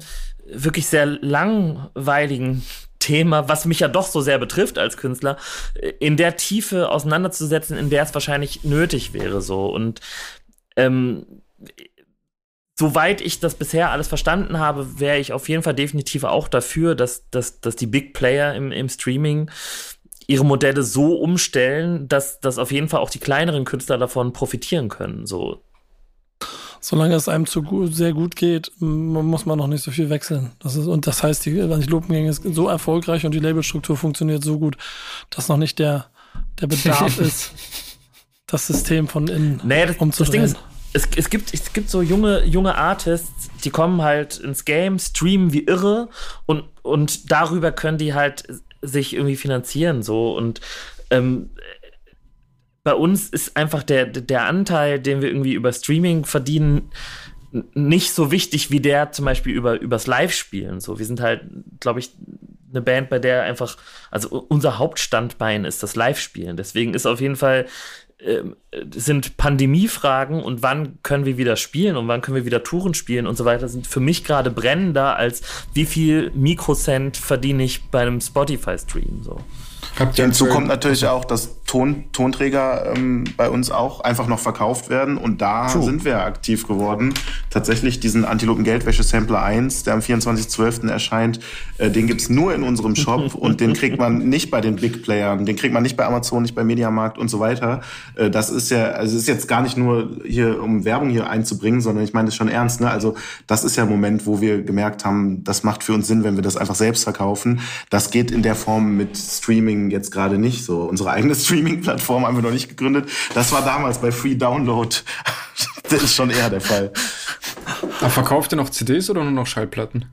wirklich sehr langweiligen Thema, was mich ja doch so sehr betrifft als Künstler, in der Tiefe auseinanderzusetzen, in der es wahrscheinlich nötig wäre so. Und ähm, soweit ich das bisher alles verstanden habe, wäre ich auf jeden Fall definitiv auch dafür, dass, dass, dass die Big Player im, im Streaming ihre Modelle so umstellen, dass, dass auf jeden Fall auch die kleineren Künstler davon profitieren können. So, solange es einem zu gut, sehr gut geht, muss man noch nicht so viel wechseln. Das ist, und das heißt, die Antilopengang ist so erfolgreich und die Labelstruktur funktioniert so gut, dass noch nicht der, der Bedarf ist, das System von innen naja, das, umzudrehen. Das Ding ist, es, es, gibt, es gibt so junge, junge Artists, die kommen halt ins Game, streamen wie irre und, und darüber können die halt sich irgendwie finanzieren so und ähm, bei uns ist einfach der, der Anteil, den wir irgendwie über Streaming verdienen, nicht so wichtig wie der zum Beispiel über, übers Live-Spielen. So, wir sind halt, glaube ich, eine Band, bei der einfach, also unser Hauptstandbein ist das Live-Spielen. Deswegen ist auf jeden Fall, äh, sind Pandemiefragen und wann können wir wieder spielen und wann können wir wieder Touren spielen und so weiter, sind für mich gerade brennender als wie viel Mikrocent verdiene ich bei einem Spotify-Stream. So. Hinzu kommt natürlich auch, dass Ton, Tonträger ähm, bei uns auch einfach noch verkauft werden und da True. sind wir aktiv geworden. Tatsächlich diesen Antilopen Geldwäsche Sampler 1, der am 24.12. erscheint, äh, den gibt's nur in unserem Shop und den kriegt man nicht bei den Big Playern, den kriegt man nicht bei Amazon, nicht bei Mediamarkt und so weiter. Äh, das ist ja, also es ist jetzt gar nicht nur hier, um Werbung hier einzubringen, sondern ich meine das schon ernst. Ne? Also das ist ja ein Moment, wo wir gemerkt haben, das macht für uns Sinn, wenn wir das einfach selbst verkaufen. Das geht in der Form mit Streaming jetzt gerade nicht so. Unsere eigene Streaming-Plattform haben wir noch nicht gegründet. Das war damals bei Free Download. das ist schon eher der Fall. Aber verkauft ihr noch CDs oder nur noch Schallplatten?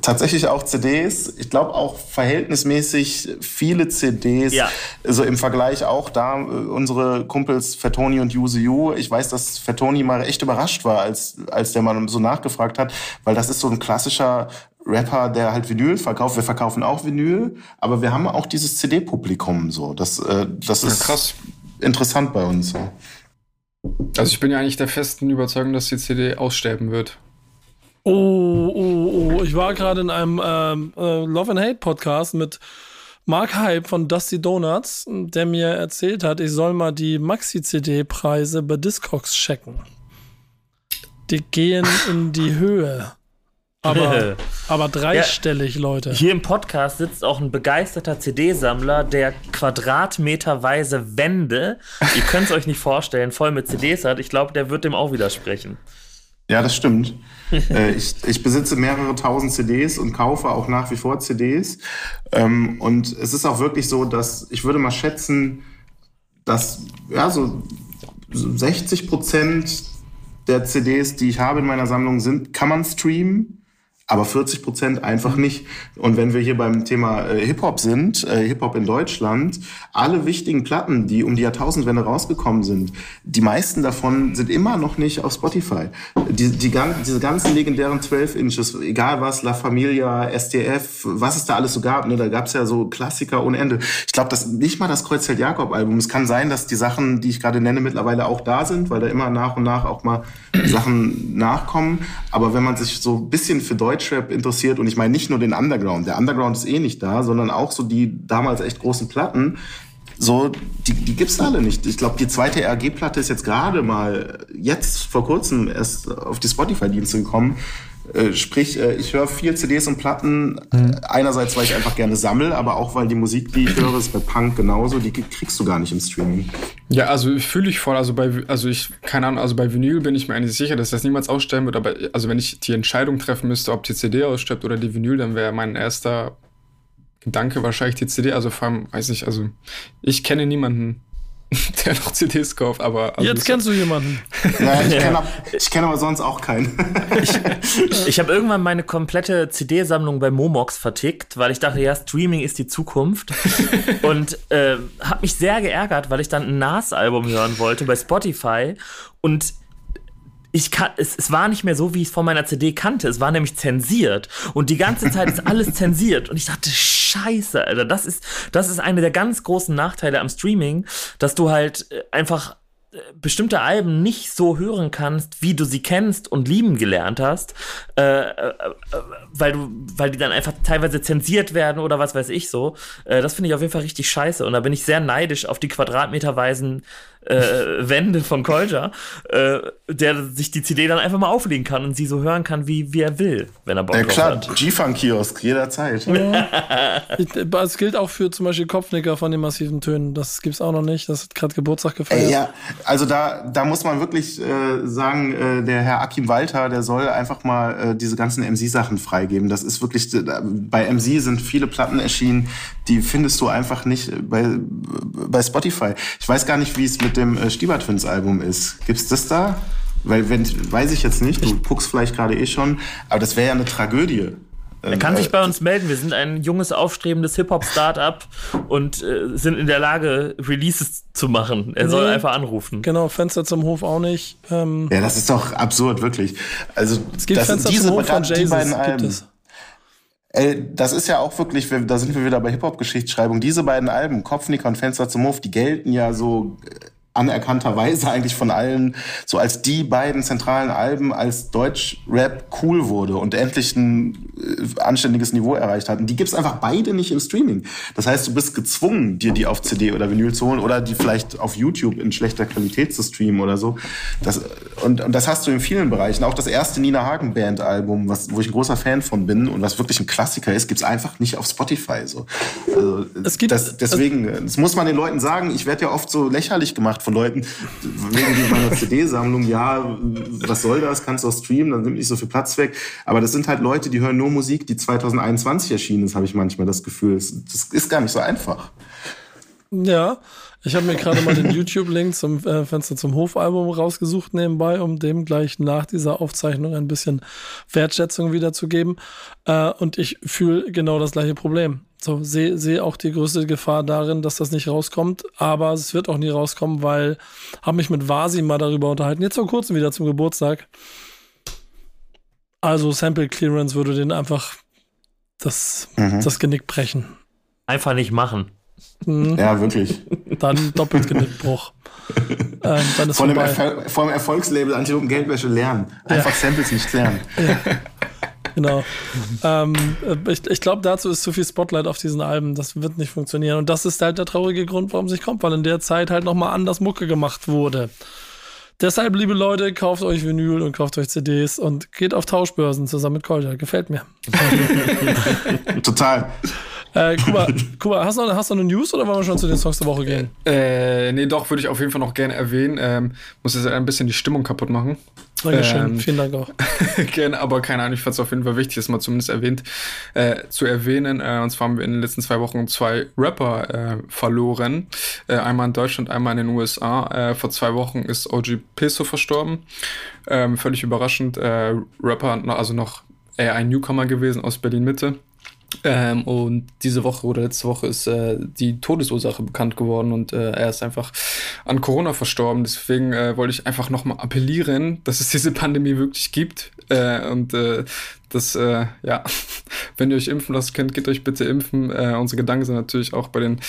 Tatsächlich auch CDs. Ich glaube auch verhältnismäßig viele CDs. Ja. Also im Vergleich auch da äh, unsere Kumpels Fettoni und Use You. Ich weiß, dass Fettoni mal echt überrascht war, als, als der mal so nachgefragt hat, weil das ist so ein klassischer Rapper, der halt Vinyl verkauft. Wir verkaufen auch Vinyl, aber wir haben auch dieses CD-Publikum so. Das, äh, das ist ja, krass. interessant bei uns. So. Also ich bin ja eigentlich der festen Überzeugung, dass die CD aussterben wird. Oh, oh, oh. Ich war gerade in einem ähm, äh, Love and Hate Podcast mit Mark Hype von Dusty Donuts, der mir erzählt hat, ich soll mal die Maxi-CD-Preise bei Discogs checken. Die gehen in die Höhe. Aber, aber dreistellig, ja, Leute. Hier im Podcast sitzt auch ein begeisterter CD-Sammler, der quadratmeterweise Wände, ihr könnt es euch nicht vorstellen, voll mit CDs hat. Ich glaube, der wird dem auch widersprechen. Ja, das stimmt. äh, ich, ich besitze mehrere tausend CDs und kaufe auch nach wie vor CDs. Ähm, und es ist auch wirklich so, dass ich würde mal schätzen, dass ja so 60 Prozent der CDs, die ich habe in meiner Sammlung, sind, kann man streamen aber 40 Prozent einfach nicht. Und wenn wir hier beim Thema äh, Hip-Hop sind, äh, Hip-Hop in Deutschland, alle wichtigen Platten, die um die Jahrtausendwende rausgekommen sind, die meisten davon sind immer noch nicht auf Spotify. Die, die, diese ganzen legendären 12 Inches, egal was, La Familia, STF, was es da alles so gab, ne, da gab es ja so Klassiker ohne Ende. Ich glaube, dass nicht mal das Kreuzfeld Jakob Album. Es kann sein, dass die Sachen, die ich gerade nenne, mittlerweile auch da sind, weil da immer nach und nach auch mal Sachen nachkommen. Aber wenn man sich so ein bisschen für Deutschland Deutschrap interessiert und ich meine nicht nur den Underground, der Underground ist eh nicht da, sondern auch so die damals echt großen Platten, so, die, die gibt's alle nicht. Ich glaube, die zweite RG-Platte ist jetzt gerade mal, jetzt vor kurzem erst auf die Spotify-Dienste gekommen. Äh, sprich, äh, ich höre viel CDs und Platten. Mhm. Einerseits, weil ich einfach gerne sammle, aber auch, weil die Musik, die ich höre, ist bei Punk genauso. Die kriegst du gar nicht im Streaming. Ja, also fühle ich voll. Also bei, also ich, keine Ahnung, also bei Vinyl bin ich mir eigentlich sicher, dass das niemals aussterben wird. Aber also wenn ich die Entscheidung treffen müsste, ob die CD ausstirbt oder die Vinyl, dann wäre mein erster Gedanke wahrscheinlich die CD. Also vor allem, weiß ich, also ich kenne niemanden, der noch CDs kauft, aber. Also Jetzt kennst du jemanden. Ja, ich kenne kenn aber sonst auch keinen. ich ich habe irgendwann meine komplette CD-Sammlung bei Momox vertickt, weil ich dachte, ja, Streaming ist die Zukunft. und äh, habe mich sehr geärgert, weil ich dann ein Nas-Album hören wollte bei Spotify und ich kann, es, es war nicht mehr so, wie ich es von meiner CD kannte. Es war nämlich zensiert. Und die ganze Zeit ist alles zensiert. Und ich dachte, scheiße, Alter, das ist, das ist eine der ganz großen Nachteile am Streaming, dass du halt äh, einfach äh, bestimmte Alben nicht so hören kannst, wie du sie kennst und lieben gelernt hast, äh, äh, weil du, weil die dann einfach teilweise zensiert werden oder was weiß ich so. Äh, das finde ich auf jeden Fall richtig scheiße und da bin ich sehr neidisch auf die quadratmeterweisen äh, Wände von Kolja, äh, der sich die CD dann einfach mal auflegen kann und sie so hören kann, wie, wie er will, wenn er Bock ja, klar, hat. G-Funk-Kiosk, jederzeit. Ja. Es gilt auch für zum Beispiel Kopfnicker von den massiven Tönen. Das gibt es auch noch nicht. Das hat gerade Geburtstag gefeiert. Ey, ja, also da, da muss man wirklich äh, sagen, äh, der Herr Akim Walter, der soll einfach mal äh, diese ganzen MC-Sachen freigeben. Das ist wirklich, äh, bei MC sind viele Platten erschienen, die findest du einfach nicht bei, bei Spotify. Ich weiß gar nicht, wie es mit dem äh, Stieber Twins Album ist. Gibt's das da? Weil, wenn, weiß ich jetzt nicht, du guckst vielleicht gerade eh schon, aber das wäre ja eine Tragödie. Er kann sich bei uns melden. Wir sind ein junges, aufstrebendes Hip-Hop-Startup und äh, sind in der Lage, Releases zu machen. Er nee, soll einfach anrufen. Genau, Fenster zum Hof auch nicht. Ähm ja, das ist doch absurd, wirklich. Also, es gibt das, Fenster diese, zum Hof von Jesus, beiden Alben. Ey, das ist ja auch wirklich, da sind wir wieder bei Hip-Hop-Geschichtsschreibung. Diese beiden Alben, Kopfnicker und Fenster zum Hof, die gelten ja so anerkannterweise eigentlich von allen so als die beiden zentralen Alben, als Deutsch-Rap cool wurde und endlich ein äh, anständiges Niveau erreicht hat. Und die gibt's einfach beide nicht im Streaming. Das heißt, du bist gezwungen, dir die auf CD oder Vinyl zu holen oder die vielleicht auf YouTube in schlechter Qualität zu streamen oder so. Das, und, und das hast du in vielen Bereichen. Auch das erste Nina Hagen Band Album, was, wo ich ein großer Fan von bin und was wirklich ein Klassiker ist, gibt's einfach nicht auf Spotify. So. Also, es gibt, das, deswegen, das muss man den Leuten sagen. Ich werde ja oft so lächerlich gemacht von Leuten wegen meiner CD-Sammlung, ja, was soll das, kannst du auch streamen, dann nimmt nicht so viel Platz weg. Aber das sind halt Leute, die hören nur Musik, die 2021 erschienen ist, habe ich manchmal das Gefühl. Das ist gar nicht so einfach. Ja, ich habe mir gerade mal den YouTube-Link zum äh, Fenster zum Hof-Album rausgesucht nebenbei, um dem gleich nach dieser Aufzeichnung ein bisschen Wertschätzung wiederzugeben. Äh, und ich fühle genau das gleiche Problem. So, sehe seh auch die größte Gefahr darin, dass das nicht rauskommt, aber es wird auch nie rauskommen, weil habe mich mit Vasi mal darüber unterhalten, jetzt vor kurzem wieder zum Geburtstag. Also Sample Clearance würde den einfach das, mhm. das Genick brechen. Einfach nicht machen. Mhm. Ja, wirklich. Dann doppelt Genickbruch. ähm, dann ist vor, dem Erfol dem Erfolgslabel Antilopen Geldwäsche lernen. Einfach ja. Samples nicht klären. Ja. Genau. ähm, ich ich glaube, dazu ist zu viel Spotlight auf diesen Alben. Das wird nicht funktionieren. Und das ist halt der traurige Grund, warum es nicht kommt, weil in der Zeit halt nochmal anders Mucke gemacht wurde. Deshalb, liebe Leute, kauft euch Vinyl und kauft euch CDs und geht auf Tauschbörsen zusammen mit Kolja. Gefällt mir. Total. Äh, Kuba, Kuba hast, du noch, hast du noch eine News oder wollen wir schon zu den Songs der Woche gehen? Äh, nee, doch, würde ich auf jeden Fall noch gerne erwähnen. Ähm, muss jetzt ein bisschen die Stimmung kaputt machen. Dankeschön, ähm, vielen Dank auch. gerne, aber keine Ahnung, ich fand es auf jeden Fall wichtig, das mal zumindest erwähnt, äh, zu erwähnen. Äh, und zwar haben wir in den letzten zwei Wochen zwei Rapper äh, verloren. Äh, einmal in Deutschland, einmal in den USA. Äh, vor zwei Wochen ist OG Peso verstorben. Ähm, völlig überraschend. Äh, Rapper, also noch eher ein Newcomer gewesen aus Berlin-Mitte. Ähm, und diese Woche oder letzte Woche ist äh, die Todesursache bekannt geworden und äh, er ist einfach an Corona verstorben. Deswegen äh, wollte ich einfach nochmal appellieren, dass es diese Pandemie wirklich gibt äh, und äh, das, äh, ja, wenn ihr euch impfen lassen könnt, geht euch bitte impfen. Äh, unsere Gedanken sind natürlich auch bei den,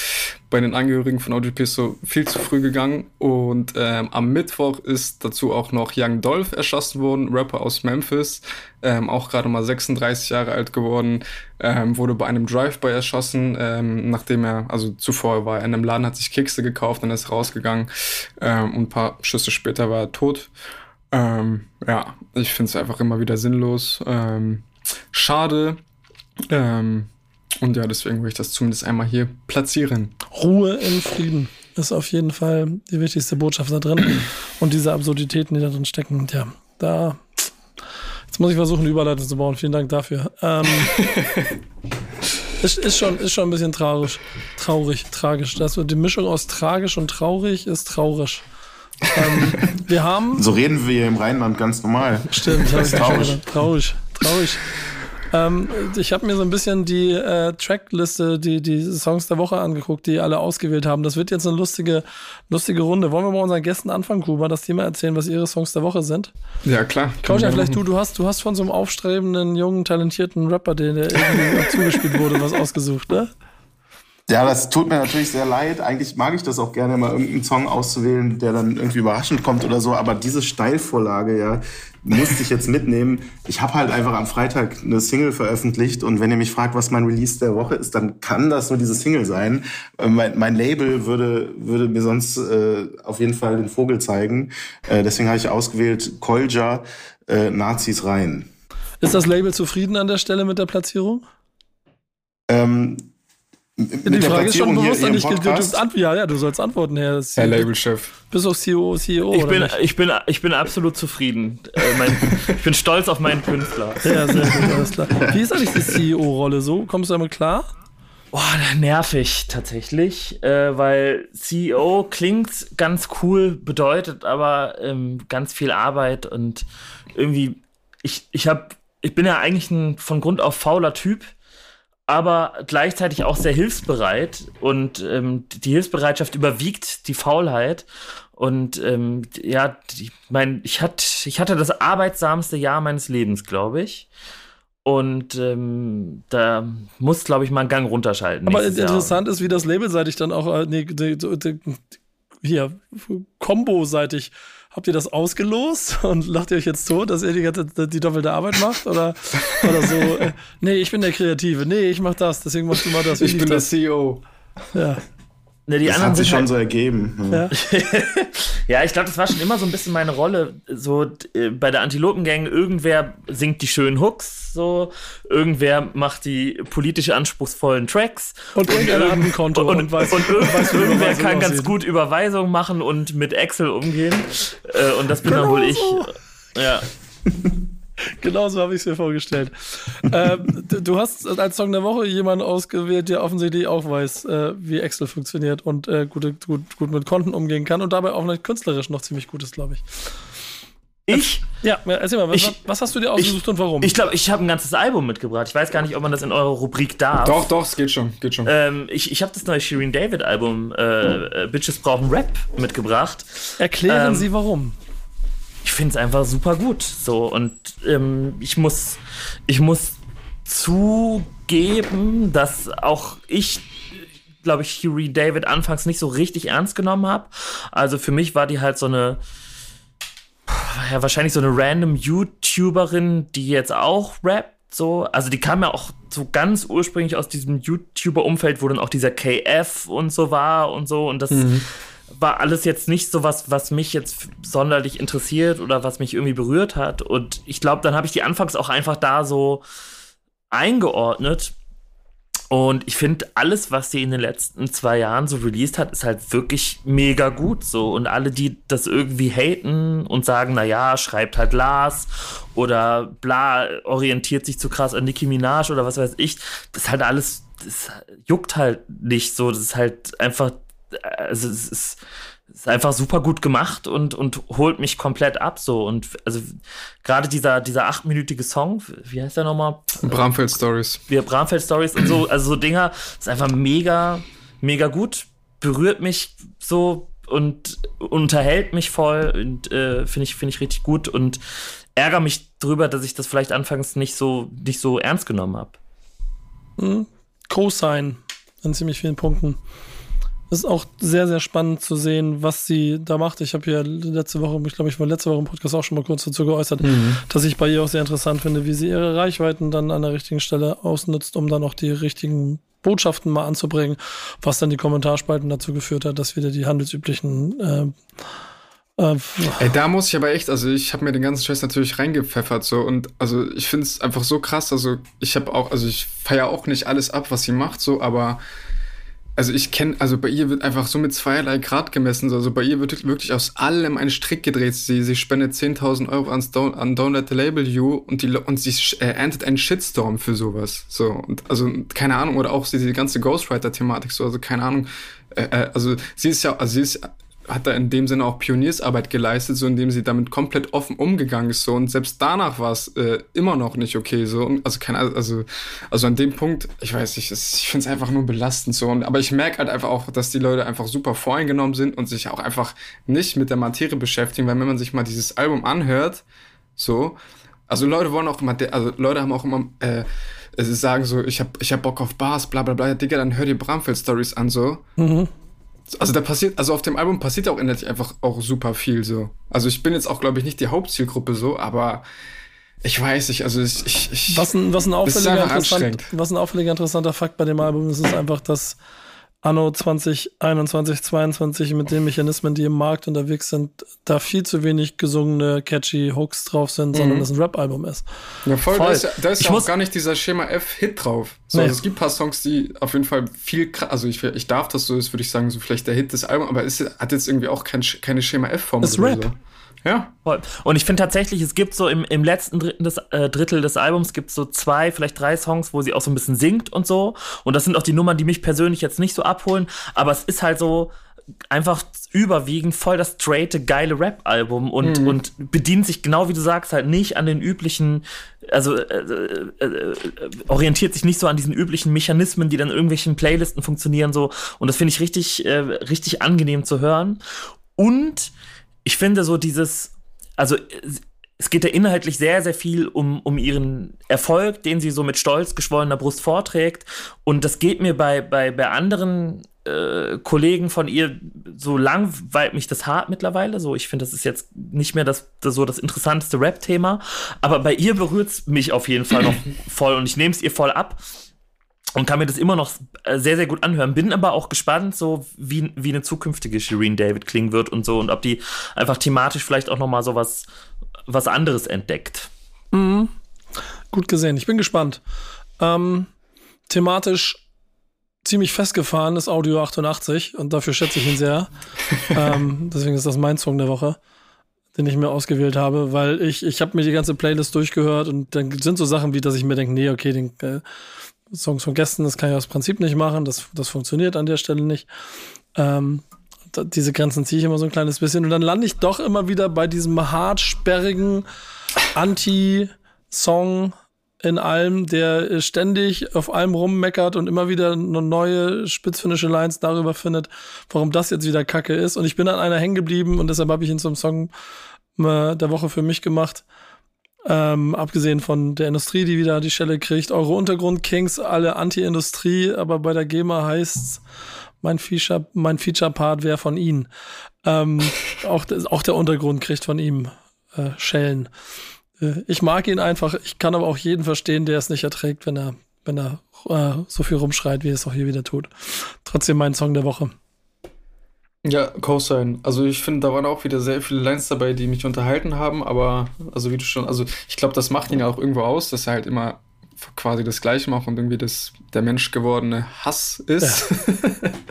bei den Angehörigen von OGP so viel zu früh gegangen. Und ähm, am Mittwoch ist dazu auch noch Young Dolph erschossen worden, Rapper aus Memphis, ähm, auch gerade mal 36 Jahre alt geworden, ähm, wurde bei einem Drive-By erschossen, ähm, nachdem er, also zuvor war er in einem Laden, hat sich Kekse gekauft, dann ist er rausgegangen ähm, und ein paar Schüsse später war er tot. Ähm, ja, ich finde es einfach immer wieder sinnlos. Ähm, schade. Ähm, und ja, deswegen will ich das zumindest einmal hier platzieren. Ruhe in Frieden ist auf jeden Fall die wichtigste Botschaft da drin. Und diese Absurditäten, die da drin stecken, ja, da. Jetzt muss ich versuchen, eine Überleitung zu bauen. Vielen Dank dafür. Ähm, ist, ist, schon, ist schon ein bisschen traurig. Traurig, tragisch. Das, die Mischung aus tragisch und traurig ist traurig. Ähm, wir haben. So reden wir im Rheinland ganz normal. Stimmt, das ist traurig. Traurig, traurig. Ähm, ich habe mir so ein bisschen die äh, Trackliste, die, die Songs der Woche angeguckt, die alle ausgewählt haben. Das wird jetzt eine lustige, lustige Runde. Wollen wir mal unseren Gästen anfangen, Kuba, dass die mal erzählen, was ihre Songs der Woche sind? Ja, klar. Claudia, vielleicht du, du hast, du hast von so einem aufstrebenden, jungen, talentierten Rapper, den der irgendwie zugespielt wurde, was ausgesucht, ne? Ja, das tut mir natürlich sehr leid. Eigentlich mag ich das auch gerne, mal irgendeinen Song auszuwählen, der dann irgendwie überraschend kommt oder so. Aber diese Steilvorlage, ja, musste ich jetzt mitnehmen. Ich habe halt einfach am Freitag eine Single veröffentlicht und wenn ihr mich fragt, was mein Release der Woche ist, dann kann das nur diese Single sein. Äh, mein, mein Label würde, würde mir sonst äh, auf jeden Fall den Vogel zeigen. Äh, deswegen habe ich ausgewählt Kolja, äh, Nazis rein. Ist das Label zufrieden an der Stelle mit der Platzierung? Ähm, mit die Frage ist schon bewusst an dich Ja, ja, du sollst antworten, Herr, Herr Labelchef. Bis auf CEO, CEO ich bin, ich bin, ich bin absolut zufrieden. Äh, mein, ich bin stolz auf meinen Künstler. Ja, sehr gut, alles klar. Wie ist eigentlich die CEO-Rolle so? Kommst du damit klar? Boah, nervig tatsächlich, äh, weil CEO klingt ganz cool, bedeutet aber ähm, ganz viel Arbeit und irgendwie, ich, ich hab, ich bin ja eigentlich ein von Grund auf fauler Typ aber gleichzeitig auch sehr hilfsbereit und ähm, die Hilfsbereitschaft überwiegt die Faulheit. Und ähm, ja, die, mein, ich, hat, ich hatte das arbeitsamste Jahr meines Lebens, glaube ich. Und ähm, da muss, glaube ich, mal einen Gang runterschalten. Aber interessant Jahr. ist, wie das labelseitig dann auch, äh, nee, hier, Combo-seitig Habt ihr das ausgelost und lacht ihr euch jetzt tot, dass ihr die, ganze, die doppelte Arbeit macht? Oder, oder so, äh, nee, ich bin der Kreative, nee, ich mach das, deswegen machst du mal das. Ich bin das? der CEO. Ja. Ne, das hat sich schon halt so ergeben. Ja, ja ich glaube, das war schon immer so ein bisschen meine Rolle. So äh, bei der Antilopengang, irgendwer singt die schönen Hooks, so irgendwer macht die politisch anspruchsvollen Tracks. Und, irgendwer hat ein Konto und, und, weiß, und irgendwas, irgendwer kann ganz gut Überweisungen machen und mit Excel umgehen. Äh, und das bin genau dann wohl ich. Ja. Genauso habe ich es mir vorgestellt. ähm, du hast als Song der Woche jemanden ausgewählt, der offensichtlich auch weiß, äh, wie Excel funktioniert und äh, gut, gut, gut mit Konten umgehen kann und dabei auch künstlerisch noch ziemlich gut ist, glaube ich. Ich? Ja, erzähl mal, was, ich, was hast du dir ausgesucht ich, und warum? Ich glaube, ich habe ein ganzes Album mitgebracht. Ich weiß gar nicht, ob man das in eurer Rubrik darf. Doch, doch, es geht schon, geht schon. Ähm, ich ich habe das neue Shirin David Album äh, äh, Bitches brauchen Rap mitgebracht. Erklären ähm, Sie warum ich finde es einfach super gut. So und ähm, ich muss, ich muss zugeben, dass auch ich glaube ich, Huey David anfangs nicht so richtig ernst genommen habe. Also für mich war die halt so eine, ja, wahrscheinlich so eine random YouTuberin, die jetzt auch rappt. So, also die kam ja auch so ganz ursprünglich aus diesem YouTuber-Umfeld, wo dann auch dieser KF und so war und so. Und das mhm war alles jetzt nicht so was, was mich jetzt sonderlich interessiert oder was mich irgendwie berührt hat. Und ich glaube, dann habe ich die anfangs auch einfach da so eingeordnet. Und ich finde, alles, was sie in den letzten zwei Jahren so released hat, ist halt wirklich mega gut so. Und alle, die das irgendwie haten und sagen, na ja, schreibt halt Lars oder bla, orientiert sich zu krass an Nicki Minaj oder was weiß ich, das ist halt alles, das juckt halt nicht so. Das ist halt einfach also es ist, es ist einfach super gut gemacht und, und holt mich komplett ab so. Und also gerade dieser, dieser achtminütige Song, wie heißt der nochmal? Bramfeld Stories. Wir Bramfeld Stories und so, also so Dinger, ist einfach mega, mega gut, berührt mich so und unterhält mich voll und äh, finde ich, finde ich richtig gut und ärgere mich drüber, dass ich das vielleicht anfangs nicht so, nicht so ernst genommen habe. Mhm. Co-Sign an ziemlich vielen Punkten. Es ist auch sehr, sehr spannend zu sehen, was sie da macht. Ich habe ja letzte Woche, ich glaube, ich war letzte Woche im Podcast auch schon mal kurz dazu geäußert, mhm. dass ich bei ihr auch sehr interessant finde, wie sie ihre Reichweiten dann an der richtigen Stelle ausnutzt, um dann auch die richtigen Botschaften mal anzubringen, was dann die Kommentarspalten dazu geführt hat, dass wieder die handelsüblichen äh, Äh, Ey, da muss ich aber echt, also ich habe mir den ganzen Scheiß natürlich reingepfeffert so und also ich finde es einfach so krass, also ich habe auch, also ich feiere auch nicht alles ab, was sie macht so, aber also ich kenne, also bei ihr wird einfach so mit zweierlei Grad gemessen. Also bei ihr wird wirklich aus allem ein Strick gedreht. Sie, sie spendet 10.000 Euro an, Don't, an Don't Let the Label You und, die, und sie äh, erntet einen Shitstorm für sowas. So, und also keine Ahnung, oder auch diese ganze Ghostwriter-Thematik, so, also keine Ahnung. Äh, äh also sie ist ja, also sie ist hat da in dem Sinne auch Pioniersarbeit geleistet, so indem sie damit komplett offen umgegangen ist so. Und selbst danach war es äh, immer noch nicht okay so. Also kein also also an dem Punkt ich weiß nicht ich finde es einfach nur belastend so. Und, aber ich merke halt einfach auch dass die Leute einfach super voreingenommen sind und sich auch einfach nicht mit der Materie beschäftigen weil wenn man sich mal dieses Album anhört so also Leute wollen auch immer also Leute haben auch immer äh, sagen so ich habe ich habe Bock auf Bars bla bla bla. Digga dann hör dir Bramfeld Stories an so. Mhm also da passiert, also auf dem Album passiert auch inhaltlich einfach auch super viel so. Also ich bin jetzt auch, glaube ich, nicht die Hauptzielgruppe so, aber ich weiß nicht, also ich, ich, ich was ein, was ein auffälliger interessant, was ein auffälliger interessanter Fakt bei dem Album ist, ist einfach, dass Anno 2021, 22 mit den Mechanismen, die im Markt unterwegs sind, da viel zu wenig gesungene, catchy Hooks drauf sind, mhm. sondern es ein Rap-Album ist. Ja, voll. voll. Da ist, da ist ja auch gar nicht dieser Schema F-Hit drauf. So, nee. also es gibt ein paar Songs, die auf jeden Fall viel, also ich, ich darf das so, ist würde ich sagen, so vielleicht der Hit des Albums, aber es hat jetzt irgendwie auch kein, keine Schema F-Form. Es ist Rap. So. Ja. Voll. Und ich finde tatsächlich, es gibt so im, im letzten Drittel des, äh, Drittel des Albums gibt so zwei, vielleicht drei Songs, wo sie auch so ein bisschen singt und so. Und das sind auch die Nummern, die mich persönlich jetzt nicht so abholen. Aber es ist halt so einfach überwiegend voll das straighte, geile Rap-Album und, mhm. und bedient sich genau wie du sagst halt nicht an den üblichen, also äh, äh, äh, orientiert sich nicht so an diesen üblichen Mechanismen, die dann in irgendwelchen Playlisten funktionieren so. Und das finde ich richtig, äh, richtig angenehm zu hören. Und ich finde so dieses, also es geht ja inhaltlich sehr, sehr viel um, um ihren Erfolg, den sie so mit stolz geschwollener Brust vorträgt. Und das geht mir bei, bei, bei anderen äh, Kollegen von ihr so langweilt mich das hart mittlerweile. So, ich finde, das ist jetzt nicht mehr das, das so das interessanteste Rap-Thema. Aber bei ihr berührt es mich auf jeden Fall noch voll und ich nehme es ihr voll ab und kann mir das immer noch äh, sehr, sehr gut anhören. Bin aber auch gespannt, so wie, wie eine zukünftige Shireen David klingen wird und so und ob die einfach thematisch vielleicht auch noch mal so was, was anderes entdeckt. Mhm. Gut gesehen. Ich bin gespannt. Ähm, thematisch ziemlich festgefahren ist Audio 88 und dafür schätze ich ihn sehr. ähm, deswegen ist das mein Song der Woche, den ich mir ausgewählt habe, weil ich, ich habe mir die ganze Playlist durchgehört und dann sind so Sachen wie, dass ich mir denke, nee, okay, den äh, Songs von Gästen, das kann ich aus Prinzip nicht machen, das, das funktioniert an der Stelle nicht. Ähm, da, diese Grenzen ziehe ich immer so ein kleines bisschen und dann lande ich doch immer wieder bei diesem hart sperrigen Anti-Song in allem, der ständig auf allem rummeckert und immer wieder neue spitzfinnische Lines darüber findet, warum das jetzt wieder Kacke ist. Und ich bin an einer hängen geblieben und deshalb habe ich ihn zum Song äh, der Woche für mich gemacht. Ähm, abgesehen von der Industrie, die wieder die Stelle kriegt. Eure Untergrund-Kings, alle Anti-Industrie, aber bei der GEMA heißt's, mein Feature, mein Feature-Part wäre von ihnen. Ähm, auch, auch der Untergrund kriegt von ihm äh, Schellen. Äh, ich mag ihn einfach, ich kann aber auch jeden verstehen, der es nicht erträgt, wenn er, wenn er äh, so viel rumschreit, wie er es auch hier wieder tut. Trotzdem mein Song der Woche. Ja, Cosign. Also ich finde, da waren auch wieder sehr viele Lines dabei, die mich unterhalten haben, aber also wie du schon, also ich glaube, das macht ihn ja auch irgendwo aus, dass er halt immer quasi das Gleiche macht und irgendwie das der Mensch gewordene Hass ist.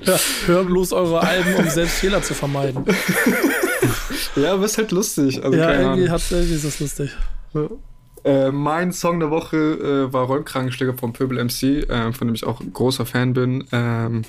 Ja. ja, hör bloß eure Alben, um selbst Fehler zu vermeiden. ja, aber ist halt lustig. Also, ja, irgendwie, hat, irgendwie ist das lustig. Ja. Äh, mein Song der Woche äh, war Rollkragenschläger von Pöbel MC, äh, von dem ich auch großer Fan bin. Ähm,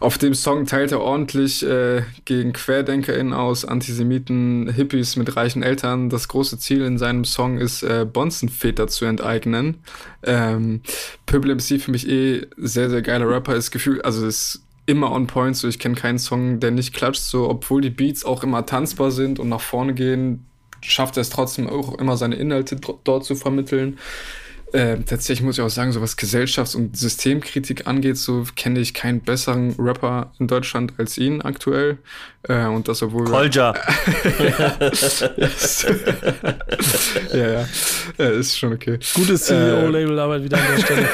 auf dem Song teilt er ordentlich äh, gegen QuerdenkerInnen aus, Antisemiten, Hippies mit reichen Eltern. Das große Ziel in seinem Song ist, äh, Bonzenväter zu enteignen. Ähm, Pöbel MC für mich eh sehr, sehr geiler Rapper. Ist gefühlt, also ist immer on point. So, ich kenne keinen Song, der nicht klatscht. So, obwohl die Beats auch immer tanzbar sind und nach vorne gehen, schafft er es trotzdem auch immer seine Inhalte dort zu vermitteln. Äh, tatsächlich muss ich auch sagen, so was Gesellschafts- und Systemkritik angeht, so kenne ich keinen besseren Rapper in Deutschland als ihn aktuell. Äh, und das obwohl. Kolja. ja, ja, ja. Ist schon okay. Gute CEO-Label-Arbeit wieder an der Stelle.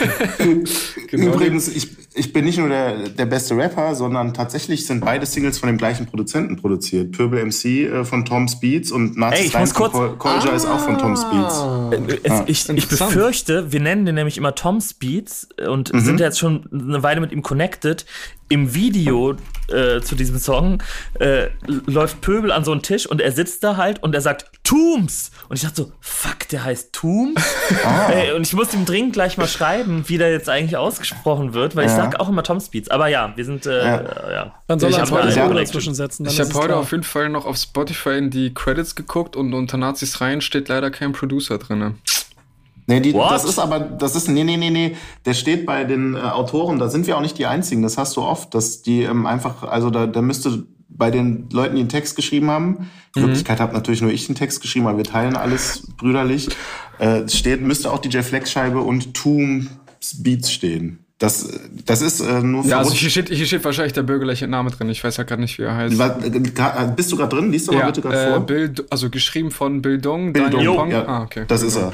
genau. Übrigens, ich, ich bin nicht nur der, der beste Rapper, sondern tatsächlich sind beide Singles von dem gleichen Produzenten produziert. Pöbel MC äh, von Tom Speeds und Ey, Nazis kurz- Kol Kolja ist auch von Tom Speeds. Äh, Es, Ah, ich, ich befürchte, wir nennen den nämlich immer Tom Speeds und sind jetzt schon eine Weile mit ihm connected. Im Video äh, zu diesem Song äh, läuft Pöbel an so einen Tisch und er sitzt da halt und er sagt Tooms. Und ich dachte so, fuck, der heißt Tooms? Ey, und ich musste ihm dringend gleich mal schreiben, wie der jetzt eigentlich ausgesprochen wird, weil ich Ja. sag auch immer Tom Speeds. Aber ja, wir sind, äh, ja. Dann soll Ich er heute- Ja. dazwischen setzen. Ich habe heute klar. auf jeden Fall noch auf Spotify in die Credits geguckt und unter Nazis rein steht leider kein Producer drin. Nee, die, What? das ist aber, das ist, nee, nee, nee, nee, der steht bei den äh, Autoren, da sind wir auch nicht die Einzigen, das hast du oft, dass die ähm, einfach, also da, da müsste bei den Leuten, die einen Text geschrieben haben, in Wirklichkeit habe natürlich nur ich den Text geschrieben, aber wir teilen alles brüderlich, äh, steht, müsste auch DJ Flexscheibe und Toom Beats stehen. Das, das ist äh, nur Ja, also hier steht, hier steht wahrscheinlich der bürgerliche Name drin. Ich weiß ja gerade nicht, wie er heißt. Äh, ga- bist du gerade drin? Liest du mal ja, bitte gerade äh, vor. Bill, also geschrieben von Bill Dong, Bildung. Daniel. Pong. Ja, Ah, okay. Das ist er.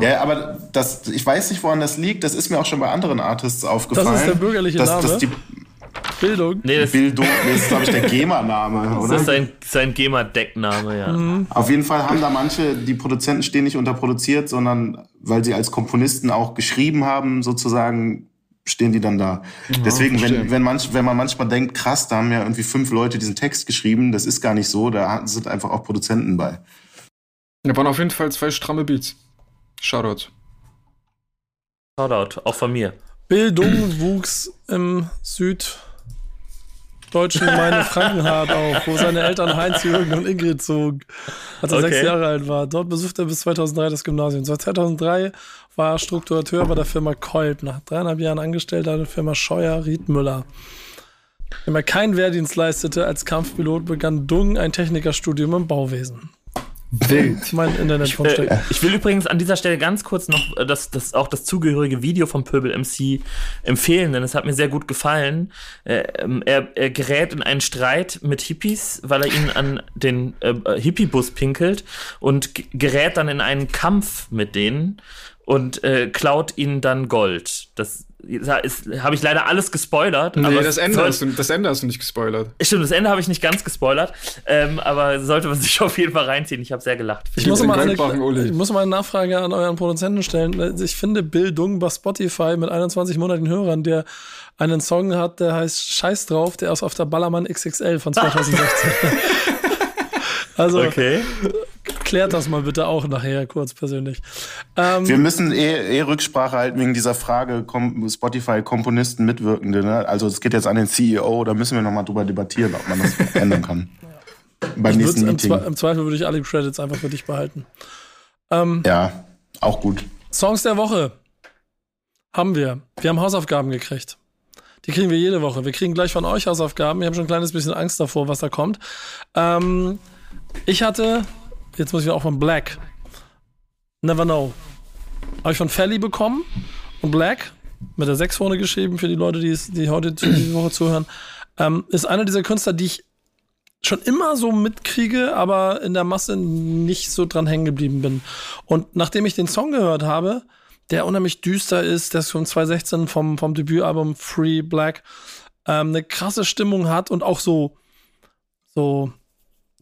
Ja, aber das, ich weiß nicht, woran das liegt. Das ist mir auch schon bei anderen Artists aufgefallen. der bürgerliche dass, Name? Dass die Bildung. Nee, das, Bildung, das ist, glaube ich, der GEMA-Name, das oder? ist sein, sein GEMA-Deckname, ja. Auf jeden Fall haben da manche, die Produzenten stehen nicht unter produziert, sondern weil sie als Komponisten auch geschrieben haben, sozusagen, stehen die dann da. Deswegen, verstehe. wenn, wenn, manch, wenn man manchmal denkt, krass, da haben ja irgendwie fünf Leute diesen Text geschrieben, das ist gar nicht so, da sind einfach auch Produzenten bei. Da waren auf jeden Fall zwei stramme Beats. Shoutout. Shoutout, auch von mir. Bildung wuchs im süddeutschen Gemeinde Frankenhardt auf, wo seine Eltern Heinz, Jürgen und Ingrid zogen, als er Okay. sechs Jahre alt war. Dort besuchte er bis 2003 das Gymnasium. Seit 2003 war er Strukturateur bei der Firma Kolb. Nach dreieinhalb Jahren Angestellter der Firma Scheuer Riedmüller. Wenn er keinen Wehrdienst leistete als Kampfpilot, begann Dung ein Technikerstudium im Bauwesen. Wild. Mein Internetfundstück. Äh, ich will übrigens an dieser Stelle ganz kurz noch äh, das, das, auch das zugehörige Video vom Pöbel MC empfehlen, denn es hat mir sehr gut gefallen. Äh, ähm, er, er gerät in einen Streit mit Hippies, weil er ihnen an den äh, äh, Hippiebus pinkelt und gerät dann in einen Kampf mit denen und äh, klaut ihnen dann Gold. Das habe ich leider alles gespoilert. Nee, aber das Ende, soll- hast du, das Ende hast du nicht gespoilert. Stimmt, das Ende habe ich nicht ganz gespoilert, ähm, aber sollte man sich auf jeden Fall reinziehen. Ich habe sehr gelacht. Ich muss, mal eine, ich muss mal eine Nachfrage an euren Produzenten stellen. Ich finde Bill Dung bei Spotify mit 21 monatlichen Hörern, der einen Song hat, der heißt Scheiß drauf, der ist auf der Ballermann XXL von 2016. also Okay. Klärt das mal bitte auch nachher kurz persönlich. Ähm, Wir müssen eh, eh Rücksprache halten wegen dieser Frage, Kom Spotify, Komponisten, Mitwirkende. Ne? Also es geht jetzt an den CEO, da müssen wir nochmal drüber debattieren, ob man das ändern kann. Beim ich nächsten würd's im, Meeting. Zwe im Zweifel würde ich alle Credits einfach für dich behalten. Ähm, Ja, auch gut. Songs der Woche haben wir. Wir haben Hausaufgaben gekriegt. Die kriegen wir jede Woche. Wir kriegen gleich von euch Hausaufgaben. Ich habe schon ein kleines bisschen Angst davor, was da kommt. Ähm, ich hatte, jetzt muss ich auch von Black. Never Know. Habe ich von Felly bekommen. Und Black, mit der 6 vorne geschrieben, für die Leute, die, es- die heute diese Woche zuhören, ähm, ist einer dieser Künstler, die ich schon immer so mitkriege, aber in der Masse nicht so dran hängen geblieben bin. Und nachdem ich den Song gehört habe, der unheimlich düster ist, der von 2016 vom, vom Debütalbum Free Black, ähm, eine krasse Stimmung hat und auch so, so,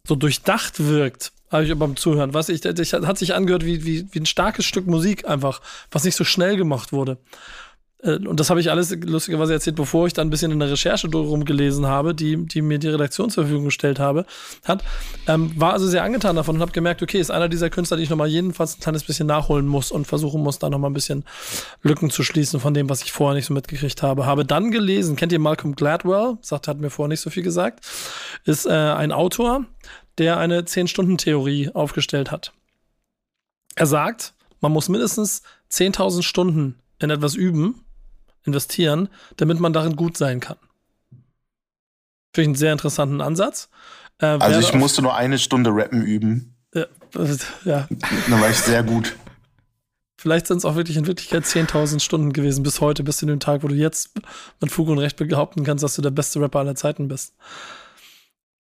so durchdacht wirkt, habe ich beim Zuhören. Was ich, ich hat sich angehört wie, wie, wie ein starkes Stück Musik einfach, was nicht so schnell gemacht wurde. Äh, Und das habe ich alles lustigerweise erzählt, bevor ich dann ein bisschen in der Recherche rumgelesen habe, die, die mir die Redaktion zur Verfügung gestellt habe, hat. Ähm, war also sehr angetan davon und habe gemerkt, okay, ist einer dieser Künstler, die ich nochmal jedenfalls ein kleines bisschen nachholen muss und versuchen muss, da nochmal ein bisschen Lücken zu schließen von dem, was ich vorher nicht so mitgekriegt habe. Habe dann gelesen, kennt ihr Malcolm Gladwell? Sagt, hat mir vorher nicht so viel gesagt. Ist äh, ein Autor, der eine 10-Stunden-Theorie aufgestellt hat. Er sagt, man muss mindestens 10.000 Stunden in etwas üben, investieren, damit man darin gut sein kann. Finde ich einen sehr interessanten Ansatz. Äh, Also ich musste nur eine Stunde rappen üben. Ja, ja, Da war ich sehr gut. vielleicht sind es auch wirklich in Wirklichkeit 10.000 Stunden gewesen bis heute, bis zu dem Tag, wo du jetzt mit Fug und Recht behaupten kannst, dass du der beste Rapper aller Zeiten bist.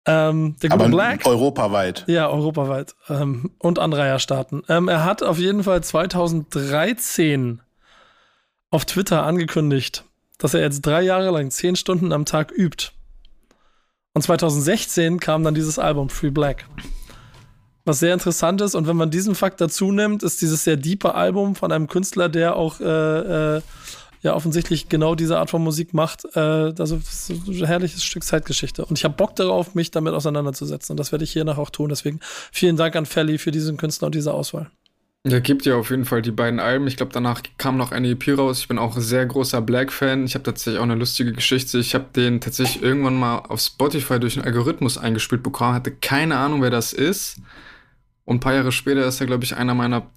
Ähm, der gute Aber Black. europaweit. Ja, europaweit. Ähm, und Anreiherstaaten. Ähm, er hat auf jeden Fall 2013 auf Twitter angekündigt, dass er jetzt drei Jahre lang zehn Stunden am Tag übt. Und 2016 kam dann dieses Album Free Black. Was sehr interessant ist, und wenn man diesen Fakt dazu nimmt, ist dieses sehr diepe Album von einem Künstler, der auch äh, äh, ja offensichtlich genau diese Art von Musik macht. Äh, also ein herrliches Stück Zeitgeschichte. Und ich habe Bock darauf, mich damit auseinanderzusetzen. Und das werde ich hier nach auch tun. Deswegen vielen Dank an Felly für diesen Künstler und diese Auswahl. Ja, gibt ja auf jeden Fall die beiden Alben. Ich glaube, danach kam noch eine EP raus. Ich bin auch sehr großer Black-Fan. Ich habe tatsächlich auch eine lustige Geschichte. Ich habe den tatsächlich irgendwann mal auf Spotify durch einen Algorithmus eingespielt bekommen, hatte keine Ahnung, wer das ist. Und ein paar Jahre später ist er, glaube ich, einer meiner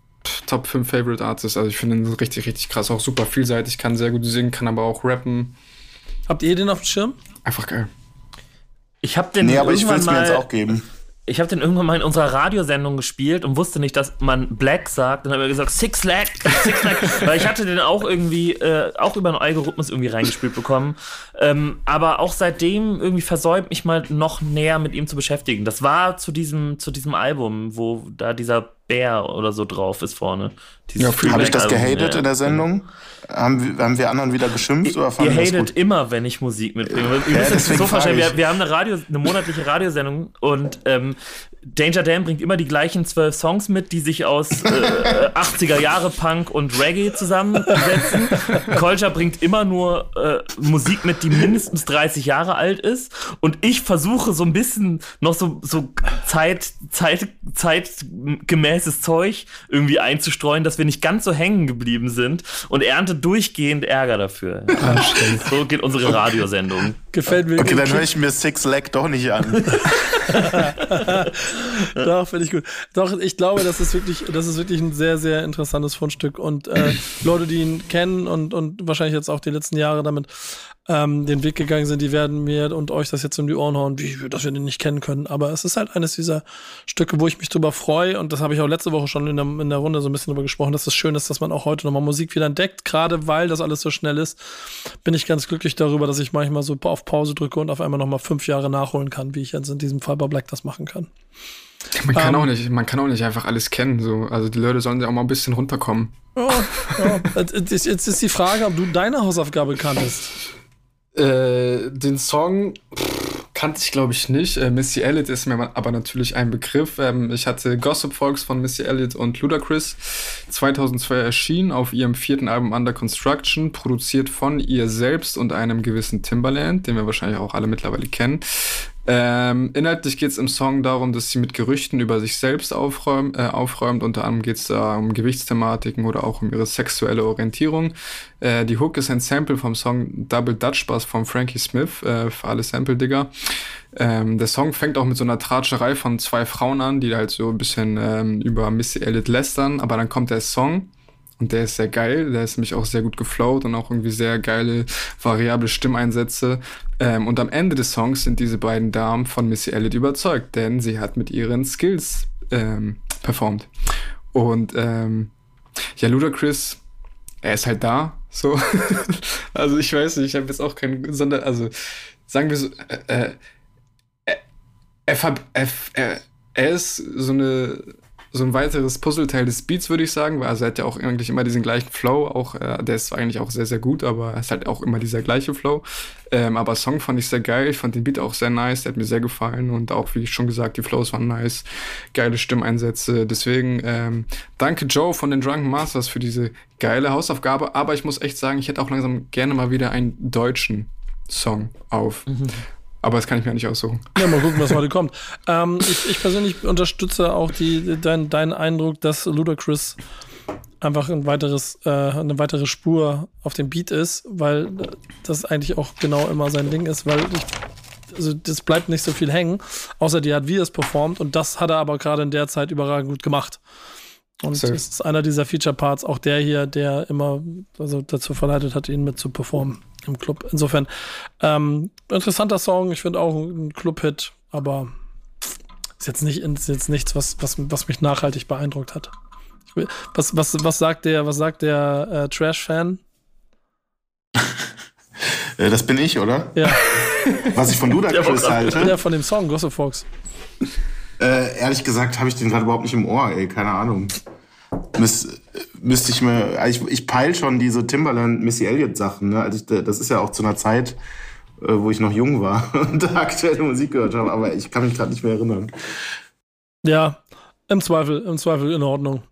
Top 5 Favorite Artists. Also ich finde ihn richtig, richtig krass. Auch super vielseitig, kann sehr gut singen, kann aber auch rappen. Habt ihr den auf dem Schirm? Einfach geil. Ich habe den Nee, aber ich will es mir jetzt auch geben. Ich habe den irgendwann mal in unserer Radiosendung gespielt und wusste nicht, dass man Black sagt. Dann habe ich gesagt, Six Lag, Six Lag. Weil ich hatte den auch irgendwie, äh, auch über einen Algorithmus irgendwie reingespielt bekommen. Ähm, aber auch seitdem irgendwie versäumt, mich mal noch näher mit ihm zu beschäftigen. Das war zu diesem, zu diesem Album, wo da dieser Bär oder so drauf ist vorne. Dieses Ja, Habe ich das gehatet ja. in der Sendung? Haben wir, haben wir anderen wieder geschimpft oder Ihr fanden hatet immer, wenn ich Musik mitbringe. Ihr Ja, müsst deswegen so frage wir, wir haben eine, Radio, eine monatliche Radiosendung und ähm, Danger Dan bringt immer die gleichen zwölf Songs mit, die sich aus äh, 80er Jahre Punk und Reggae zusammensetzen. Kolja bringt immer nur äh, Musik mit, die mindestens 30 Jahre alt ist. Und ich versuche so ein bisschen noch so, so Zeit, Zeit, zeitgemäßes Zeug irgendwie einzustreuen, dass wir nicht ganz so hängen geblieben sind und ernte durchgehend Ärger dafür. so geht unsere Radiosendung. Gefällt mir. Okay, dann höre ich mir Six Leg doch nicht an. Doch, finde ich gut. Doch, ich glaube, das ist wirklich, das ist wirklich ein sehr, sehr interessantes Fundstück. Und äh, Leute, die ihn kennen und, und wahrscheinlich jetzt auch die letzten Jahre damit ähm, den Weg gegangen sind, die werden mir und euch das jetzt um die Ohren hauen, wie, dass wir den nicht kennen können. Aber es ist halt eines dieser Stücke, wo ich mich drüber freue. Und das habe ich auch letzte Woche schon in der, in der Runde so ein bisschen drüber gesprochen, dass es schön ist, dass man auch heute nochmal Musik wieder entdeckt. Gerade weil das alles so schnell ist, bin ich ganz glücklich darüber, dass ich manchmal so auf Pause drücke und auf einmal nochmal fünf Jahre nachholen kann, wie ich jetzt in diesem Fall bei Black das machen kann. Man kann, Ähm, auch nicht, man kann auch nicht einfach alles kennen. So. Also die Leute sollen ja auch mal ein bisschen runterkommen. Ja, ja. Jetzt ist- jetzt ist die Frage, ob du deine Hausaufgabe kanntest. Äh, den Song pff, kannte ich, glaube ich, nicht. Äh, Missy Elliott ist mir aber natürlich ein Begriff. Ähm, ich hatte Gossip Folks von Missy Elliott und Ludacris 2002 erschienen auf ihrem vierten Album Under Construction, produziert von ihr selbst und einem gewissen Timbaland, den wir wahrscheinlich auch alle mittlerweile kennen. Ähm, inhaltlich geht es im Song darum, dass sie mit Gerüchten über sich selbst aufräumt. Äh, aufräumt. Unter anderem geht es da um Gewichtsthematiken oder auch um ihre sexuelle Orientierung. Äh, die Hook ist ein Sample vom Song Double Dutch Bass von Frankie Smith, äh, für alle Sample-Digger. Ähm, der Song fängt auch mit so einer Tratscherei von zwei Frauen an, die halt so ein bisschen ähm, über Missy Elliott lästern, aber dann kommt der Song und der ist sehr geil, der ist nämlich auch sehr gut geflowt und auch irgendwie sehr geile, variable Stimmeinsätze. Ähm, und am Ende des Songs sind diese beiden Damen von Missy Elliott überzeugt, denn sie hat mit ihren Skills ähm, performt. Und ähm, ja, Ludacris, er ist halt da, so. also ich weiß nicht, ich habe jetzt auch keinen, sondern, also sagen wir so, äh, äh, er, er, er, er ist so eine so ein weiteres Puzzleteil des Beats, würde ich sagen, weil also er hat ja auch eigentlich immer diesen gleichen Flow, auch äh, der ist eigentlich auch sehr, sehr gut, aber es ist halt auch immer dieser gleiche Flow. Ähm, aber Song fand ich sehr geil, ich fand den Beat auch sehr nice, der hat mir sehr gefallen und auch, wie ich schon gesagt, die Flows waren nice, geile Stimmeinsätze. Deswegen ähm, danke Joe von den Drunken Masters für diese geile Hausaufgabe, aber ich muss echt sagen, ich hätte auch langsam gerne mal wieder einen deutschen Song auf. Aber das kann ich mir nicht aussuchen. Ja, mal gucken, was heute kommt. Ähm, ich, ich persönlich unterstütze auch die, dein, deinen Eindruck, dass Ludacris einfach ein weiteres, äh, eine weitere Spur auf dem Beat ist, weil das eigentlich auch genau immer sein Ding ist, weil ich, also das bleibt nicht so viel hängen, außer die hat, wie er es performt und das hat er aber gerade in der Zeit überragend gut gemacht. Und Safe. es ist einer dieser Feature-Parts, auch der hier, der immer also dazu verleitet hat, ihn mit zu performen im Club. Insofern, ähm, interessanter Song, ich finde auch ein Club-Hit, aber ist jetzt nicht ist jetzt nichts, was, was, was mich nachhaltig beeindruckt hat. Was, was, was sagt der, was sagt der äh, Trash-Fan? Äh, das bin ich, oder? Ja, Was ich von Ludacris halte. der von dem Song Gossip Fox. Äh, ehrlich gesagt habe ich den gerade überhaupt nicht im Ohr, ey, keine Ahnung. Miss, müsste ich mir, also ich, ich peil schon diese Timberland Missy Elliott Sachen, ne? Also ich, das ist ja auch zu einer Zeit, äh, wo ich noch jung war und da aktuelle Musik gehört habe, aber ich kann mich gerade nicht mehr erinnern. Ja, im Zweifel, im Zweifel in Ordnung.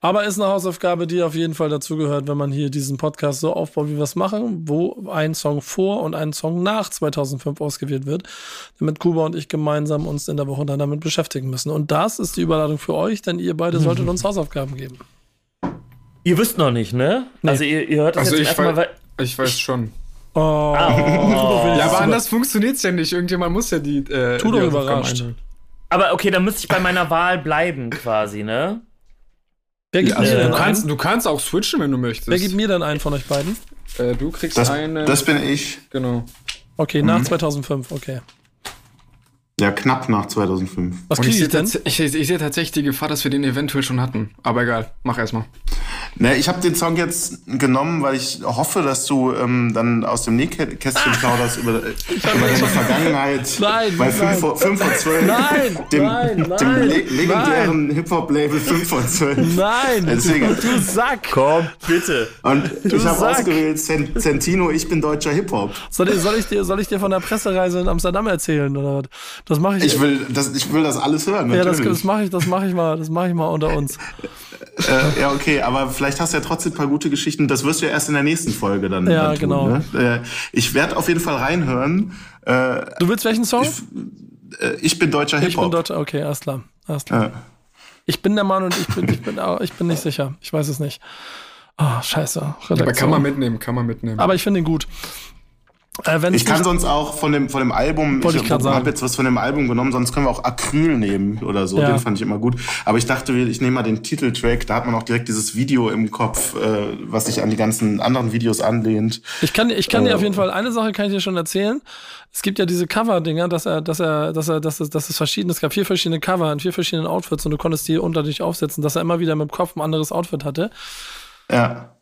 Aber ist eine Hausaufgabe, die auf jeden Fall dazugehört, wenn man hier diesen Podcast so aufbaut, wie wir es machen, wo ein Song vor und ein Song nach 2005 ausgewählt wird, damit Kuba und ich gemeinsam uns in der Woche dann damit beschäftigen müssen. Und das ist die Überladung für euch, denn ihr beide solltet uns Hausaufgaben geben. Ihr wisst noch nicht, ne? Nee. Also ihr, ihr hört das Also jetzt ich, erstmal, wei weil. ich weiß schon. Oh, Oh. Ja, aber anders funktioniert's ja nicht. Irgendjemand muss ja die. Äh, Tu doch überrascht. Aber okay, dann müsste ich bei meiner Wahl bleiben, quasi, ne? wer gibt, Also, mir denn du, kannst, einen? du kannst auch switchen, wenn du möchtest. wer gibt mir dann einen von euch beiden? äh, du kriegst Das, eine. das bin ich. genau. Okay, nach 2005, okay. Ja, knapp nach 2005. Was Und ich sehe ich denn? tats ich, ich sehe tatsächlich die Gefahr, dass wir den eventuell schon hatten. Aber egal, mach erstmal. Ne, ich habe den Song jetzt genommen, weil ich hoffe, dass du ähm, dann aus dem Nähkästchen plauderst über, über deine Vergangenheit Nein, bei nein. 5 vor, 5 vor 12. Nein, dem, nein, dem nein, le legendären Hip-Hop-Label 5 vor 12. Nein, Deswegen. du Sack. Komm, bitte. Und ich habe ausgewählt Cent- Centino, ich bin deutscher Hip-Hop. Soll soll, ich dir, soll ich dir von der Pressereise in Amsterdam erzählen oder was? Das mache ich. Ich will das, ich will das alles hören, ja, das, natürlich. das mache ich, das mache ich mal, das mache ich mal unter uns. Äh, ja, okay, aber vielleicht hast du ja trotzdem ein paar gute Geschichten. Das wirst du ja erst in der nächsten Folge dann. Ja, dann tun, genau. Ne? Äh, ich werde auf jeden Fall reinhören. Äh, Du willst welchen Song? äh, ich bin deutscher Ich bin dort. Okay, alles klar, alles klar. Ja. Ich bin der Mann und ich bin, ich bin, auch- ich bin nicht sicher. Ich weiß es nicht. Ah, scheiße. Aber Redaktion. kann man mitnehmen, kann man mitnehmen. Aber ich finde ihn gut. Äh, Ich kann sonst auch von dem, von dem Album, ich sagen. habe jetzt was von dem Album genommen, sonst können wir auch Acryl nehmen oder so. Ja. Den fand ich immer gut. Aber ich dachte, ich nehme mal den Titeltrack, da hat man auch direkt dieses Video im Kopf, äh, was sich an die ganzen anderen Videos anlehnt. Ich kann, ich kann dir Äh, auf jeden Fall eine Sache kann ich dir schon erzählen. Es gibt ja diese Cover-Dinger, dass er, dass er, dass er, dass es, dass es verschiedene, es gab vier verschiedene Cover in vier verschiedenen Outfits und du konntest die unter dich aufsetzen, dass er immer wieder mit dem Kopf ein anderes Outfit hatte. Ja.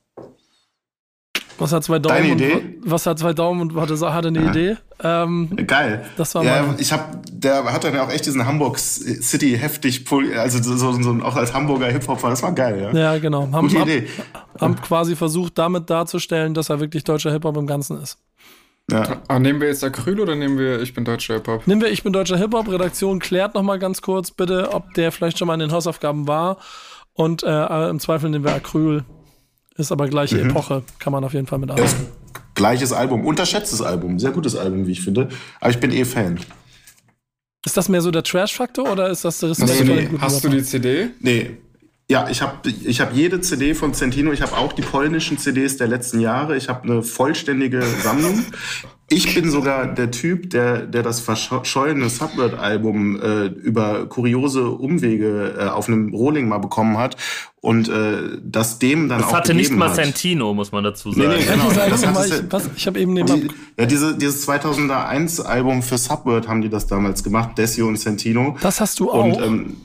Was hat zwei Daumen? Deine und, Idee? Was hat zwei Daumen und hatte, hatte eine Idee? Ähm, Geil. Das war ja, ich habe, der hat dann ja auch echt diesen Hamburg City heftig, also so, so, so auch als Hamburger Hip-Hopper, das war geil, ja. ja, genau. Haben, Gute haben, Idee. haben quasi versucht, damit darzustellen, dass er wirklich deutscher Hip-Hop im Ganzen ist. Ja. Ah, nehmen wir jetzt Acryl oder nehmen wir Ich bin deutscher Hip-Hop? Nehmen wir Ich bin deutscher Hip-Hop. Redaktion klärt noch mal ganz kurz bitte, ob der vielleicht schon mal in den Hausaufgaben war. Und äh, im Zweifel nehmen wir Acryl. Ist aber gleiche Mhm. Epoche. Kann man auf jeden Fall mit Das arbeiten. gleiches Album, unterschätztes Album, sehr gutes Album, wie ich finde. Aber ich bin eh Fan. Ist das mehr so der Trash-Faktor oder ist das der Respekt Hast du vor den die, guten hast du die CD? Nee. Ja, ich habe ich hab jede CD von Centino, ich habe auch die polnischen CDs der letzten Jahre, ich habe eine vollständige Sammlung. Ich bin sogar der Typ, der, der das verschollene Subword-Album äh, über kuriose Umwege äh, auf einem Rohling mal bekommen hat und äh, das dem dann Das auch hatte nicht mal hat. Santino, muss man dazu Nee, sagen. nee, genau. Welches Album Das es ich, ja- was? Ich habe eben nebenan. Die, ja, diese, dieses 2001-Album für Subword haben die das damals gemacht, Desio und Centino. Das hast du auch. Und ähm,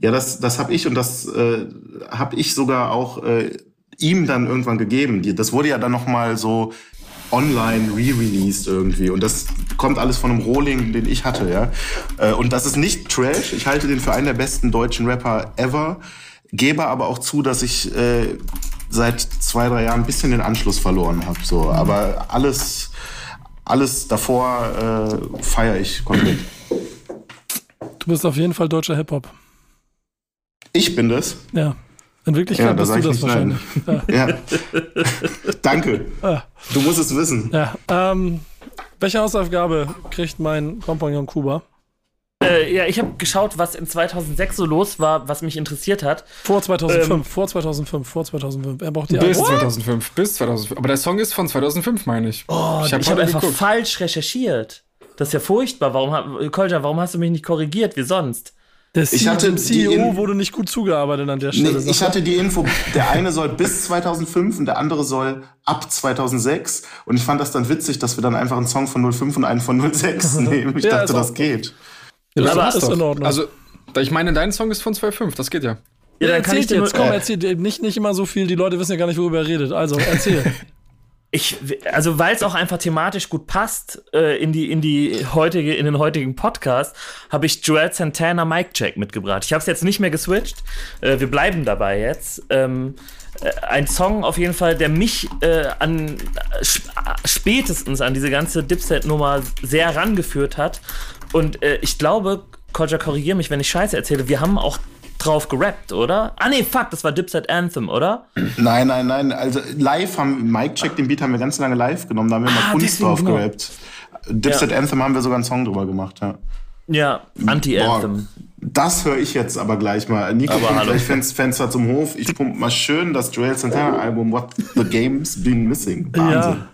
ja, das, das habe ich und das äh, habe ich sogar auch äh, ihm dann irgendwann gegeben. Das wurde ja dann noch mal so online re-released irgendwie und das kommt alles von einem Rohling, den ich hatte, ja. Äh, und das ist nicht Trash. Ich halte den für einen der besten deutschen Rapper ever. Gebe aber auch zu, dass ich äh, seit zwei, drei Jahren ein bisschen den Anschluss verloren habe. So, aber alles, alles davor äh, feiere ich komplett. Du bist auf jeden Fall deutscher Hip-Hop. Ich bin das. Ja. In Wirklichkeit Ja, da bist sag du das wahrscheinlich. Ja. Danke. Ah. Du musst es wissen. Ja. Ähm, welche Hausaufgabe kriegt mein Kompagnon Kuba? Äh, ja, ich habe geschaut, was in 2006 so los war, was mich interessiert hat. Vor 2005, Ähm. vor 2005, vor 2005. Er braucht die Bis Alben. 2005. Bis 2005. Aber der Song ist von 2005, meine ich. Oh, ich habe heute einfach geguckt. falsch recherchiert. Das ist ja furchtbar. Warum, hab- Kolja, warum hast du mich nicht korrigiert? Wie sonst? Der Ich C- hatte CEO wurde nicht gut zugearbeitet an der Nee, Stelle. ich sagt er. hatte die Info, der eine soll bis 2005 und der andere soll ab 2006. Und ich fand das dann witzig, dass wir dann einfach einen Song von 05 und einen von 06 nehmen. Ich Ja, dachte, das geht. ja, das aber ist Doch. in Ordnung. Also, ich meine, dein Song ist von 2005, das geht ja. ja, dann kann ich erzählt dir jetzt, nur- komm, äh, erzähl nicht, nicht immer so viel, die Leute wissen ja gar nicht, worüber er redet. Also, erzähl. Ich, also weil es auch einfach thematisch gut passt äh, in die in die heutige in den heutigen Podcast, habe ich Joel Santana Mic Check mitgebracht. Ich habe es jetzt nicht mehr geswitcht. Äh, wir bleiben dabei jetzt. Ähm, äh, ein Song auf jeden Fall, der mich äh, an spätestens an diese ganze Dipset-Nummer sehr rangeführt hat. Und äh, ich glaube, Kolja, korrigier mich, wenn ich Scheiße erzähle, wir haben auch drauf gerappt, oder? Ah nee, fuck, das war Dipset Anthem, oder? Nein, nein, nein. Also live haben Mike Check den Beat haben wir ganz lange live genommen, da haben wir mal ah, Kunst drauf genau. gerappt. Dipset ja. Anthem haben wir sogar einen Song drüber gemacht, ja. Ja, Anti-Anthem. Das höre ich jetzt aber gleich mal. Nico aber kommt gleich Fenster, Fenster zum Hof. Ich pumpe mal schön das Joel Santana Album What the Game's Been Missing. Wahnsinn. Ja.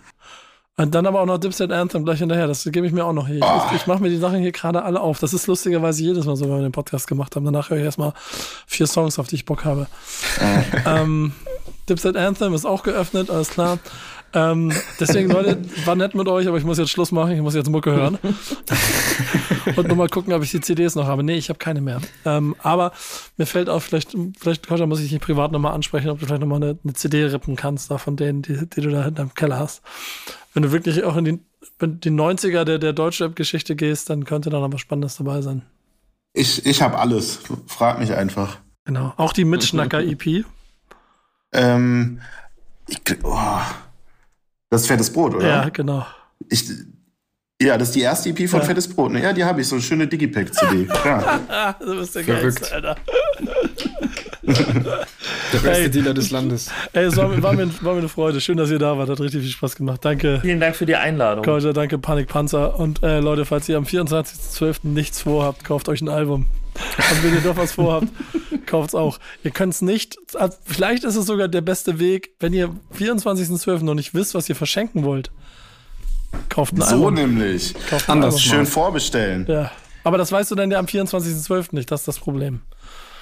Und dann aber auch noch Dipset Anthem gleich hinterher. Das gebe ich mir auch noch hier. Oh. Ich, ich mache mir die Sachen hier gerade alle auf. Das ist lustigerweise jedes Mal so, wenn wir den Podcast gemacht haben. Danach höre ich erstmal vier Songs, auf die ich Bock habe. ähm, Dipset Anthem ist auch geöffnet, alles klar. Ähm, deswegen, Leute, war nett mit euch, aber ich muss jetzt Schluss machen. Ich muss jetzt Mucke hören. Und nochmal gucken, ob ich die CDs noch habe. Nee, ich habe keine mehr. Ähm, aber mir fällt auf, vielleicht, vielleicht, Koscha, muss ich dich privat nochmal ansprechen, ob du vielleicht nochmal eine, eine CD rippen kannst, da von denen, die, die du da in deinem Keller hast wenn du wirklich auch in die, die 90er der, der Deutschrap-Geschichte gehst, dann könnte da noch was Spannendes dabei sein. Ich, ich habe alles. Frag mich einfach. Genau. Auch die Mitschnacker-EP. ähm, ich, oh. Das ist fettes Brot, oder? Ja, genau. Ich, ja, das ist die erste EP von ja. Fettes Brot. Ne? Ja, die habe ich, so eine schöne Digipack-CD. Ja. du bist der Geilste, Alter. Der beste ey, Dealer des Landes. Ey, es war, war, mir, war, mir, eine Freude. Schön, dass ihr da wart. Hat richtig viel Spaß gemacht. Danke. Vielen Dank für die Einladung. Kauja, danke, Panikpanzer. Und äh, Leute, falls ihr am 24.12. nichts vorhabt, kauft euch ein Album. Und wenn ihr doch was vorhabt, kauft es auch. Ihr könnt es nicht, also vielleicht ist es sogar der beste Weg, wenn ihr 24.12. noch nicht wisst, was ihr verschenken wollt. Kauft ein so Album. So nämlich. Kauft Anders. Album. Schön vorbestellen. Ja. Aber das weißt du dann ja am 24.12. nicht, das ist das Problem.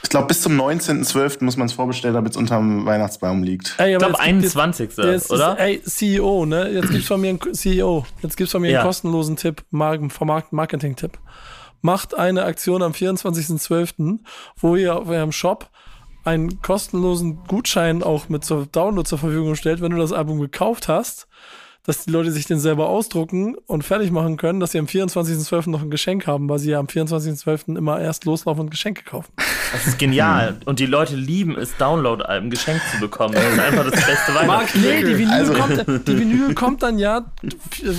Ich glaube, bis zum 19.12. muss man es vorbestellen, damit es unterm Weihnachtsbaum liegt. Ey, ich glaube, 21. Jetzt, oder? ey, CEO, ne? Jetzt gibt's von mir einen CEO. Jetzt gibt's von mir ja. einen kostenlosen Tipp, Marketing-Tipp. Macht eine Aktion am 24.12., wo ihr auf eurem Shop einen kostenlosen Gutschein auch mit zur Download zur Verfügung stellt, wenn du das Album gekauft hast dass die Leute sich den selber ausdrucken und fertig machen können, dass sie am 24.12. noch ein Geschenk haben, weil sie ja am 24.12. immer erst loslaufen und Geschenke kaufen. Das ist genial. Und die Leute lieben es, Download-Alben geschenkt zu bekommen. Das ist einfach das beste Weihnachten. Nee, die Vinyl, also. kommt, die Vinyl kommt dann ja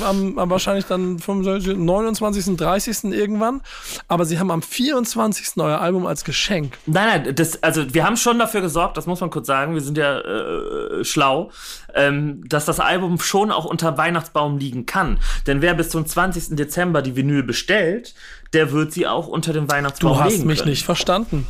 am, am wahrscheinlich dann 25, 29., 30. irgendwann. Aber sie haben am 24. euer Album als Geschenk. Nein, nein, das, also wir haben schon dafür gesorgt, das muss man kurz sagen, wir sind ja äh, schlau, ähm, dass das Album schon auch unter Weihnachtsbaum liegen kann. Denn wer bis zum 20. Dezember die Vinyl bestellt, der wird sie auch unter dem Weihnachtsbaum legen. Du hast mich können. nicht verstanden.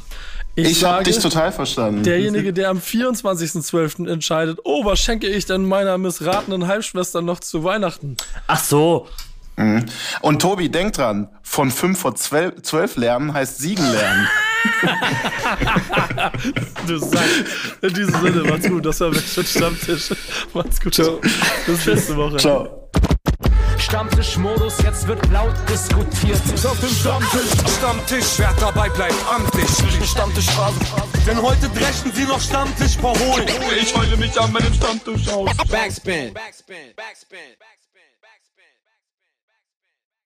Ich, ich habe dich total verstanden. Derjenige, der am 24.12. entscheidet, oh, was schenke ich denn meiner missratenen Halbschwester noch zu Weihnachten? Ach so. Mhm. Und Tobi, denk dran, von 5 vor 12, 12 lernen heißt siegen lernen. du sagst, in diesem Sinne, macht's gut, das war Backstreet Stammtisch. Macht's gut. Ciao. Bis nächste Woche. Ciao. Stammtischmodus, jetzt wird laut diskutiert. Auf dem Stammtisch, Stammtisch, wer dabei bleibt, amtlich. Stammtischphase, denn heute dreschen sie noch Stammtisch verholen. Ich heule mich an meinem Stammtisch aus. Backspin. Backspin. Backspin. Backspin.